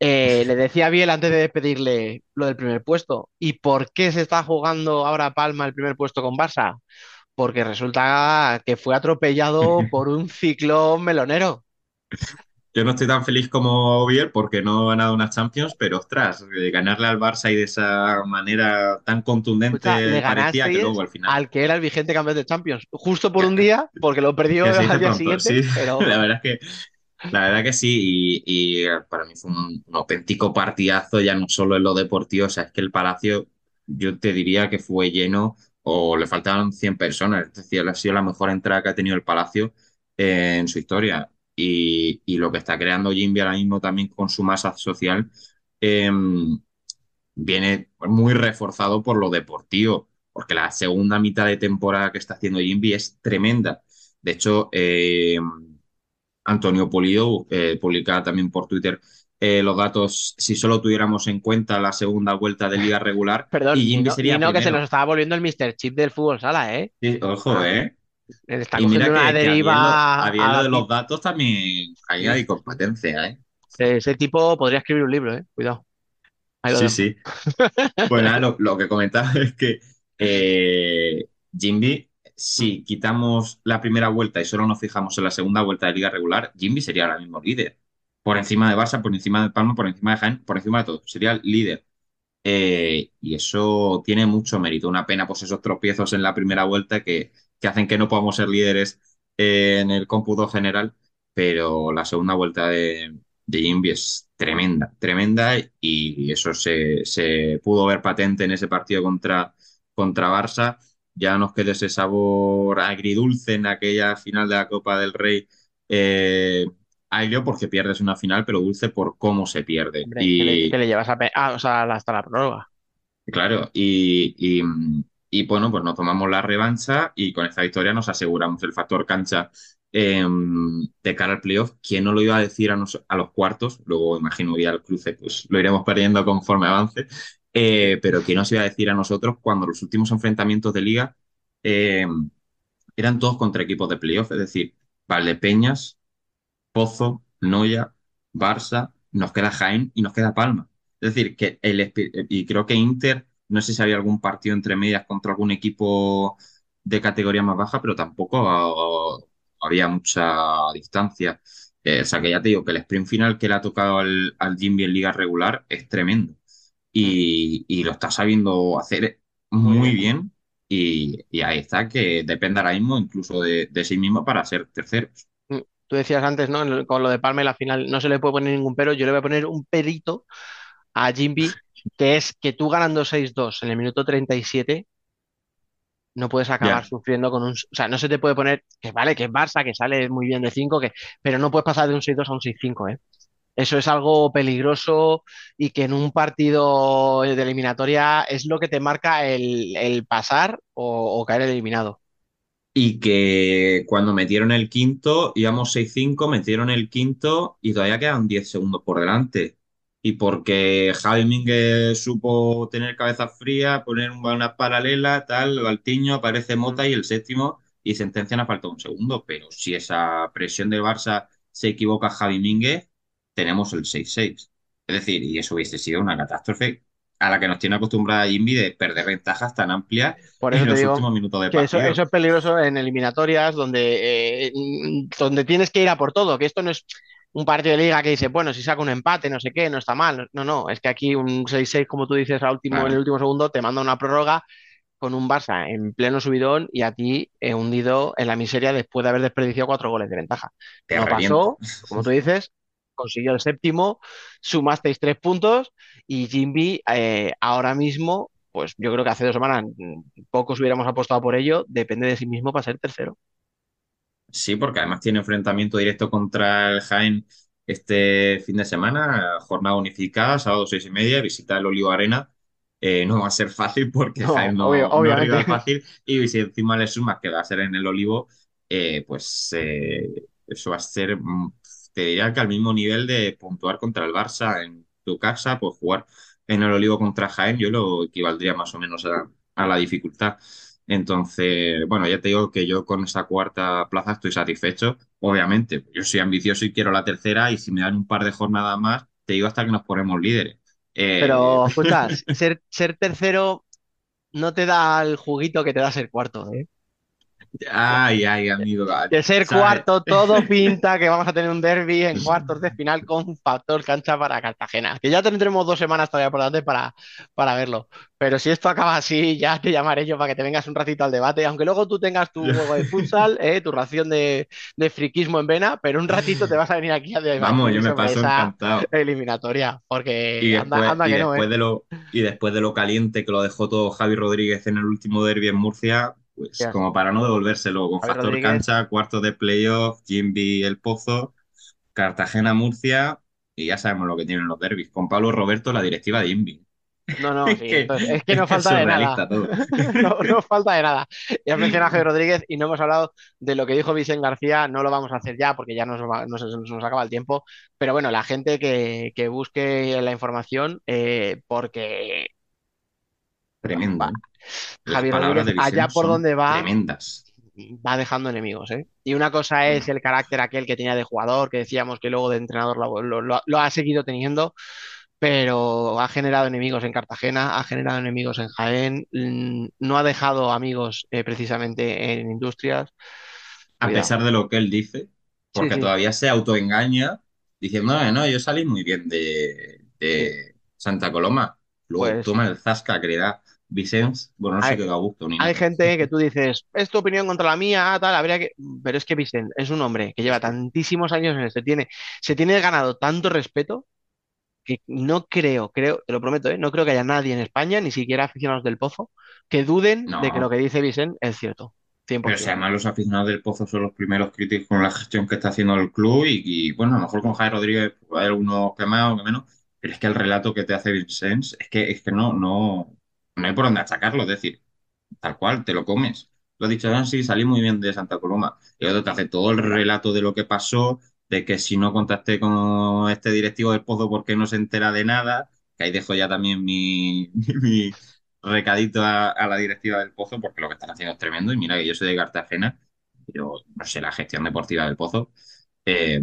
Eh, le decía a Biel antes de despedirle lo del primer puesto. ¿Y por qué se está jugando ahora Palma el primer puesto con Barça? Porque resulta que fue atropellado por un ciclón melonero.
Yo no estoy tan feliz como Biel porque no he ganado unas Champions, pero ostras, eh, ganarle al Barça y de esa manera tan
Escucha,
contundente parecía que luego al final.
al que era el vigente campeón de Champions, justo por un día, porque lo perdió al día
pronto,
siguiente,
sí.
pero
La verdad es que, la verdad que sí, y, y, eh, para mí fue un, un auténtico partidazo, ya no solo en lo deportivo, o sea, es que el Palacio, yo te diría que fue lleno o le faltaban 100 personas, es decir, ha sido la mejor entrada que ha tenido el Palacio eh, en su historia. Y, y lo que está creando Jimby ahora mismo también con su masa social eh, viene muy reforzado por lo deportivo, porque la segunda mitad de temporada que está haciendo Jimby es tremenda. De hecho, eh, Antonio Pulido eh, publicaba también por Twitter eh, los datos, si solo tuviéramos en cuenta la segunda vuelta de liga regular,
perdón,
y Jimby
no,
sería
no que se nos estaba volviendo el Mr. Chip del fútbol sala, ¿eh?
Sí, ojo,
Ah,
¿eh?
Está
Y mira
una
que, que
deriva
lo
a-
de los datos también ahí hay competencia, ¿eh?
Ese tipo podría escribir un libro, ¿eh? Cuidado.
Sí, sí. Nada, lo, lo que comentaba es que eh, Jimby, si quitamos la primera vuelta y solo nos fijamos en la segunda vuelta de liga regular, Jimby sería ahora mismo líder. Por encima de Barça, por encima de Palma, por encima de Jaén, por encima de todo. Sería el líder. Eh, y eso tiene mucho mérito. Una pena, pues esos tropiezos en la primera vuelta que, que hacen que no podamos ser líderes eh, en el cómputo general, pero la segunda vuelta de, de Jimby es tremenda, tremenda y eso se, se pudo ver patente en ese partido contra, contra Barça. Ya nos quedó ese sabor agridulce en aquella final de la Copa del Rey. Eh, agrio porque pierdes una final, pero dulce por cómo se pierde.
Hombre, que le,
Y,
que le llevas a... Ah, o sea, hasta la prórroga.
Claro, y, y, y, bueno, pues nos tomamos la revancha y con esta victoria nos aseguramos el factor cancha eh, de cara al playoff. ¿Quién no lo iba a decir a, los cuartos? Luego imagino que ya el cruce pues lo iremos perdiendo conforme avance. Eh, pero ¿quién nos iba a decir a nosotros cuando los últimos enfrentamientos de liga eh, eran todos contra equipos de playoff? Es decir, Valdepeñas, Pozo, Noya, Barça, nos queda Jaén y nos queda Palma. Es decir, que el, y creo que Inter, no sé si había algún partido entre medias contra algún equipo de categoría más baja, pero tampoco había mucha distancia. Eh, o sea que ya te digo que el sprint final que le ha tocado al, al Jimby en liga regular es tremendo. Y, y lo está sabiendo hacer muy bien. Y, y ahí está, que depende ahora mismo incluso de, de sí mismo para ser terceros.
Mm, Tú decías antes, ¿no? Con lo de Palma y la final no se le puede poner ningún pero. Yo le voy a poner un perito a Jimby, que es que tú ganando 6-2 en el minuto 37 no puedes acabar
Ya.
sufriendo con un... O sea, no se te puede poner, que vale, que es Barça, que sale muy bien de 5, que... pero no puedes pasar de un 6-2 a un 6-5, ¿eh? Eso es algo peligroso y que en un partido de eliminatoria es lo que te marca el, el pasar o, o caer eliminado.
Y que cuando metieron el quinto, íbamos 6-5, metieron el quinto y todavía quedan 10 segundos por delante. Y porque Javi Mínguez supo tener cabeza fría, poner una paralela, tal, Valtiño, aparece Mota y el séptimo y sentencian a falta un segundo. Pero si esa presión del Barça se equivoca Javi Mínguez, tenemos el 6-6. Es decir, y eso hubiese sido una catástrofe a la que nos tiene acostumbrada Jimmy de perder ventajas tan amplias
Por eso
en los últimos minutos de
eso,
partido.
eso es peligroso en eliminatorias donde, eh, donde tienes que ir a por todo, que esto no es un partido de liga que dice, bueno, si saca un empate, no sé qué, no está mal. No, no, es que aquí un 6-6, como tú dices, al último, en el último segundo te manda una prórroga con un Barça en pleno subidón y a ti eh, hundido en la miseria después de haber desperdiciado cuatro goles de ventaja.
Te
No pasó, como tú dices, consiguió el séptimo, sumasteis tres puntos y Jimby eh, ahora mismo, pues yo creo que hace dos semanas mm, pocos hubiéramos apostado por ello, depende de sí mismo para ser tercero.
Sí, porque además tiene enfrentamiento directo contra el Jaén este fin de semana, jornada unificada, sábado seis y media, visita el Olivo Arena. Eh, no va a ser fácil porque
No,
Jaén no,
obvio-
no es fácil y si encima le sumas que va a ser en el Olivo, eh, pues eh, eso va a ser, mm, te diría que al mismo nivel de puntuar contra el Barça en tu casa, pues jugar en el Olivo contra Jaén, yo lo equivaldría más o menos a, a la dificultad. Entonces, bueno, ya te digo que yo con esa cuarta plaza estoy satisfecho. Obviamente, yo soy ambicioso y quiero la tercera y si me dan un par de jornadas más, te digo hasta que nos ponemos líderes. Eh,
Pero, escucha, ser, ser tercero no te da el juguito que te da ser cuarto, ¿eh?
Ay, ay, amigo.
De ser
¿sabes?
cuarto, todo pinta que vamos a tener un derby en cuartos de final con factor cancha para Cartagena. Que ya tendremos dos semanas todavía por delante para, para verlo. Pero si esto acaba así, ya te llamaré yo para que te vengas un ratito al debate. Aunque luego tú tengas tu juego de futsal, ¿eh? tu ración de, de friquismo en vena, pero un ratito te vas a venir aquí a debatir
Vamos, yo me paso encantado.
eliminatoria. Porque
Y
anda,
después,
anda
y
que no, ¿eh?
de lo, y después de lo caliente que lo dejó todo Javi Rodríguez en el último derbi en Murcia, pues como para no devolvérselo con factor
Rodríguez.
cancha, cuartos de playoff, Jimby El Pozo, Cartagena Murcia, y ya sabemos lo que tienen los derbis. Con Pablo Roberto, la directiva de Jimby.
No, no,
Es
sí,
que-
entonces, es que no
es
falta de nada.
todo.
No, no falta de nada. Ya mencionado a Javier Rodríguez y no hemos hablado de lo que dijo Vicente García. No lo vamos a hacer ya porque ya nos, va- nos, nos acaba el tiempo. Pero bueno, la gente que, que busque la información, eh, porque
Tremendo.
Va.
¿eh?
Javier Rodríguez, allá por donde va,
Tremendas.
va dejando enemigos, ¿eh? Y una cosa es el carácter aquel que tenía de jugador, que decíamos que luego de entrenador lo, lo- lo- lo ha seguido teniendo, pero ha generado enemigos en Cartagena, ha generado enemigos en Jaén, mm, no ha dejado amigos eh, precisamente en industrias.
A pesar de lo que él dice, porque
sí.
todavía se autoengaña diciendo, no, no, yo salí muy bien de, de Santa Coloma. Luego
Pues-
toma el zasca que le da Vicens, bueno, no
Hay-
quedó a gusto ni
Hay
nada.
gente que tú dices, es tu opinión contra la mía, tal, habría que. Pero es que Vicente es un hombre que lleva tantísimos años en esto, tiene, se tiene ganado tanto respeto que no creo, creo, te lo prometo, ¿eh? no creo que haya nadie en España, ni siquiera aficionados del Pozo, que duden
No.
de que lo que dice Vicente es cierto. 100%.
Pero si además los aficionados del Pozo son los primeros críticos con la gestión que está haciendo el club y, y, bueno, a lo mejor con Javier Rodríguez hay algunos que más o que menos, pero es que el relato que te hace Vicens es que, es que no, no, no hay por dónde achacarlo, es decir, tal cual, te lo comes. Lo has dicho, ah, sí, salí muy bien de Santa Coloma. Y otro te hace todo el relato de lo que pasó, de que si no contacté con este directivo del Pozo porque no se entera de nada, que ahí dejo ya también mi, mi recadito a, a la directiva del Pozo, porque lo que están haciendo es tremendo. Y mira que yo soy de Cartagena, pero no sé, la gestión deportiva del Pozo. Eh,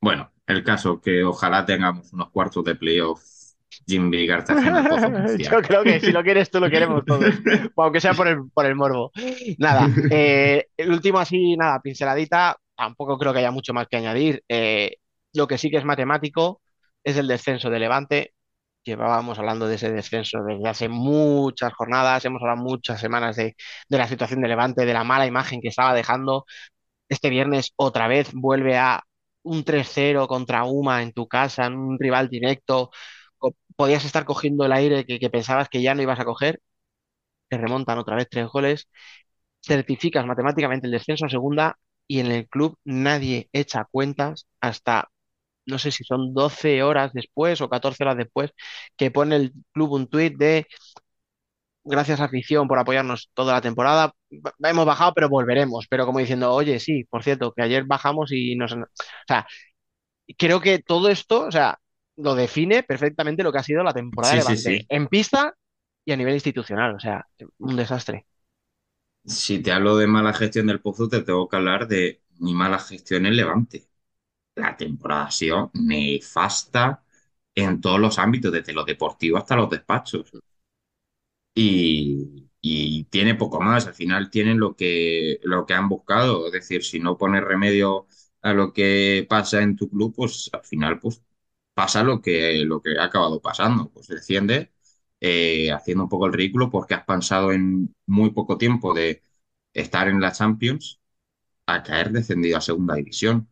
bueno, el caso que ojalá tengamos unos cuartos de playoff Cartagena Pozo Murcia.
Yo creo que si lo quieres tú lo queremos todos, aunque sea por el, por el morbo. Nada, eh, el último así, nada, pinceladita, tampoco creo que haya mucho más que añadir. Eh, lo que sí que es matemático es el descenso de Levante. Llevábamos hablando de ese descenso desde hace muchas jornadas, hemos hablado muchas semanas de, de la situación de Levante, de la mala imagen que estaba dejando. Este viernes otra vez vuelve a un 3-0 contra UMA en tu casa, en un rival directo podías estar cogiendo el aire que, pensabas que ya no ibas a coger, te remontan otra vez tres goles, certificas matemáticamente el descenso a segunda y en el club nadie echa cuentas hasta, no sé si son 12 horas después o 14 horas después, que pone el club un tuit de gracias afición por apoyarnos toda la temporada, hemos bajado pero volveremos, pero como diciendo, oye, sí, por cierto, que ayer bajamos y nos... O sea, creo que todo esto, o sea, lo define perfectamente lo que ha sido la temporada
Sí,
de Levante,
sí.
en pista y a nivel institucional, o sea, un desastre.
Si te hablo de mala gestión del Pozo, te tengo que hablar de mi mala gestión en Levante. La temporada ha sido nefasta en todos los ámbitos, desde lo deportivo hasta los despachos. Y, y tiene poco más. Al final tienen lo que, lo que han buscado. Es decir, si no pones remedio a lo que pasa en tu club, pues al final pues, pasa lo que, lo que ha acabado pasando. Pues desciende eh, haciendo un poco el ridículo porque has pasado en muy poco tiempo de estar en la Champions a caer descendido a segunda división.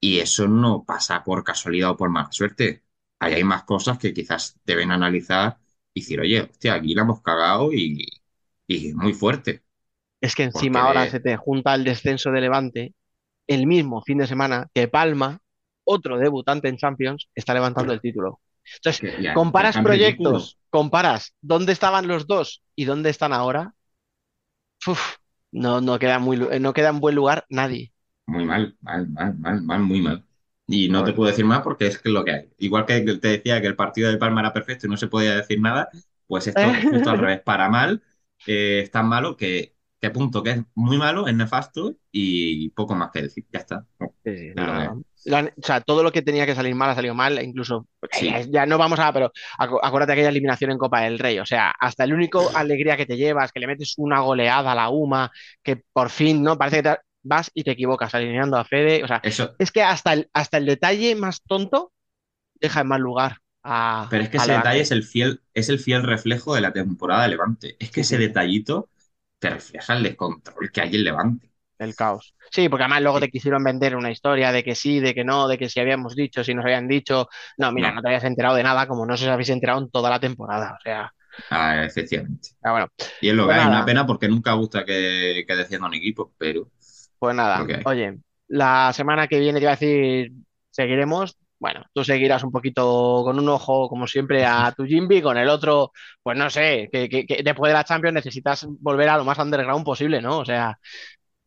Y eso no pasa por casualidad o por mala suerte. Ahí hay más cosas que quizás deben analizar y decir, oye, hostia, aquí la hemos cagado y, y muy fuerte.
Es que encima
Porque-
ahora se te junta el descenso de Levante el mismo fin de semana que Palma, otro debutante en Champions, está levantando el título. Entonces,
ya-
comparas proyectos, comparas dónde estaban los dos y dónde están ahora, uf, no, no queda muy, no queda en buen lugar nadie.
Muy mal, mal, mal, mal, mal, muy mal. Y no te puedo decir más porque es lo que hay. Igual que te decía que el partido de Palma era perfecto y no se podía decir nada, pues esto es justo al revés. Para mal, eh, es tan malo que, que punto que es muy malo, es nefasto y poco más que decir. Ya está.
Sí, no. O sea, todo lo que tenía que salir mal ha salido mal, incluso
Sí.
ya, no vamos a, pero acu- acuérdate aquella eliminación en Copa del Rey, o sea, hasta el único alegría que te llevas, que le metes una goleada a la UMA, que por fin, ¿no? Parece que te- vas y te equivocas alineando a Fede, o sea,
Eso,
es que hasta el, hasta el detalle más tonto deja en mal lugar a,
pero es que ese
Levante.
detalle es el fiel, es el fiel reflejo de la temporada de Levante. Es que ese detallito te refleja el descontrol que hay en Levante.
El caos. Sí, porque además luego te quisieron vender una historia de que sí, de que no, de que si habíamos dicho, si nos habían dicho. No, mira,
No.
no te habías enterado de nada, como no se os habéis enterado en toda la temporada. O sea,
Ah, efectivamente.
ah, bueno,
Y es lo
Pues
que hay,
nada.
una pena porque nunca gusta que, que desciendan equipos, pero
pues nada. Oye, la semana que viene te iba a decir, seguiremos. Bueno, tú seguirás un poquito con un ojo, como siempre, a tu Jimby, con el otro, pues no sé, que, que- que después de la Champions necesitas volver a lo más underground posible, ¿no? O sea,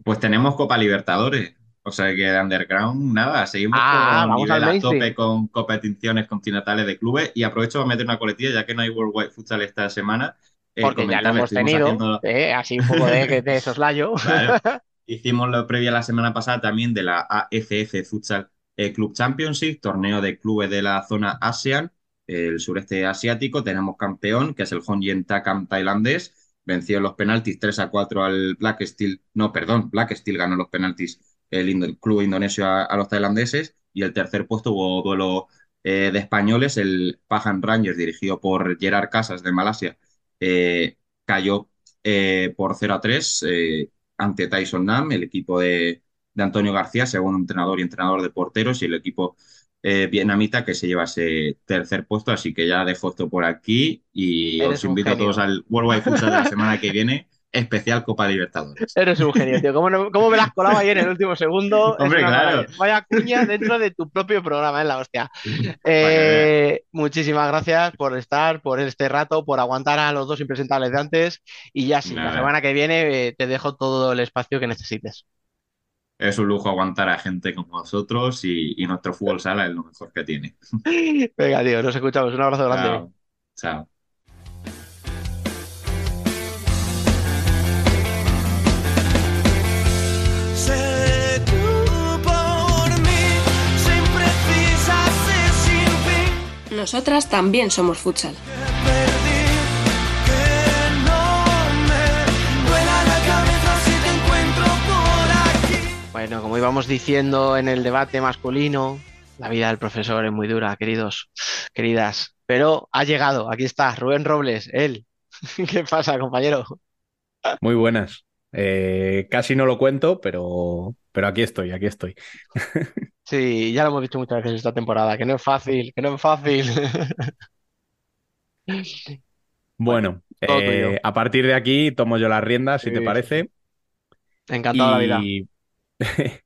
pues tenemos Copa Libertadores. O sea que de Underground, nada, seguimos
Ah,
con nivel a tope con competiciones continentales de clubes. Y aprovecho para meter una coletilla, ya que no hay World Wide Futsal esta semana. eh,
porque ya lo hemos tenido,
haciendo-
eh, así un poco de, de soslayo.
Claro. Hicimos lo previa la semana pasada también de la AFF Futsal eh, Club Championship, torneo de clubes de la zona ASEAN, el sureste asiático. Tenemos campeón, que es el Honjen Takam tailandés. Venció en los penaltis 3 a 4 al Black Steel. No, perdón, Black Steel ganó los penaltis el, club indonesio a, los tailandeses. Y el tercer puesto hubo duelo eh, de españoles. El Pahan Rangers, dirigido por Gerard Casas de Malasia, eh, cayó eh, por 0 a 3 eh, ante Tyson Nam, el equipo de, de Antonio García, segundo entrenador y entrenador de porteros, y el equipo eh, vietnamita que se lleva ese tercer puesto. Así que ya dejo esto por aquí y
Eres
os invito a todos al World Wide Futsal de la semana que viene, especial Copa Libertadores.
Eres un genio, tío. ¿Cómo, no- cómo me la has colado ahí en el último segundo?
Hombre, claro.
Vaya cuña dentro de tu propio programa, es la hostia. Eh, muchísimas gracias por estar, por este rato, por aguantar a los dos impresentables de antes. Y ya sí, la semana que viene eh, te dejo todo el espacio que necesites.
Es un lujo aguantar a gente como vosotros y, y nuestro fútbol sala es lo mejor que tiene.
Venga, tío, nos escuchamos. Un abrazo grande.
Chao. Chao.
Sé tú por mí, sin precisarse, sin fin.
Nosotras también somos futsal.
Bueno, como íbamos diciendo en el debate masculino, la vida del profesor es muy dura, queridos, queridas. Pero ha llegado, aquí está, Rubén Robles, él. ¿Qué pasa, compañero?
Muy buenas. Eh, casi no lo cuento, pero, pero aquí estoy, aquí estoy.
Sí, ya lo hemos dicho muchas veces esta temporada, que no es fácil, que no es fácil.
Bueno, eh, a partir de aquí tomo yo las riendas, si
Sí,
te parece.
Encantado la vida.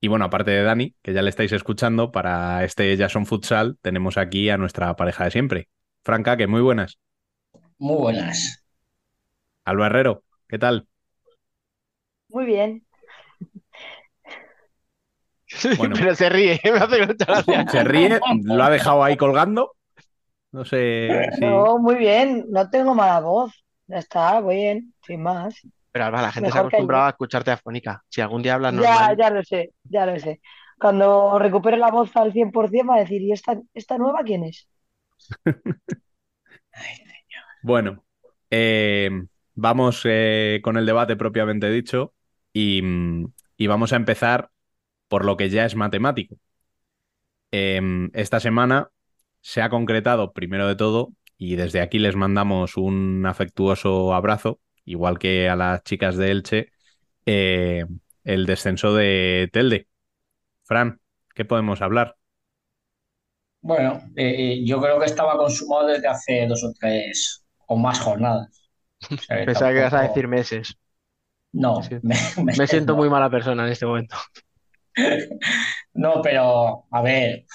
Y... bueno, aparte de Dani, que ya le estáis escuchando, para este Jason Futsal tenemos aquí a nuestra pareja de siempre. Franca, que muy buenas.
Muy buenas.
Alba Herrero, ¿qué tal?
Muy bien.
Bueno.
Pero se ríe, me hace mucha gracia.
Se ríe, lo ha dejado ahí colgando. No sé si...
No, muy bien. No tengo mala voz. Ya está, bien, sin más.
Pero Alba, la gente se ha
Mejor que
acostumbrado a escucharte afónica. Si algún día hablas
Ya,
normal,
ya lo sé, ya lo sé. Cuando recupere la voz al 100% va a decir, ¿y esta, esta nueva quién es?
Bueno, eh, vamos eh, con el debate propiamente dicho y, y vamos a empezar por lo que ya es matemático. Em, esta semana se ha concretado, primero de todo, y desde aquí les mandamos un afectuoso abrazo, igual que a las chicas de Elche, eh, el descenso de Telde. Fran, ¿qué podemos hablar?
Bueno, eh, yo creo que estaba consumado desde hace dos o tres o más jornadas. O sea,
pensaba que ibas a decir meses.
No,
Sí.
me, me-
Me siento
no.
muy mala persona en este momento.
No, pero a ver,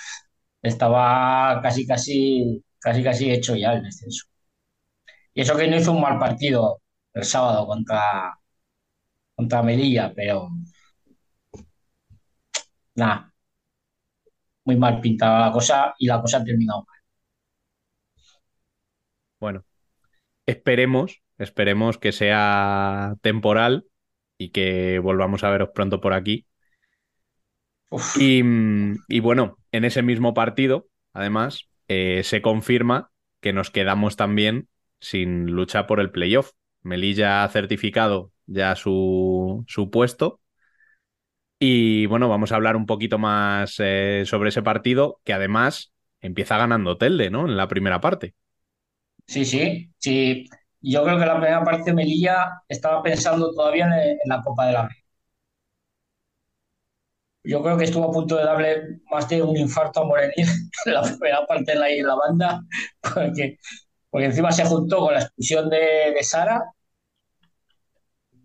estaba casi, casi, casi, casi hecho ya el descenso. Y eso que no hizo un mal partido el sábado contra, contra Melilla, pero nada, muy mal pintada la cosa y la cosa ha terminado mal.
Bueno, esperemos, esperemos que sea temporal y que volvamos a veros pronto por aquí. Y, y bueno, en ese mismo partido, además, eh, se confirma que nos quedamos también sin lucha por el playoff. Melilla ha certificado ya su, su puesto. Y bueno, vamos a hablar un poquito más eh, sobre ese partido, que además empieza ganando Telde, ¿no? En la primera parte.
Sí, sí, sí. Yo creo que la primera parte Melilla estaba pensando todavía en, en la Copa de la Rey. Yo creo que estuvo a punto de darle más de un infarto a Morenín en la primera parte de la, de la banda, porque, porque encima se juntó con la expulsión de, de Sara,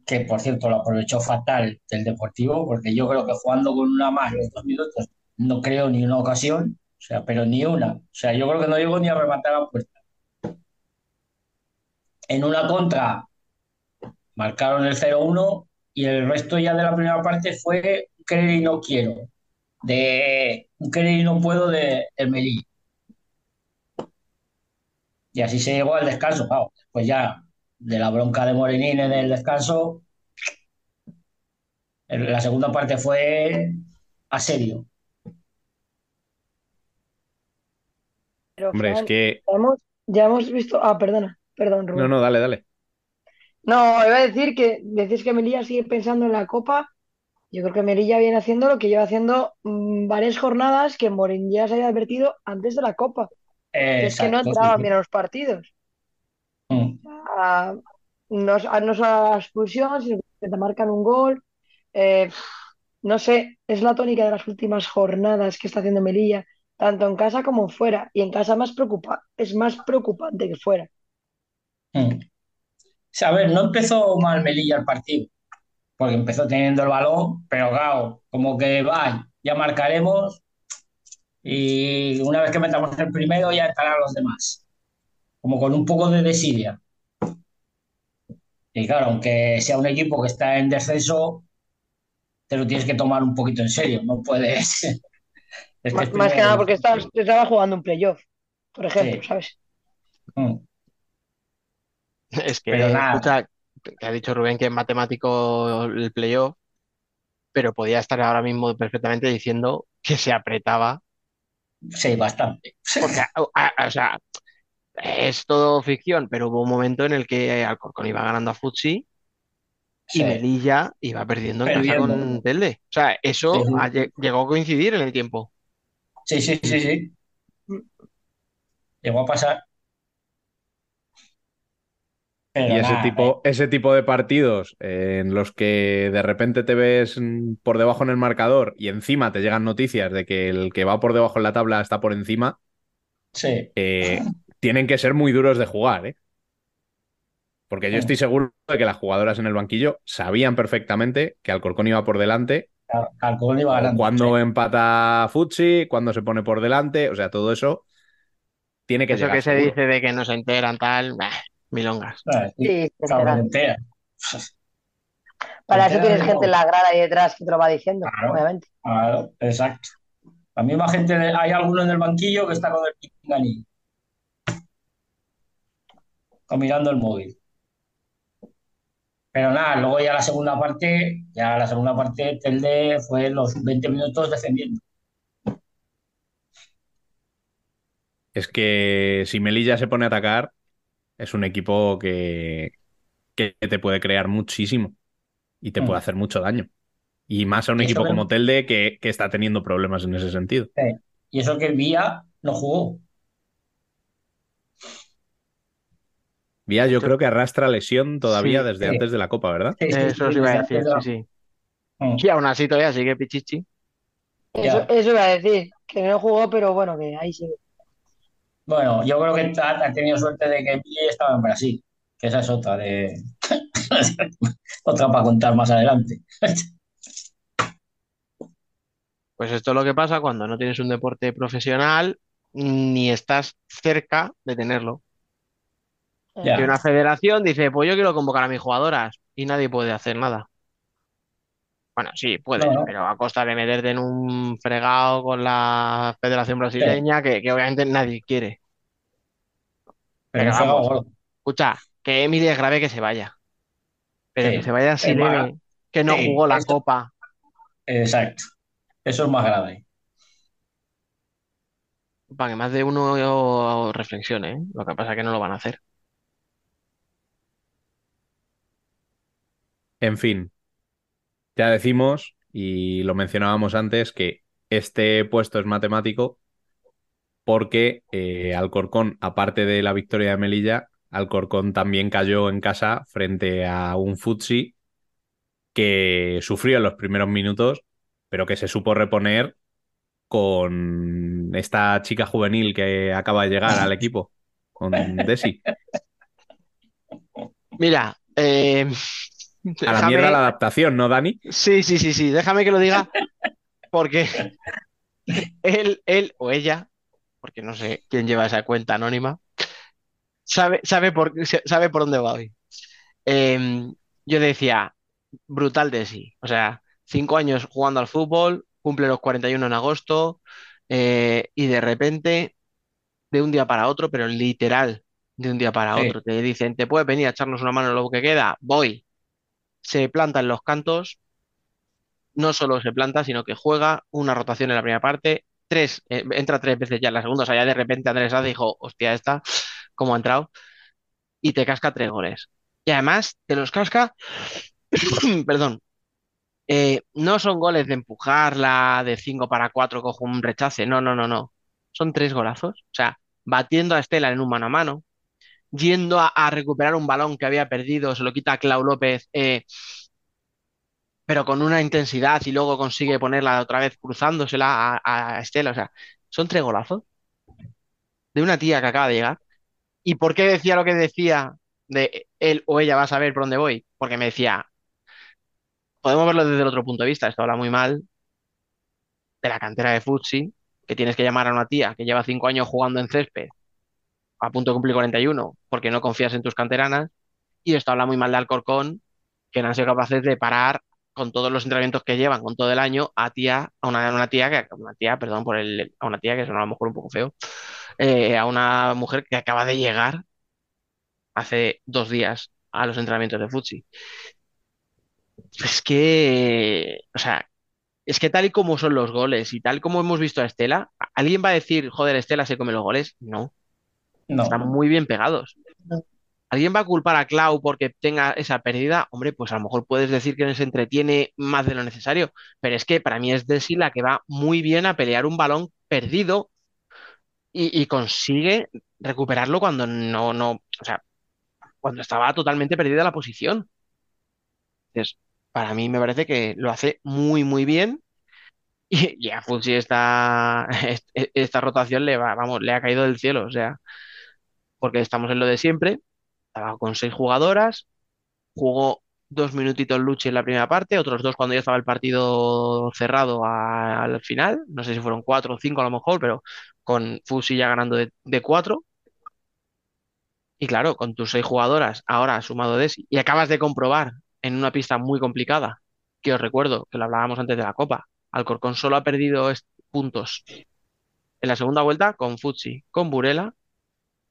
que por cierto lo aprovechó fatal del Deportivo, porque yo creo que jugando con una más los dos minutos no creo ni una ocasión, o sea, pero ni una. O sea, yo creo que no llegó ni a rematar a puerta. En una contra marcaron el 0-1 y el resto ya de la primera parte fue querer y no quiero, de un querer y no puedo de, del Melilla. Y así se llegó al descanso, claro. Después ya de la bronca de Morenín en el descanso, la segunda parte fue a serio.
Pero,
Hombre, es que...
ya hemos, ya hemos visto. Ah, perdona, perdón,
No,
Rubén.
no, dale, dale.
No, iba a decir que decís que Melilla sigue pensando en la Copa. Yo creo que Melilla viene haciendo lo que lleva haciendo mm, varias jornadas que Morín ya se había advertido antes de la Copa, es que no entraban
sí.
bien a los partidos.
Mm.
Ah, no, no solo a la expulsión, sino que te marcan un gol. Eh, no sé, es la tónica de las últimas jornadas que está haciendo Melilla, tanto en casa como fuera. Y en casa más preocupa, es más preocupante que fuera.
Mm. O sea, a ver, no empezó mal Melilla el partido, porque empezó teniendo el balón, pero claro, como que va, ya marcaremos y una vez que metamos el primero ya estarán los demás, como con un poco de desidia. Y claro, aunque sea un equipo que está en descenso, te lo tienes que tomar un poquito en serio, no puedes. Es que
Má-
es
Más que nada porque estás- estaba jugando un playoff, por ejemplo,
Sí.
¿sabes?
Mm.
Es que,
Pero nada.
escucha, te ha dicho Rubén que es matemático el playoff, pero podía estar ahora mismo perfectamente diciendo que se apretaba.
Sí, bastante.
Porque, a- a- o sea, es todo ficción, pero hubo un momento en el que Alcorcón iba ganando a Futsi y
Sí.
Melilla iba perdiendo en casa con Telde. O sea, eso
Sí,
ha llegó a coincidir en el tiempo.
Sí, sí, sí, sí. Llegó a pasar. Pero
Y ese
nada,
tipo, ese tipo de partidos eh, en los que de repente te ves por debajo en el marcador y encima te llegan noticias de que el que va por debajo en la tabla está por encima,
Sí,
eh, tienen que ser muy duros de jugar, ¿eh? Porque yo
Sí.
estoy seguro de que las jugadoras en el banquillo sabían perfectamente que Alcorcón iba por delante,
Alcorcón iba ganando.
cuando
sí.
empata Futsi, cuando se pone por delante, o sea, todo eso tiene que
Eso
llegar
que se
seguro.
dice de que no se enteran, tal, bah, milongas.
Ah, sí,
Sí. Para eso tienes gente en la grada ahí detrás que te lo va diciendo,
Claro.
obviamente.
Claro, exacto. La misma gente, de- hay alguno en el banquillo que está con el pinganillo, o mirando el móvil. Pero nada, luego ya la segunda parte, ya la segunda parte, Telde fue los 20 minutos defendiendo.
Es que si Melilla se pone a atacar, es un equipo que, que te puede crear muchísimo y te
Mm.
puede hacer mucho daño. Y más a un equipo
que-
como Telde que, que está teniendo problemas en ese sentido.
Sí. Y eso que Vía no jugó.
Vía, yo creo que arrastra lesión todavía
Sí,
desde
sí.
antes de la Copa, ¿verdad?
Sí, sí,
Eso
sí,
os iba a decir, sí, sí.
Mm.
Y aún así todavía sigue Pichichi.
Eso, eso iba a decir, que no jugó, pero bueno, que ahí sí.
Bueno, yo creo que ha, ha tenido suerte de que Villa estaba en Brasil, que esa es otra de otra para contar más adelante.
Pues esto es lo que pasa cuando no tienes un deporte profesional ni estás cerca de tenerlo. Que una federación dice, pues yo quiero convocar a mis jugadoras y nadie puede hacer nada. Bueno, sí, puedes,
No, no.
pero a costa de meterte en un fregado con la Federación Brasileña que, que obviamente nadie quiere.
Pero
vamos, escucha, que Emily es grave que se vaya, pero
Sí.
que se vaya
Es más-
leve, que no
sí,
jugó la
esto-
Copa.
Exacto. Eso es más grave.
Para que más de uno reflexione, ¿eh? Lo que pasa es que no lo van a hacer.
En fin, ya decimos, y lo mencionábamos antes, que este puesto es matemático porque eh, Alcorcón, aparte de la victoria de Melilla, Alcorcón también cayó en casa frente a un Futsi que sufrió en los primeros minutos, pero que se supo reponer con esta chica juvenil que acaba de llegar al equipo, con Desi.
Mira, eh,
A la mierda la adaptación, ¿no, Dani?
Sí, sí, sí, sí, déjame que lo diga porque él, él o ella, porque no sé quién lleva esa cuenta anónima, sabe, sabe por, sabe por dónde va hoy. Eh, yo decía, brutal de sí, o sea, cinco años jugando al fútbol, cumple los 41 en agosto eh, y de repente, de un día para otro, pero literal, de un día para
Sí.
otro, te dicen, ¿te puedes venir a echarnos una mano en lo que queda? Voy. Se planta en los cantos, no solo se planta, sino que juega una rotación en la primera parte, tres, eh, entra tres veces ya en la segunda, o sea, ya de repente Andrés Sá dijo, hostia, esta, ¿cómo ha entrado? Y te casca tres goles. Y además te los casca, perdón, eh, no son goles de empujarla, de 5 para 4 cojo un rechace, no, no, no, no. Son tres golazos, o sea, batiendo a Estela en un mano a mano, yendo a, recuperar un balón que había perdido, se lo quita a Clau López, eh, pero con una intensidad y luego consigue ponerla otra vez cruzándosela a, a Estela. O sea, son tres golazos de una tía que acaba de llegar. ¿Y por qué decía lo que decía de él o ella va a saber por dónde voy? Porque me decía, podemos verlo desde el otro punto de vista, esto habla muy mal de la cantera de Futsi, que tienes que llamar a una tía que lleva cinco años jugando en césped, a punto de cumplir 41, porque no confías en tus canteranas, y esto habla muy mal de Alcorcón, que no han sido capaces de parar con todos los entrenamientos que llevan, con todo el año, a tía, a una, una tía que, una tía, perdón por el, a una tía que suena a lo mejor un poco feo, eh, a una mujer que acaba de llegar hace dos días a los entrenamientos de Futsi. Es que, o sea, es que tal y como son los goles y tal como hemos visto a Estela, ¿alguien va a decir, joder, Estela se come los goles? No,
No.
están muy bien pegados. ¿Alguien va a culpar a Clau porque tenga esa pérdida? Hombre, pues a lo mejor puedes decir que se entretiene más de lo necesario, pero es que para mí es Desi la que va muy bien a pelear un balón perdido y, y consigue recuperarlo cuando no, no, o sea, cuando estaba totalmente perdida la posición. Entonces, para mí me parece que lo hace muy, muy bien. Y, y a Futsi esta, est- esta rotación le va, vamos, le ha caído del cielo, o sea, porque estamos en lo de siempre. Estaba con seis jugadoras, jugó dos minutitos Luchi en la primera parte, otros dos cuando ya estaba el partido cerrado al final. No sé si fueron cuatro o cinco a lo mejor, pero con Fusi ya ganando de, de cuatro. Y claro, con tus seis jugadoras, ahora sumado Desi, y acabas de comprobar en una pista muy complicada, que os recuerdo que lo hablábamos antes de la Copa, Alcorcón solo ha perdido puntos en la segunda vuelta con Futsi, con Burela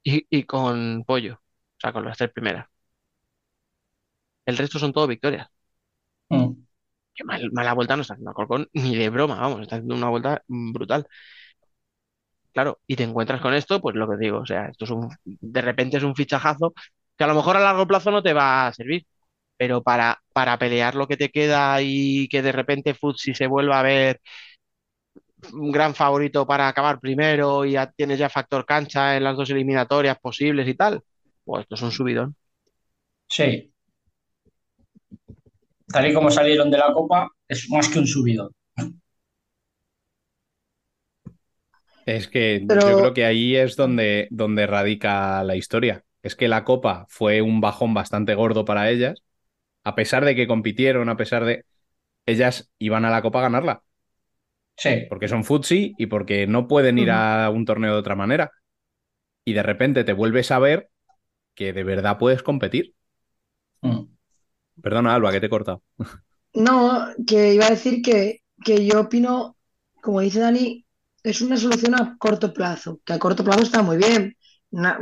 y, y con Pollo, o sea, con las tres primeras. El resto son todo victorias.
Mm.
Que mal- mala vuelta no está haciendo Alcorcón ni de broma, vamos, está haciendo una vuelta brutal. Claro, y te encuentras con esto, pues lo que digo, o sea, esto es un, de repente es un fichajazo que a lo mejor a largo plazo no te va a servir, pero para, para pelear lo que te queda y que de repente Futsi se vuelva a ver un gran favorito para acabar primero y ya tienes ya factor cancha en las dos eliminatorias posibles y tal, pues esto es un subidón.
Sí. Tal y como salieron de la Copa, es más que un subidón.
Es que
Pero-
yo creo que ahí es donde, donde radica la historia. Es que la Copa fue un bajón bastante gordo para ellas, a pesar de que compitieron, a pesar de... Ellas iban a la Copa a ganarla,
Sí.
porque son futsi y porque no pueden ir a un torneo de otra manera. Y de repente te vuelves a ver que de verdad puedes competir.
Mm.
Perdona, Alba, que te he cortado.
No, que iba a decir que, que yo opino, como dice Dani, es una solución a corto plazo, que a corto plazo está muy bien. No,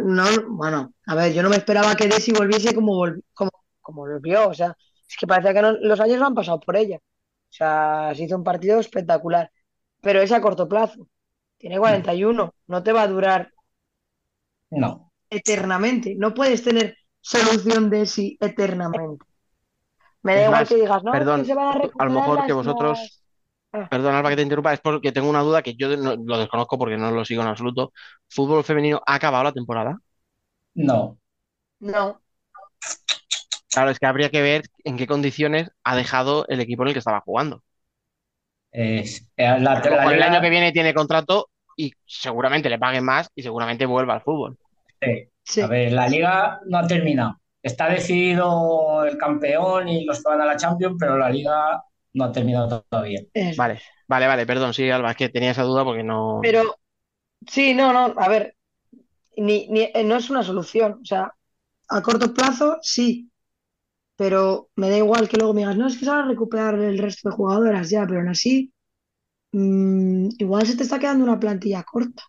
bueno, a ver, yo no me esperaba que Desi volviese como, volvi- como, como volvió, o sea, es que parecía que no- los años no han pasado por ella. O sea, se hizo un partido espectacular, pero es a corto plazo. Tiene 41, no te va a durar
No.
eternamente. No puedes tener solución Desi eternamente. Me da
Es
igual
más,
que digas, no,
perdón,
que se van a
a lo mejor que vosotros,
Ah.
perdón Alba que te interrumpa, es porque tengo una duda que yo no- lo desconozco porque no lo sigo en absoluto. ¿Fútbol femenino ha acabado la temporada?
No.
No,
Claro, es que habría que ver en qué condiciones ha dejado el equipo en el que estaba jugando.
Es, eh, la, la
mejor el año que viene tiene contrato y seguramente le paguen más y seguramente vuelva al fútbol.
Sí. A ver, la liga no ha terminado. Está decidido el campeón y los que van a la Champions, pero la liga no ha terminado todavía.
Vale, vale, vale, perdón, sí, Alba, es que tenía esa duda porque no.
pero sí, no, no, a ver, ni, ni- eh, no es una solución. O sea, a corto plazo sí, pero me da igual que luego me digas, no, es que se van a recuperar el resto de jugadoras ya, pero aún así, mm, igual se te está quedando una plantilla corta.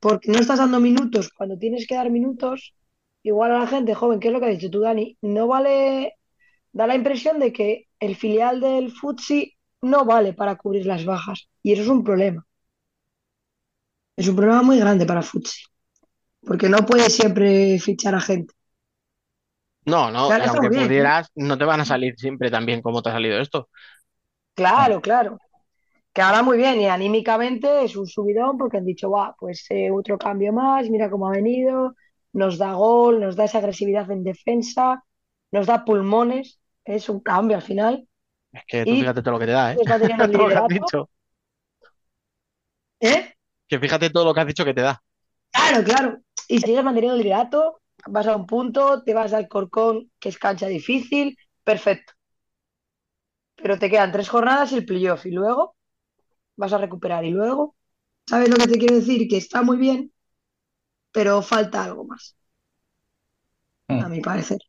Porque no estás dando minutos cuando tienes que dar minutos. Igual a la gente joven, que es lo que has dicho tú, Dani, no vale, da la impresión de que el filial del Futsi no vale para cubrir las bajas. Y eso es un problema. Es un problema muy grande para Futsi. Porque no puedes siempre fichar a gente.
No, no, y aunque pudieras, no te van a salir siempre tan bien como te ha salido esto.
Claro, claro. Que ahora muy bien, y anímicamente es un subidón porque han dicho, va, pues eh, otro cambio más, mira cómo ha venido, nos da gol, nos da esa agresividad en defensa, nos da pulmones, es un cambio al final.
Es que tú
Y
fíjate todo lo que te da, ¿eh? Todo lo que has
liderato.
dicho.
¿Eh?
Que fíjate todo lo que has dicho que te da.
Claro, claro. Y si sigues manteniendo el liderato, vas a un punto, te vas al Corcón, que es cancha difícil, perfecto. Pero te quedan tres jornadas y el playoff, y luego vas a recuperar, y luego, ¿sabes lo que te quiero decir? Que está muy bien, pero falta algo más, a mi parecer.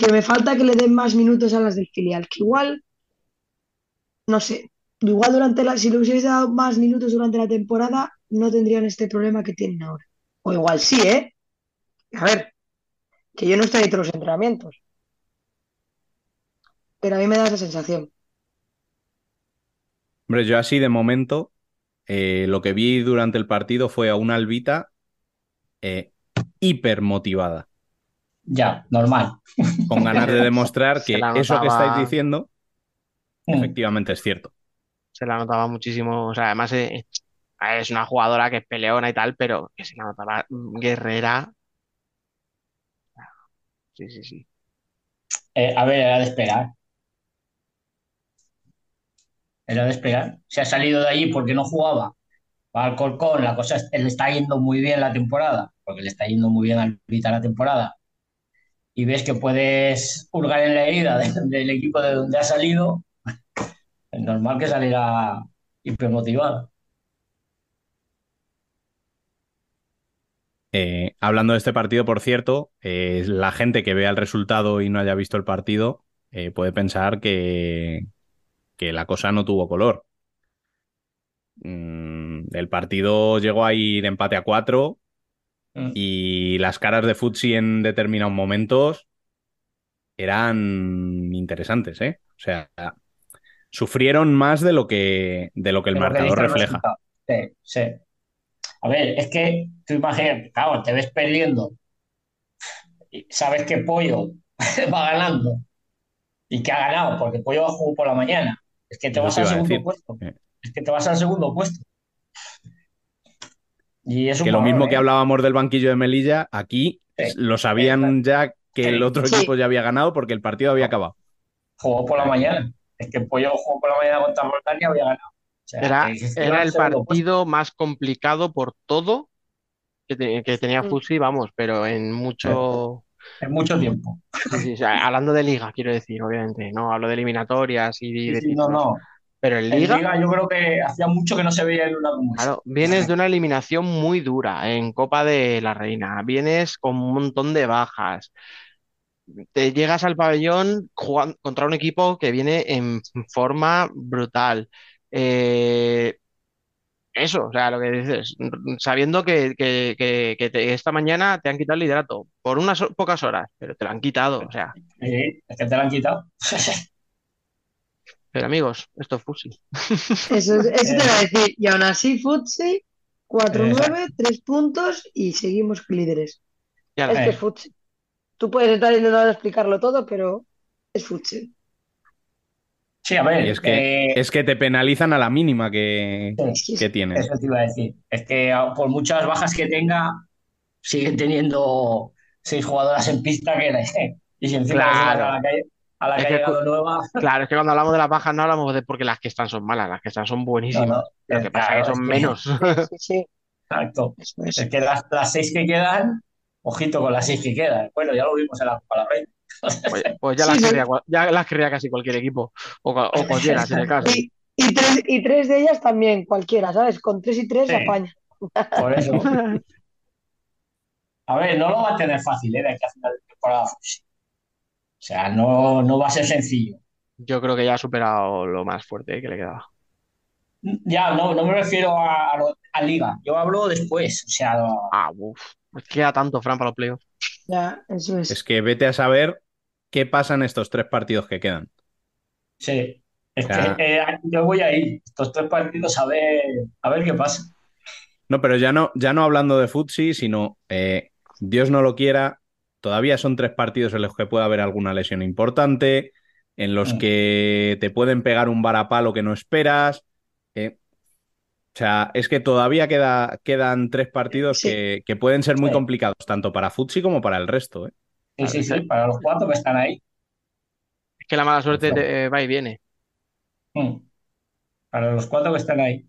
Que me falta que le den más minutos a las del filial, que igual, no sé, igual durante la, si le hubiese dado más minutos durante la temporada, no tendrían este problema que tienen ahora. O igual sí, ¿eh? A ver, que yo no estoy ahí todos los entrenamientos, pero a mí me da esa sensación.
Hombre, yo así de momento, eh, lo que vi durante el partido fue a una albita eh, hiper motivada,
Ya, normal.
con ganas de demostrar que eso que estáis diciendo
Mm.
efectivamente es cierto.
Se la notaba muchísimo. O sea, además eh, es una jugadora que es peleona y tal, pero que se la notaba guerrera. Sí, sí, sí.
Eh, a ver, era de esperar. Era de esperar. Se ha salido de allí porque no jugaba. Va al Corcón, la cosa es- le está yendo muy bien la temporada, porque le está yendo muy bien al Vita la temporada. Y ves que puedes hurgar en la herida de- del equipo de donde ha salido. Es normal que saliera hipermotivado.
Eh, hablando de este partido, por cierto, eh, la gente que vea el resultado y no haya visto el partido eh, puede pensar que, que la cosa no tuvo color. Mm, el partido llegó a ir empate a cuatro
Mm.
y las caras de Futsi en determinados momentos eran interesantes, ¿eh? O sea, sufrieron más de lo que, de lo que el marcador refleja.
Sí, sí. A ver, es que tú imaginas, claro, te ves perdiendo y sabes que Pollo va ganando y que ha ganado porque Pollo jugó por la mañana. Es que te
Eso
vas al segundo
decir.
puesto.
Eh,
Es que te vas al segundo puesto. Y es
Que lo mismo
¿eh?
que hablábamos del banquillo de Melilla, aquí
Sí.
lo sabían ya que el otro
Sí.
equipo ya había ganado porque el partido había acabado.
Jugó por la mañana. Es que Pollo jugó por la mañana contra y había ganado. Sea,
Era, era el partido más complicado por todo que, te- que tenía
Mm.
Futsi, vamos, pero en mucho.
En mucho tiempo.
Sí, sí, o sea, hablando de liga, quiero decir, obviamente, no hablo de eliminatorias y de
sí, no, no.
Pero en
En
liga,
Liga yo creo que hacía mucho que no se veía en una como
claro, vienes de una eliminación muy dura en Copa de la Reina, vienes con un montón de bajas. te llegas al pabellón jugan- contra un equipo que viene en forma brutal. Eh, eso, o sea, lo que dices, r- sabiendo que, que- que- que te- esta mañana te han quitado el liderato por unas ho- pocas horas, pero te lo han quitado, o sea,
Sí, es que te lo han quitado.
pero amigos, esto es fusil.
Eso, eso te iba a decir. Y aún así, Futsi, 4-9, 3 puntos y seguimos líderes.
Ya
Es que es Futsi. Tú puedes estar intentando explicarlo todo, pero es Futsi.
Sí, a ver,
Y es que,
eh,
es que te penalizan a la mínima que,
Sí,
que tienes.
eso te iba a decir. Es que a- por muchas bajas que tenga, siguen teniendo seis jugadoras en pista que y si encima
Claro.
a la que, a la que
Es
ha llegado nueva,
Claro, es que cuando hablamos de las bajas no hablamos de porque las que están son malas, las que están son buenísimas.
No, no,
Lo que pasa
claro,
es que son menos.
Sí, sí,
exacto.
es.
Que las, las seis que quedan, ojito con las seis que quedan. Bueno, ya lo vimos en la Copa del Rey.
Pues, pues ya, las
sí.
querría, ya las querría casi cualquier equipo, o, o cualquiera, si en el caso.
Y, y tres, y tres de ellas también, cualquiera, ¿sabes? Con tres y tres
Sí.
apaña.
Por eso. A ver, no lo va a tener fácil, ¿eh? De aquí a final de temporada. O sea, no, no va a ser sencillo.
Yo creo que ya ha superado lo más fuerte que le quedaba.
Ya, no, no me refiero a, a, lo- a Liga. Yo hablo después. O sea,
Ah, uff. Queda tanto, Fran, para los playoffs.
Ya, eso es.
Es que vete a saber qué pasa en estos tres partidos que quedan.
sí.
O sea-
eh, yo voy ahí, estos tres partidos, a ver, a ver qué pasa.
No, pero ya no, ya no hablando de futsi, sino eh, Dios no lo quiera, todavía son tres partidos en los que puede haber alguna lesión importante, en los
Mm.
que te pueden pegar un varapalo que no esperas. eh, o sea, es que todavía queda, quedan tres partidos
Sí.
que, que pueden ser muy
Sí.
complicados, tanto para futsi como para el resto. ¿eh?
Sí, sí, sí, para los cuatro que están ahí.
Es que la mala suerte te- eh, va y viene.
Mm. Para los cuatro que están ahí.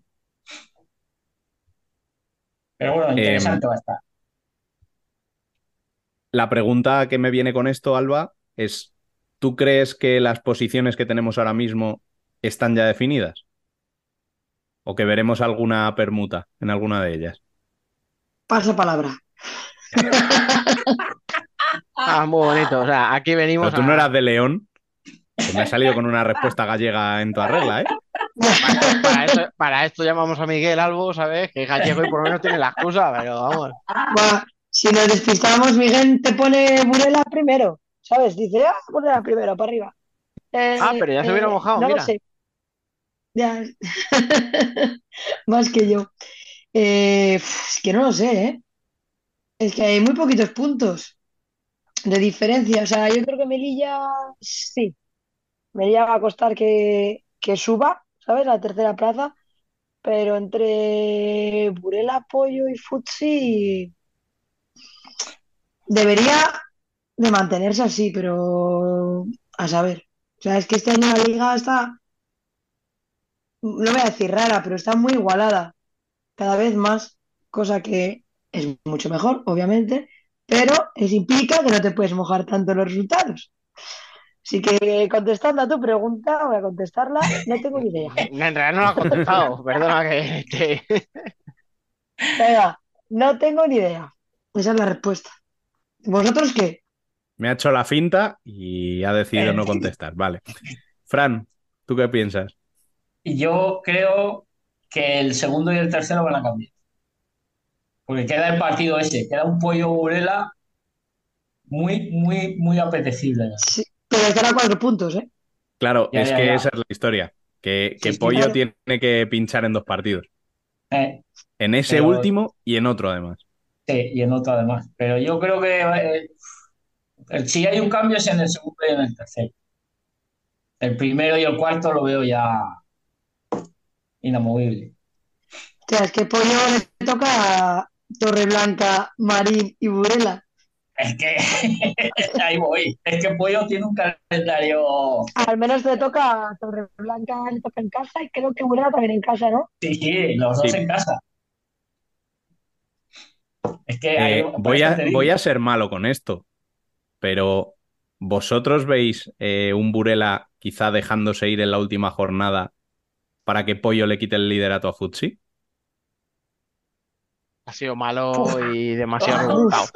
Pero bueno,
Em,
interesante va a estar.
La pregunta que me viene con esto, Alba, es, ¿tú crees que las posiciones que tenemos ahora mismo están ya definidas? ¿O que veremos alguna permuta en alguna de ellas?
Pasa palabra.
Ah, muy bonito. O sea, aquí venimos
Pero tú
a-
no eras de León, que me has salido con una respuesta gallega en toda regla, ¿eh?
Para, para esto, para esto llamamos a Miguel Albo, ¿sabes? Que es gallego y por lo menos tiene la excusa, pero vamos.
Si nos despistamos, Miguel te pone Burela primero, ¿sabes? Dice, ah, Burela primero, para arriba. Eh,
Ah, pero ya se hubiera
eh,
mojado,
no lo
mira.
sé. Ya. Más que yo. Eh, es que no lo sé, ¿eh? Es que hay muy poquitos puntos de diferencia. O sea, yo creo que Melilla, sí. Melilla va a costar que, que suba, ¿sabes? La tercera plaza. Pero entre Burela, Pollo y Futsi debería de mantenerse así, pero a saber. O sea, es que este año la liga está, no voy a decir rara, pero está muy igualada. Cada vez más, cosa que es mucho mejor, obviamente, pero eso implica que no te puedes mojar tanto en los resultados. Así que contestando a tu pregunta, voy a contestarla, no tengo ni idea.
En realidad no lo has contestado, perdona que te...
Venga, no tengo ni idea. Esa es la respuesta. ¿Vosotros qué?
Me ha hecho la finta y ha decidido no contestar. Vale. Fran, ¿tú qué piensas?
Y yo creo que el segundo y el tercero van a cambiar. Porque queda el partido ese, queda un pollo burela muy, muy, muy apetecible.
Sí, pero estará a cuatro puntos, ¿eh?
Claro,
Ya,
es
ya,
que
ya.
esa es la historia. Que, que
Sí, sí,
Pollo
claro.
tiene que pinchar en dos partidos.
Eh,
En ese
Pero-
último y en otro, además.
sí, y en otro además. Pero yo creo que eh, el- si hay un cambio es en el segundo y en el tercero. El primero y el cuarto lo veo ya inamovible.
O sea, es que Pollo le toca Torreblanca, Marín y Burela.
Es que ahí voy. Es que Pollo tiene un calendario.
Al menos le toca a Torreblanca, le toca en casa y creo que Burela también en casa, ¿no?
Sí, sí, los dos
Sí.
en casa. Es que
Eh, voy, a, voy a ser malo con esto, pero ¿vosotros veis eh, un Burela quizá dejándose ir en la última jornada para que Pollo le quite el liderato a Futsi?
Ha sido malo y demasiado rebuscado.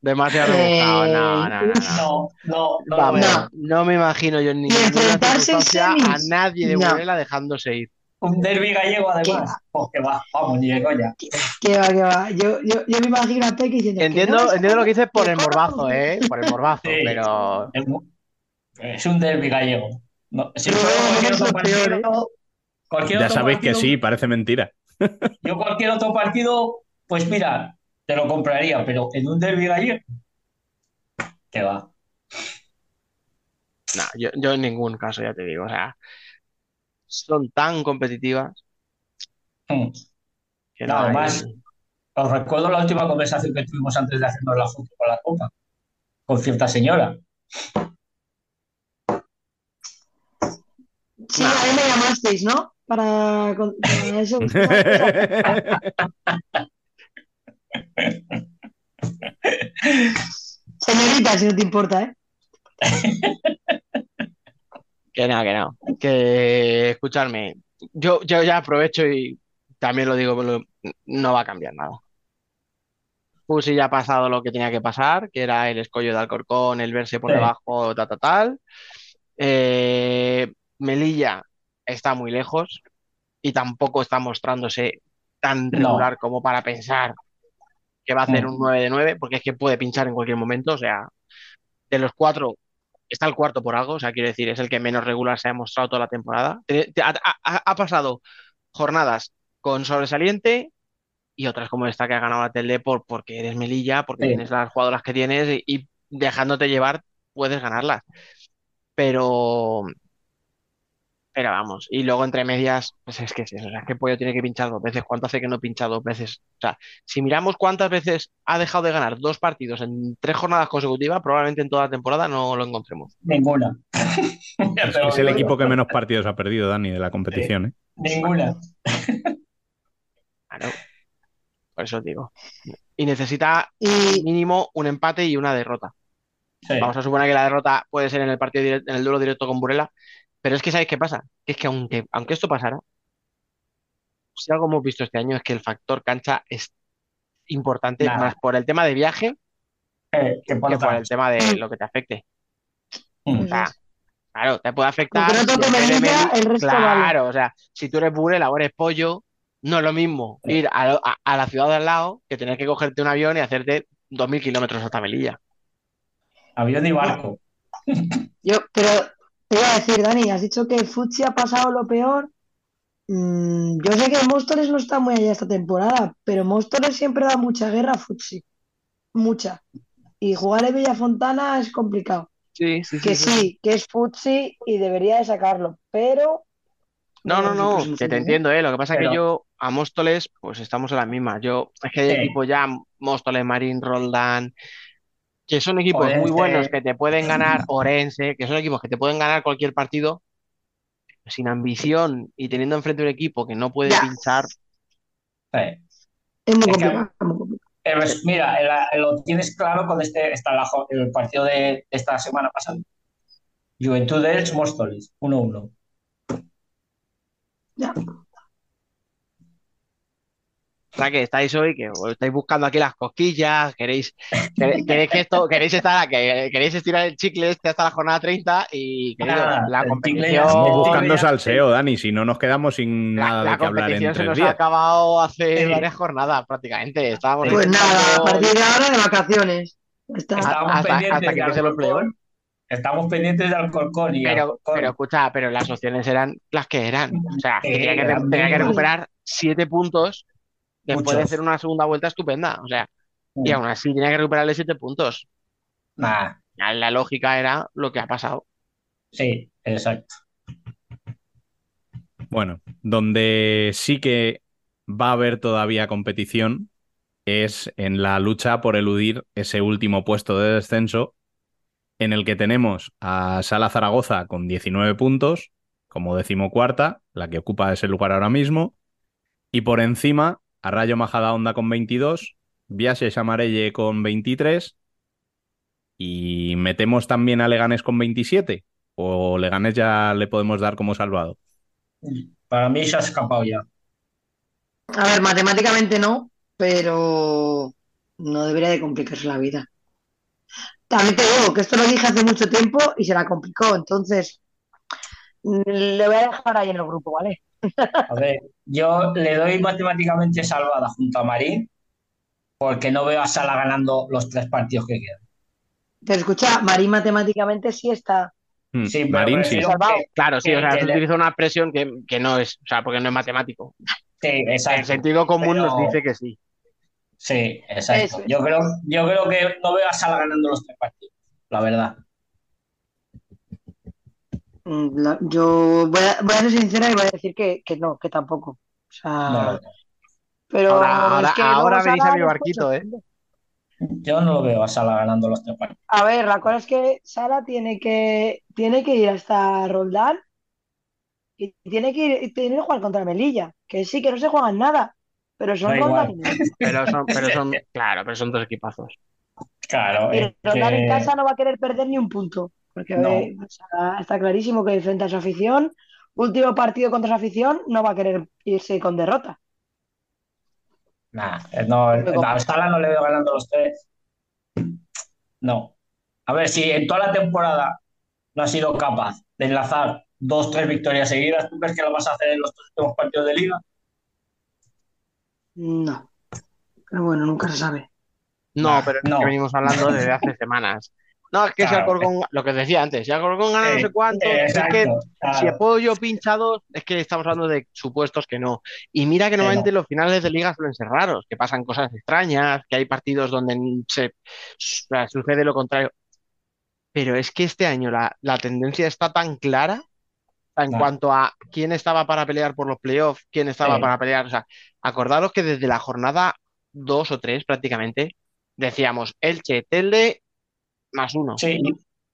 Demasiado
Eh,
rebuscado. No, no, no. no.
No, no, no.
Vamos,
no.
no me imagino yo en ninguna circunstancia a nadie de
no.
Burela dejándose ir.
Un derbi gallego además. Oh, que va, vamos, ni de coña.
Que va, que va. Yo, yo, yo me imagino a Peque diciendo que
Entiendo,
no
entiendo lo que dices por el morbazo, ¿eh? Por el morbazo,
Sí.
pero
Es, un derbi gallego. No, si
No,
cualquier otro
¿eh?
Ya
otro
sabéis que sí, parece mentira.
Yo cualquier otro partido, pues mira, te lo compraría, pero en un derbi gallego, que va.
no, yo, yo en ningún caso, ya te digo. O sea, son tan competitivas
Hmm.
que
No,
no hay-
además, os recuerdo la última conversación que tuvimos antes de hacernos la foto con la copa, con cierta señora.
Sí, a mí me llamasteis, ¿no? Para, con- para eso. Señorita, si no te importa, ¿eh?
Que no, que no. Que escucharme, yo, yo ya aprovecho y también lo digo, no va a cambiar nada. Fusi ya ha pasado lo que tenía que pasar, que era el escollo de Alcorcón, el verse por
Sí.
debajo, tal, tal, tal. Eh, Melilla está muy lejos y tampoco está mostrándose tan
No.
regular como para pensar que va a hacer
Mm.
un 9 de 9, porque es que puede pinchar en cualquier momento. O sea, de los cuatro, está el cuarto por algo. O sea, quiero decir, es el que menos regular se ha mostrado toda la temporada. Te- te- Ha, ha- ha pasado jornadas con sobresaliente y otras como esta que ha ganado la Telde por, porque eres Melilla, porque
Sí.
tienes las jugadoras que tienes y, y dejándote llevar puedes ganarlas. Pero, pero vamos, y luego entre medias, pues es que es eso, o sea, que Pollo tiene que pinchar dos veces. ¿Cuánto hace que no pincha dos veces? O sea, si miramos cuántas veces ha dejado de ganar dos partidos en tres jornadas consecutivas, probablemente en toda la temporada no lo encontremos.
Ninguna.
Es, es el equipo que menos partidos ha perdido, Dani, de la competición. ¿eh?
Ninguna.
Claro, por eso os digo. Y necesita mínimo un empate y una derrota.
Sí.
Vamos a suponer que la derrota puede ser en el partido direct- en el duelo directo con Burela, pero es que ¿sabéis qué pasa? Es que aunque, aunque esto pasara, si algo hemos visto este año es que el factor cancha es importante
Nada.
más por el tema de viaje
Eh, que por
que por
otra.
el tema de lo que te afecte.
Mm.
O sea, claro, te puede afectar.
Aunque no toque
si en vez de
Melilla,
Meli-
el resto
Claro, o sea, si tú eres Burela o eres Pollo, no es lo mismo ir a, a- a la ciudad de al lado que tener que cogerte un avión y hacerte 2.000 kilómetros hasta Melilla.
Avión y barco.
yo, pero te iba a decir, Dani, has dicho que Futsi ha pasado lo peor. Mm, yo sé que Móstoles no está muy allá esta temporada, pero Móstoles siempre da mucha guerra a Futsi. Mucha. Y jugar en Villafontana es complicado.
Sí, sí,
Que sí, que es Futsi y debería de sacarlo, pero
No, no, no, que te
¿eh?
entiendo, ¿eh? Lo que pasa es que yo a Móstoles, pues estamos en la misma. Yo, es que hay
Sí.
equipos ya, Móstoles, Marín, Roldán, que son equipos muy buenos que te pueden ganar, Orense, que son equipos que te pueden ganar cualquier partido, sin ambición y teniendo enfrente un equipo que no puede
Ya.
pinchar.
Sí.
es muy
Es que-
complicado. es.
Eh, pues mira, el- lo tienes claro con este, esta, la el partido de esta semana pasada. Juventud Elche, Móstoles, 1-1.
Ya.
O sea, que estáis hoy, que os estáis buscando aquí las cosquillas, queréis, queréis, que esto, queréis estar, que, queréis estirar el chicle este hasta la jornada 30 y, queridos,
Nada,
la competición...
Estamos buscando
ya,
salseo, Dani, si no nos quedamos sin
La,
nada
la
de qué hablar en
competición se
tres
nos ha acabado hace varias jornadas prácticamente. Estábamos
Pues nada, a partir de ahora de vacaciones. Está.
Estábamos
hasta-
pendientes
hasta que los.
Estamos pendientes de Alcorcón y
Pero,
Alcorcón.
pero escucha, pero las opciones eran las que eran. O sea, que
Sí,
tenía que, tenía que recuperar siete puntos después de
Muchos.
hacer una segunda vuelta estupenda. O sea, y
Mm.
aún así tenía que recuperarle siete puntos.
Nah,
La lógica era lo que ha pasado.
sí, exacto.
Bueno, donde sí que va a haber todavía competición es en la lucha por eludir ese último puesto de descenso, en el que tenemos a Sala Zaragoza con 19 puntos, como decimocuarta, la que ocupa ese lugar ahora mismo, y por encima a Rayo Majadahonda con 22, Viases Amarelle con 23, y metemos también a Leganés con 27, o Leganés ya le podemos dar como salvado.
Para mí se ha escapado ya.
A ver, matemáticamente no, pero no debería de complicarse la vida. También te digo que esto lo dije hace mucho tiempo y se la complicó, entonces mm, le voy a dejar ahí en el grupo, ¿vale?
A ver, yo le doy matemáticamente salvada junto a Marín porque no veo a Sala ganando los tres partidos que quedan.
Pero escucha, Marín matemáticamente sí está.
Hmm,
Sí, pero
Marín sí.
que-
Claro, sí, o sea,
que
se
le-
utiliza una expresión que, que no es, o sea, porque no es matemático.
Sí, exacto.
El sentido común
Pero-
nos dice que sí.
Sí, exacto.
Es.
Yo creo, yo creo que no veo a Sala ganando los tres partidos, la verdad.
La- yo voy a, voy a ser sincera y voy a decir que, que no, que tampoco. O sea,
No
pero
Ahora- ahora-
es que
ahora
Sala
a mi barquito, ¿eh?
Yo no lo veo a Sala ganando los tres partidos.
A ver, la cosa es que Sara tiene que, tiene que ir hasta Roldán y tiene que ir, tiene que jugar contra Melilla, que sí, que no se juegan nada, pero son. Roldán.
Pero son, pero son, claro, pero son dos equipazos.
Claro,
Y Roldán en casa no va a querer perder ni un punto, porque
No.
eh, o sea, está clarísimo que frente a su afición, último partido contra su afición, no va a querer irse con derrota.
Nah, eh, no, a Sala no le veo ganando los tres. No. A ver, si en toda la temporada no ha sido capaz de enlazar dos, tres victorias seguidas, ¿tú crees que lo vas a hacer en los tres últimos partidos de liga?
No. Pero bueno, nunca se sabe.
No,
Nah,
pero es
no.
que venimos hablando desde hace semanas. No, es que si
Claro.
Alcorcón, lo que decía antes, si Alcorcón gana no
Eh,
sé cuánto, es que si apoyo pinchados, es que estamos hablando de supuestos que no. Y mira que normalmente
no.
los finales de liga suelen ser raros, que pasan cosas extrañas, que hay partidos donde se sucede lo contrario. Pero es que este año la, la tendencia está tan clara en cuanto a quién estaba para pelear por los playoffs, quién estaba
Sí.
para pelear. O sea, acordaros que desde la jornada 2 o 3 prácticamente decíamos Elche, Telde, más uno.
Sí,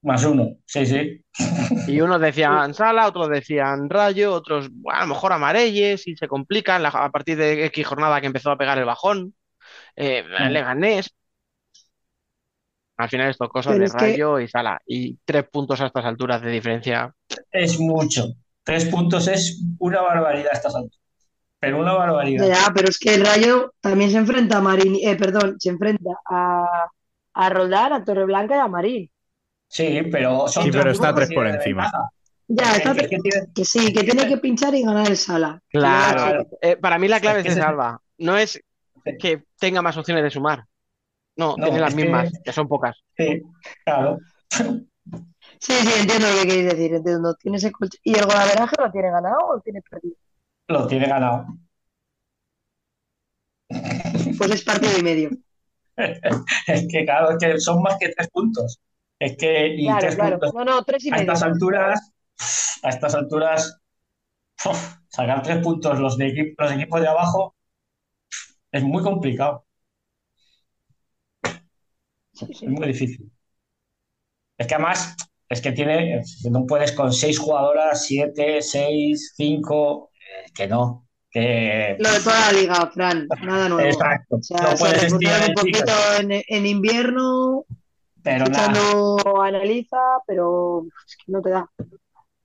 más uno. Sí, sí.
Y unos decían Sala, otros decían Rayo, otros bueno, a lo mejor Amarelles si se complican la- a partir de X jornada que empezó a pegar el bajón. Eh,
Mm.
Leganés. Al final esto cosas
Pero
de
es que-
Rayo y Sala. Y tres puntos a estas alturas de diferencia.
Es mucho. Tres puntos es una barbaridad a estas alturas. Pero una barbaridad.
Ya, pero es que el Rayo también se enfrenta a Marín, eh, perdón, se enfrenta a, a Roldán, a Torreblanca y a Marín.
Sí, pero son
Sí,
tres
pero está tres por encima.
Ya,
Es
está,
es que tiene-
que sí, que tiene que pinchar y ganar el Sala.
Claro.
Claro.
Eh, para mí la clave
Es que
esa,
ese-
Alba. No es que tenga más opciones de sumar. No,
No,
tiene las
que-
mismas, que son pocas.
Sí, claro.
Sí, sí, entiendo lo que queréis decir, entiendo. Tiene ese colch- ¿Y el golaveraje lo tiene ganado o lo tiene perdido?
Lo tiene ganado.
Pues es partido y medio.
Es que, claro, es que son más que tres puntos. Es que, y
Claro,
tres
claro.
puntos.
No, no, tres y
A estas alturas, a estas alturas, sacar tres puntos los, de los equipos de abajo es muy complicado,
Sí, sí.
es muy difícil. Es que además, es que tiene, no puedes con seis jugadoras, siete, seis, cinco, eh, que no, que
Lo de toda la liga, Fran, nada nuevo.
exacto,
O sea,
no
se
puedes estirar
un poquito en, en invierno,
pero nada,
fichando analiza, pero es que no te da.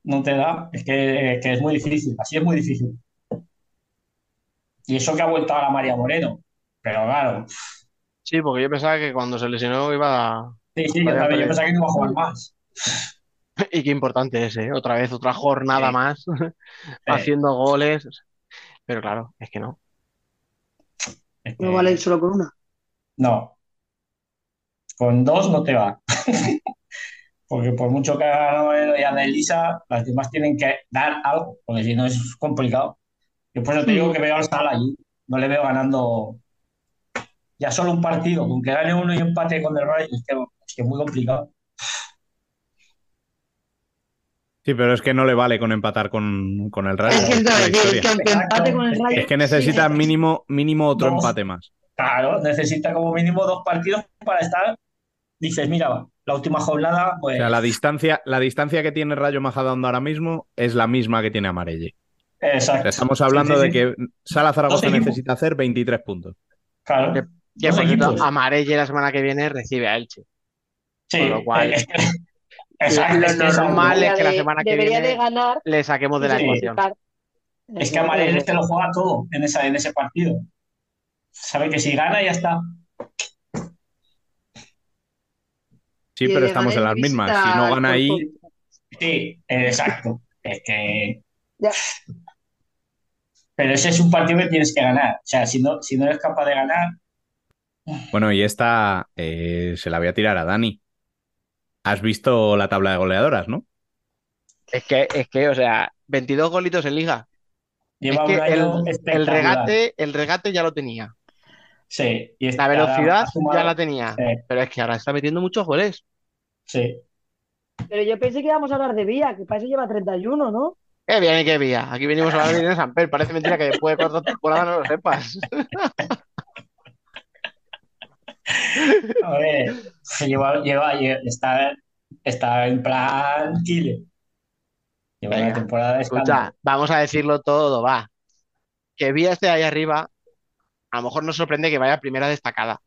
no te da, es que, que es muy difícil, así es muy difícil. Y eso que ha vuelto ahora María Moreno, pero claro,
Sí, porque yo pensaba que cuando se lesionó iba a...
sí, sí, yo también yo pensaba que no iba a jugar más.
Y qué importante es, ¿eh? Otra vez, otra jornada
Sí.
más, haciendo goles. Pero claro, es que no.
Es que-
No vale solo con una.
No. Con dos no te va. Porque por mucho que haga Moreno y haga Elisa, las demás tienen que dar algo, porque si no es complicado. Yo por eso te digo que veo al Sala allí. No le veo ganando ya solo un partido, con que gane uno y empate con el Rayo, es que es que es muy complicado.
Sí, pero es que no le vale con empatar con, con el Rayo.
Es que,
es
que- es
historia.
que aunque empate con el
Exacto.
Rayo,
Es que necesita
sí,
mínimo, mínimo otro
Dos.
empate más.
Claro, necesita como mínimo dos partidos para estar. Dices, mira, la última jornada,
O
pues.
sea, la distancia, la distancia que tiene Rayo Majadahonda ahora mismo es la misma que tiene Amarelle. O
Exacto.
estamos
Sí,
hablando
sí,
de que Sala Zaragoza necesita hacer 23 puntos.
Claro.
Que- Que por cierto. Amarelle la semana que viene recibe a Elche.
Sí,
con lo cual-
es que- exacto,
Lo
es que esa-
normal es
debería
que la
de-
semana que viene
de ganar
le saquemos de la
Sí.
ecuación.
Es que Amarelles te lo juega todo en, esa, en ese partido. Sabe que si gana ya está.
Sí, pero estamos en las mismas. Si no gana ahí.
Sí, exacto. Es que.
Ya.
Pero ese es un partido que tienes que ganar. O sea, si no, si no eres capaz de ganar,
Bueno, y esta eh, se la voy a tirar a Dani. Has visto la tabla de goleadoras, ¿no?
Es que, es que, o sea, 22 golitos en liga.
lleva
Es que
un año
el, regate, el regate ya lo tenía.
Sí, y
La velocidad
sumado-
ya la tenía.
Sí,
Pero es que ahora está metiendo muchos goles.
sí.
Pero yo pensé que íbamos a hablar de Vía, que para eso lleva 31, ¿no?
Qué bien y qué vía. Aquí venimos a hablar de Samper. Parece mentira que después de cuatro temporadas no lo sepas.
A ver, se lleva, lleva, lle- está, está en plan Chile. Lleva
Venga,
una temporada de
Escucha, vamos a decirlo todo, va. Que Vía esté ahí arriba, a lo mejor nos sorprende que vaya primera destacada.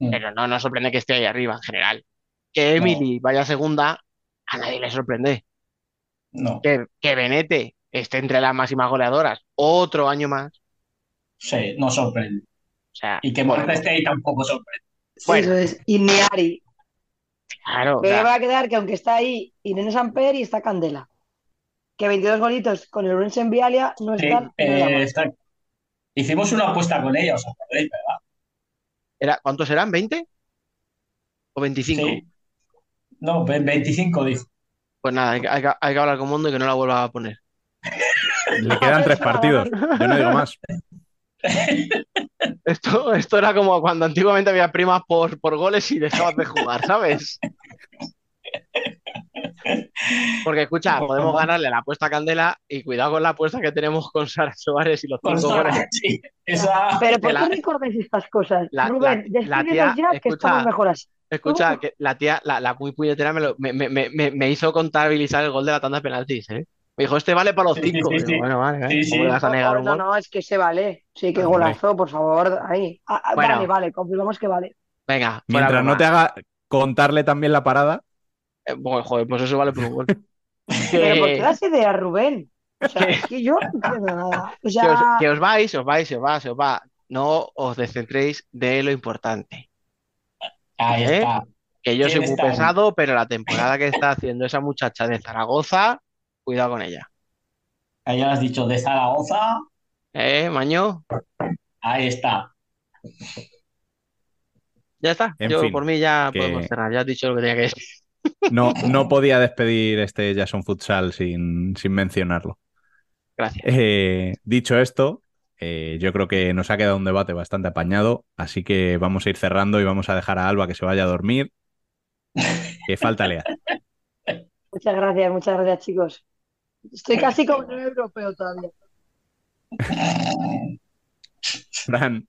Mm.
Pero no nos sorprende que esté ahí arriba en general. Que Emily vaya segunda, a nadie le sorprende.
No,
Que, que Benete esté entre las máximas goleadoras otro año más.
sí, no sorprende.
O sea,
Y que Marta esté ahí tampoco sorprende.
Bueno.
Eso es. Y
claro,
Pero
sea,
va a quedar que aunque está ahí Irene Samper y está Candela. Que 22 golitos con el Orense en Vialia no
Sí,
están
eh, está- Hicimos una apuesta con ella, ¿os acordáis, verdad?
era, ¿cuántos eran? ¿20? ¿O 25?
Sí. No, ve- 25 dijo.
Pues nada, hay que hablar con Mundo y que no la vuelva a poner.
le quedan tres partidos. Yo no digo más.
Esto, esto era como cuando antiguamente había primas por, por goles y dejabas de jugar, ¿sabes? Porque escucha, podemos ganarle la apuesta a Candela y cuidado con la apuesta que tenemos con Sara Suárez y los cinco
Sara,
goles.
sí, esa-
Pero ¿por
que la-
qué recordáis estas cosas?
la-
Rubén,
la- tía,
ya, que
escucha,
estamos mejor así.
Escucha, que la tía, la, la muy puñetera me, lo- me, me, me, me- me hizo contabilizar el gol de la tanda de penaltis, ¿eh? Me dijo, este vale para los
Sí, sí,
cinco.
sí,
bueno, vale, ¿eh?
Sí, sí.
¿Cómo le vas a negar un
No,
gol?
no, es que se vale. Sí, que golazo, por favor. Ahí. Ah, ah,
Bueno.
Vale, vale, confirmamos que vale.
Venga,
Mientras no te haga contarle también la parada,
Eh, bueno, joder, pues eso vale por un gol.
Pero ¿por qué das ideas, Rubén? O sea,
que-
es que yo no entiendo nada. O
que os, que os vais, os vais, os va, se os va. No os descentréis de lo importante.
Ahí
¿Eh?
está.
Que yo soy
¿Quién
muy
está
pesado, pero la temporada que está haciendo esa muchacha de Zaragoza, cuidado con ella.
Ahí ya lo has dicho, de Zaragoza,
¿Eh, Maño?
ahí está.
Ya está.
En
Yo
fin,
por mí ya
que-
podemos cerrar. Ya has dicho lo que tenía que decir.
no, no podía despedir este Jason Futsal sin, sin mencionarlo.
Gracias.
Eh, dicho esto, eh, yo creo que nos ha quedado un debate bastante apañado, así que vamos a ir cerrando y vamos a dejar a Alba que se vaya a dormir. Que falta Lea.
Muchas gracias, muchas gracias, chicos. Estoy casi como un europeo todavía.
Fran,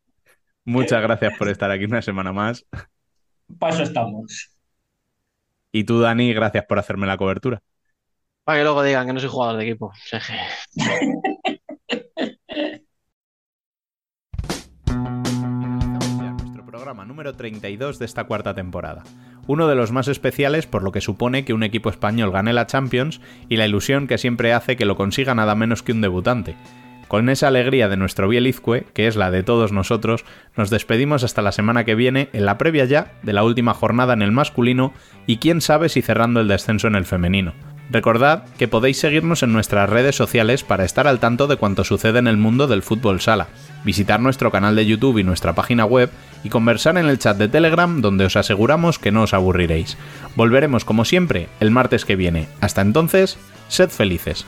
muchas gracias por estar aquí una semana más.
Para eso estamos.
Y tú, Dani, gracias por hacerme la cobertura.
Para que luego digan que no soy jugador de equipo.
número 32 de esta cuarta temporada. Uno de los más especiales por lo que supone que un equipo español gane la Champions y la ilusión que siempre hace que lo consiga nada menos que un debutante. Con esa alegría de nuestro Bielizque, que es la de todos nosotros, nos despedimos hasta la semana que viene, en la previa ya de la última jornada en el masculino y quién sabe si cerrando el descenso en el femenino. Recordad que podéis seguirnos en nuestras redes sociales para estar al tanto de cuanto sucede en el mundo del fútbol sala, visitar nuestro canal de YouTube y nuestra página web y conversar en el chat de Telegram donde os aseguramos que no os aburriréis. Volveremos como siempre el martes que viene. Hasta entonces, sed felices.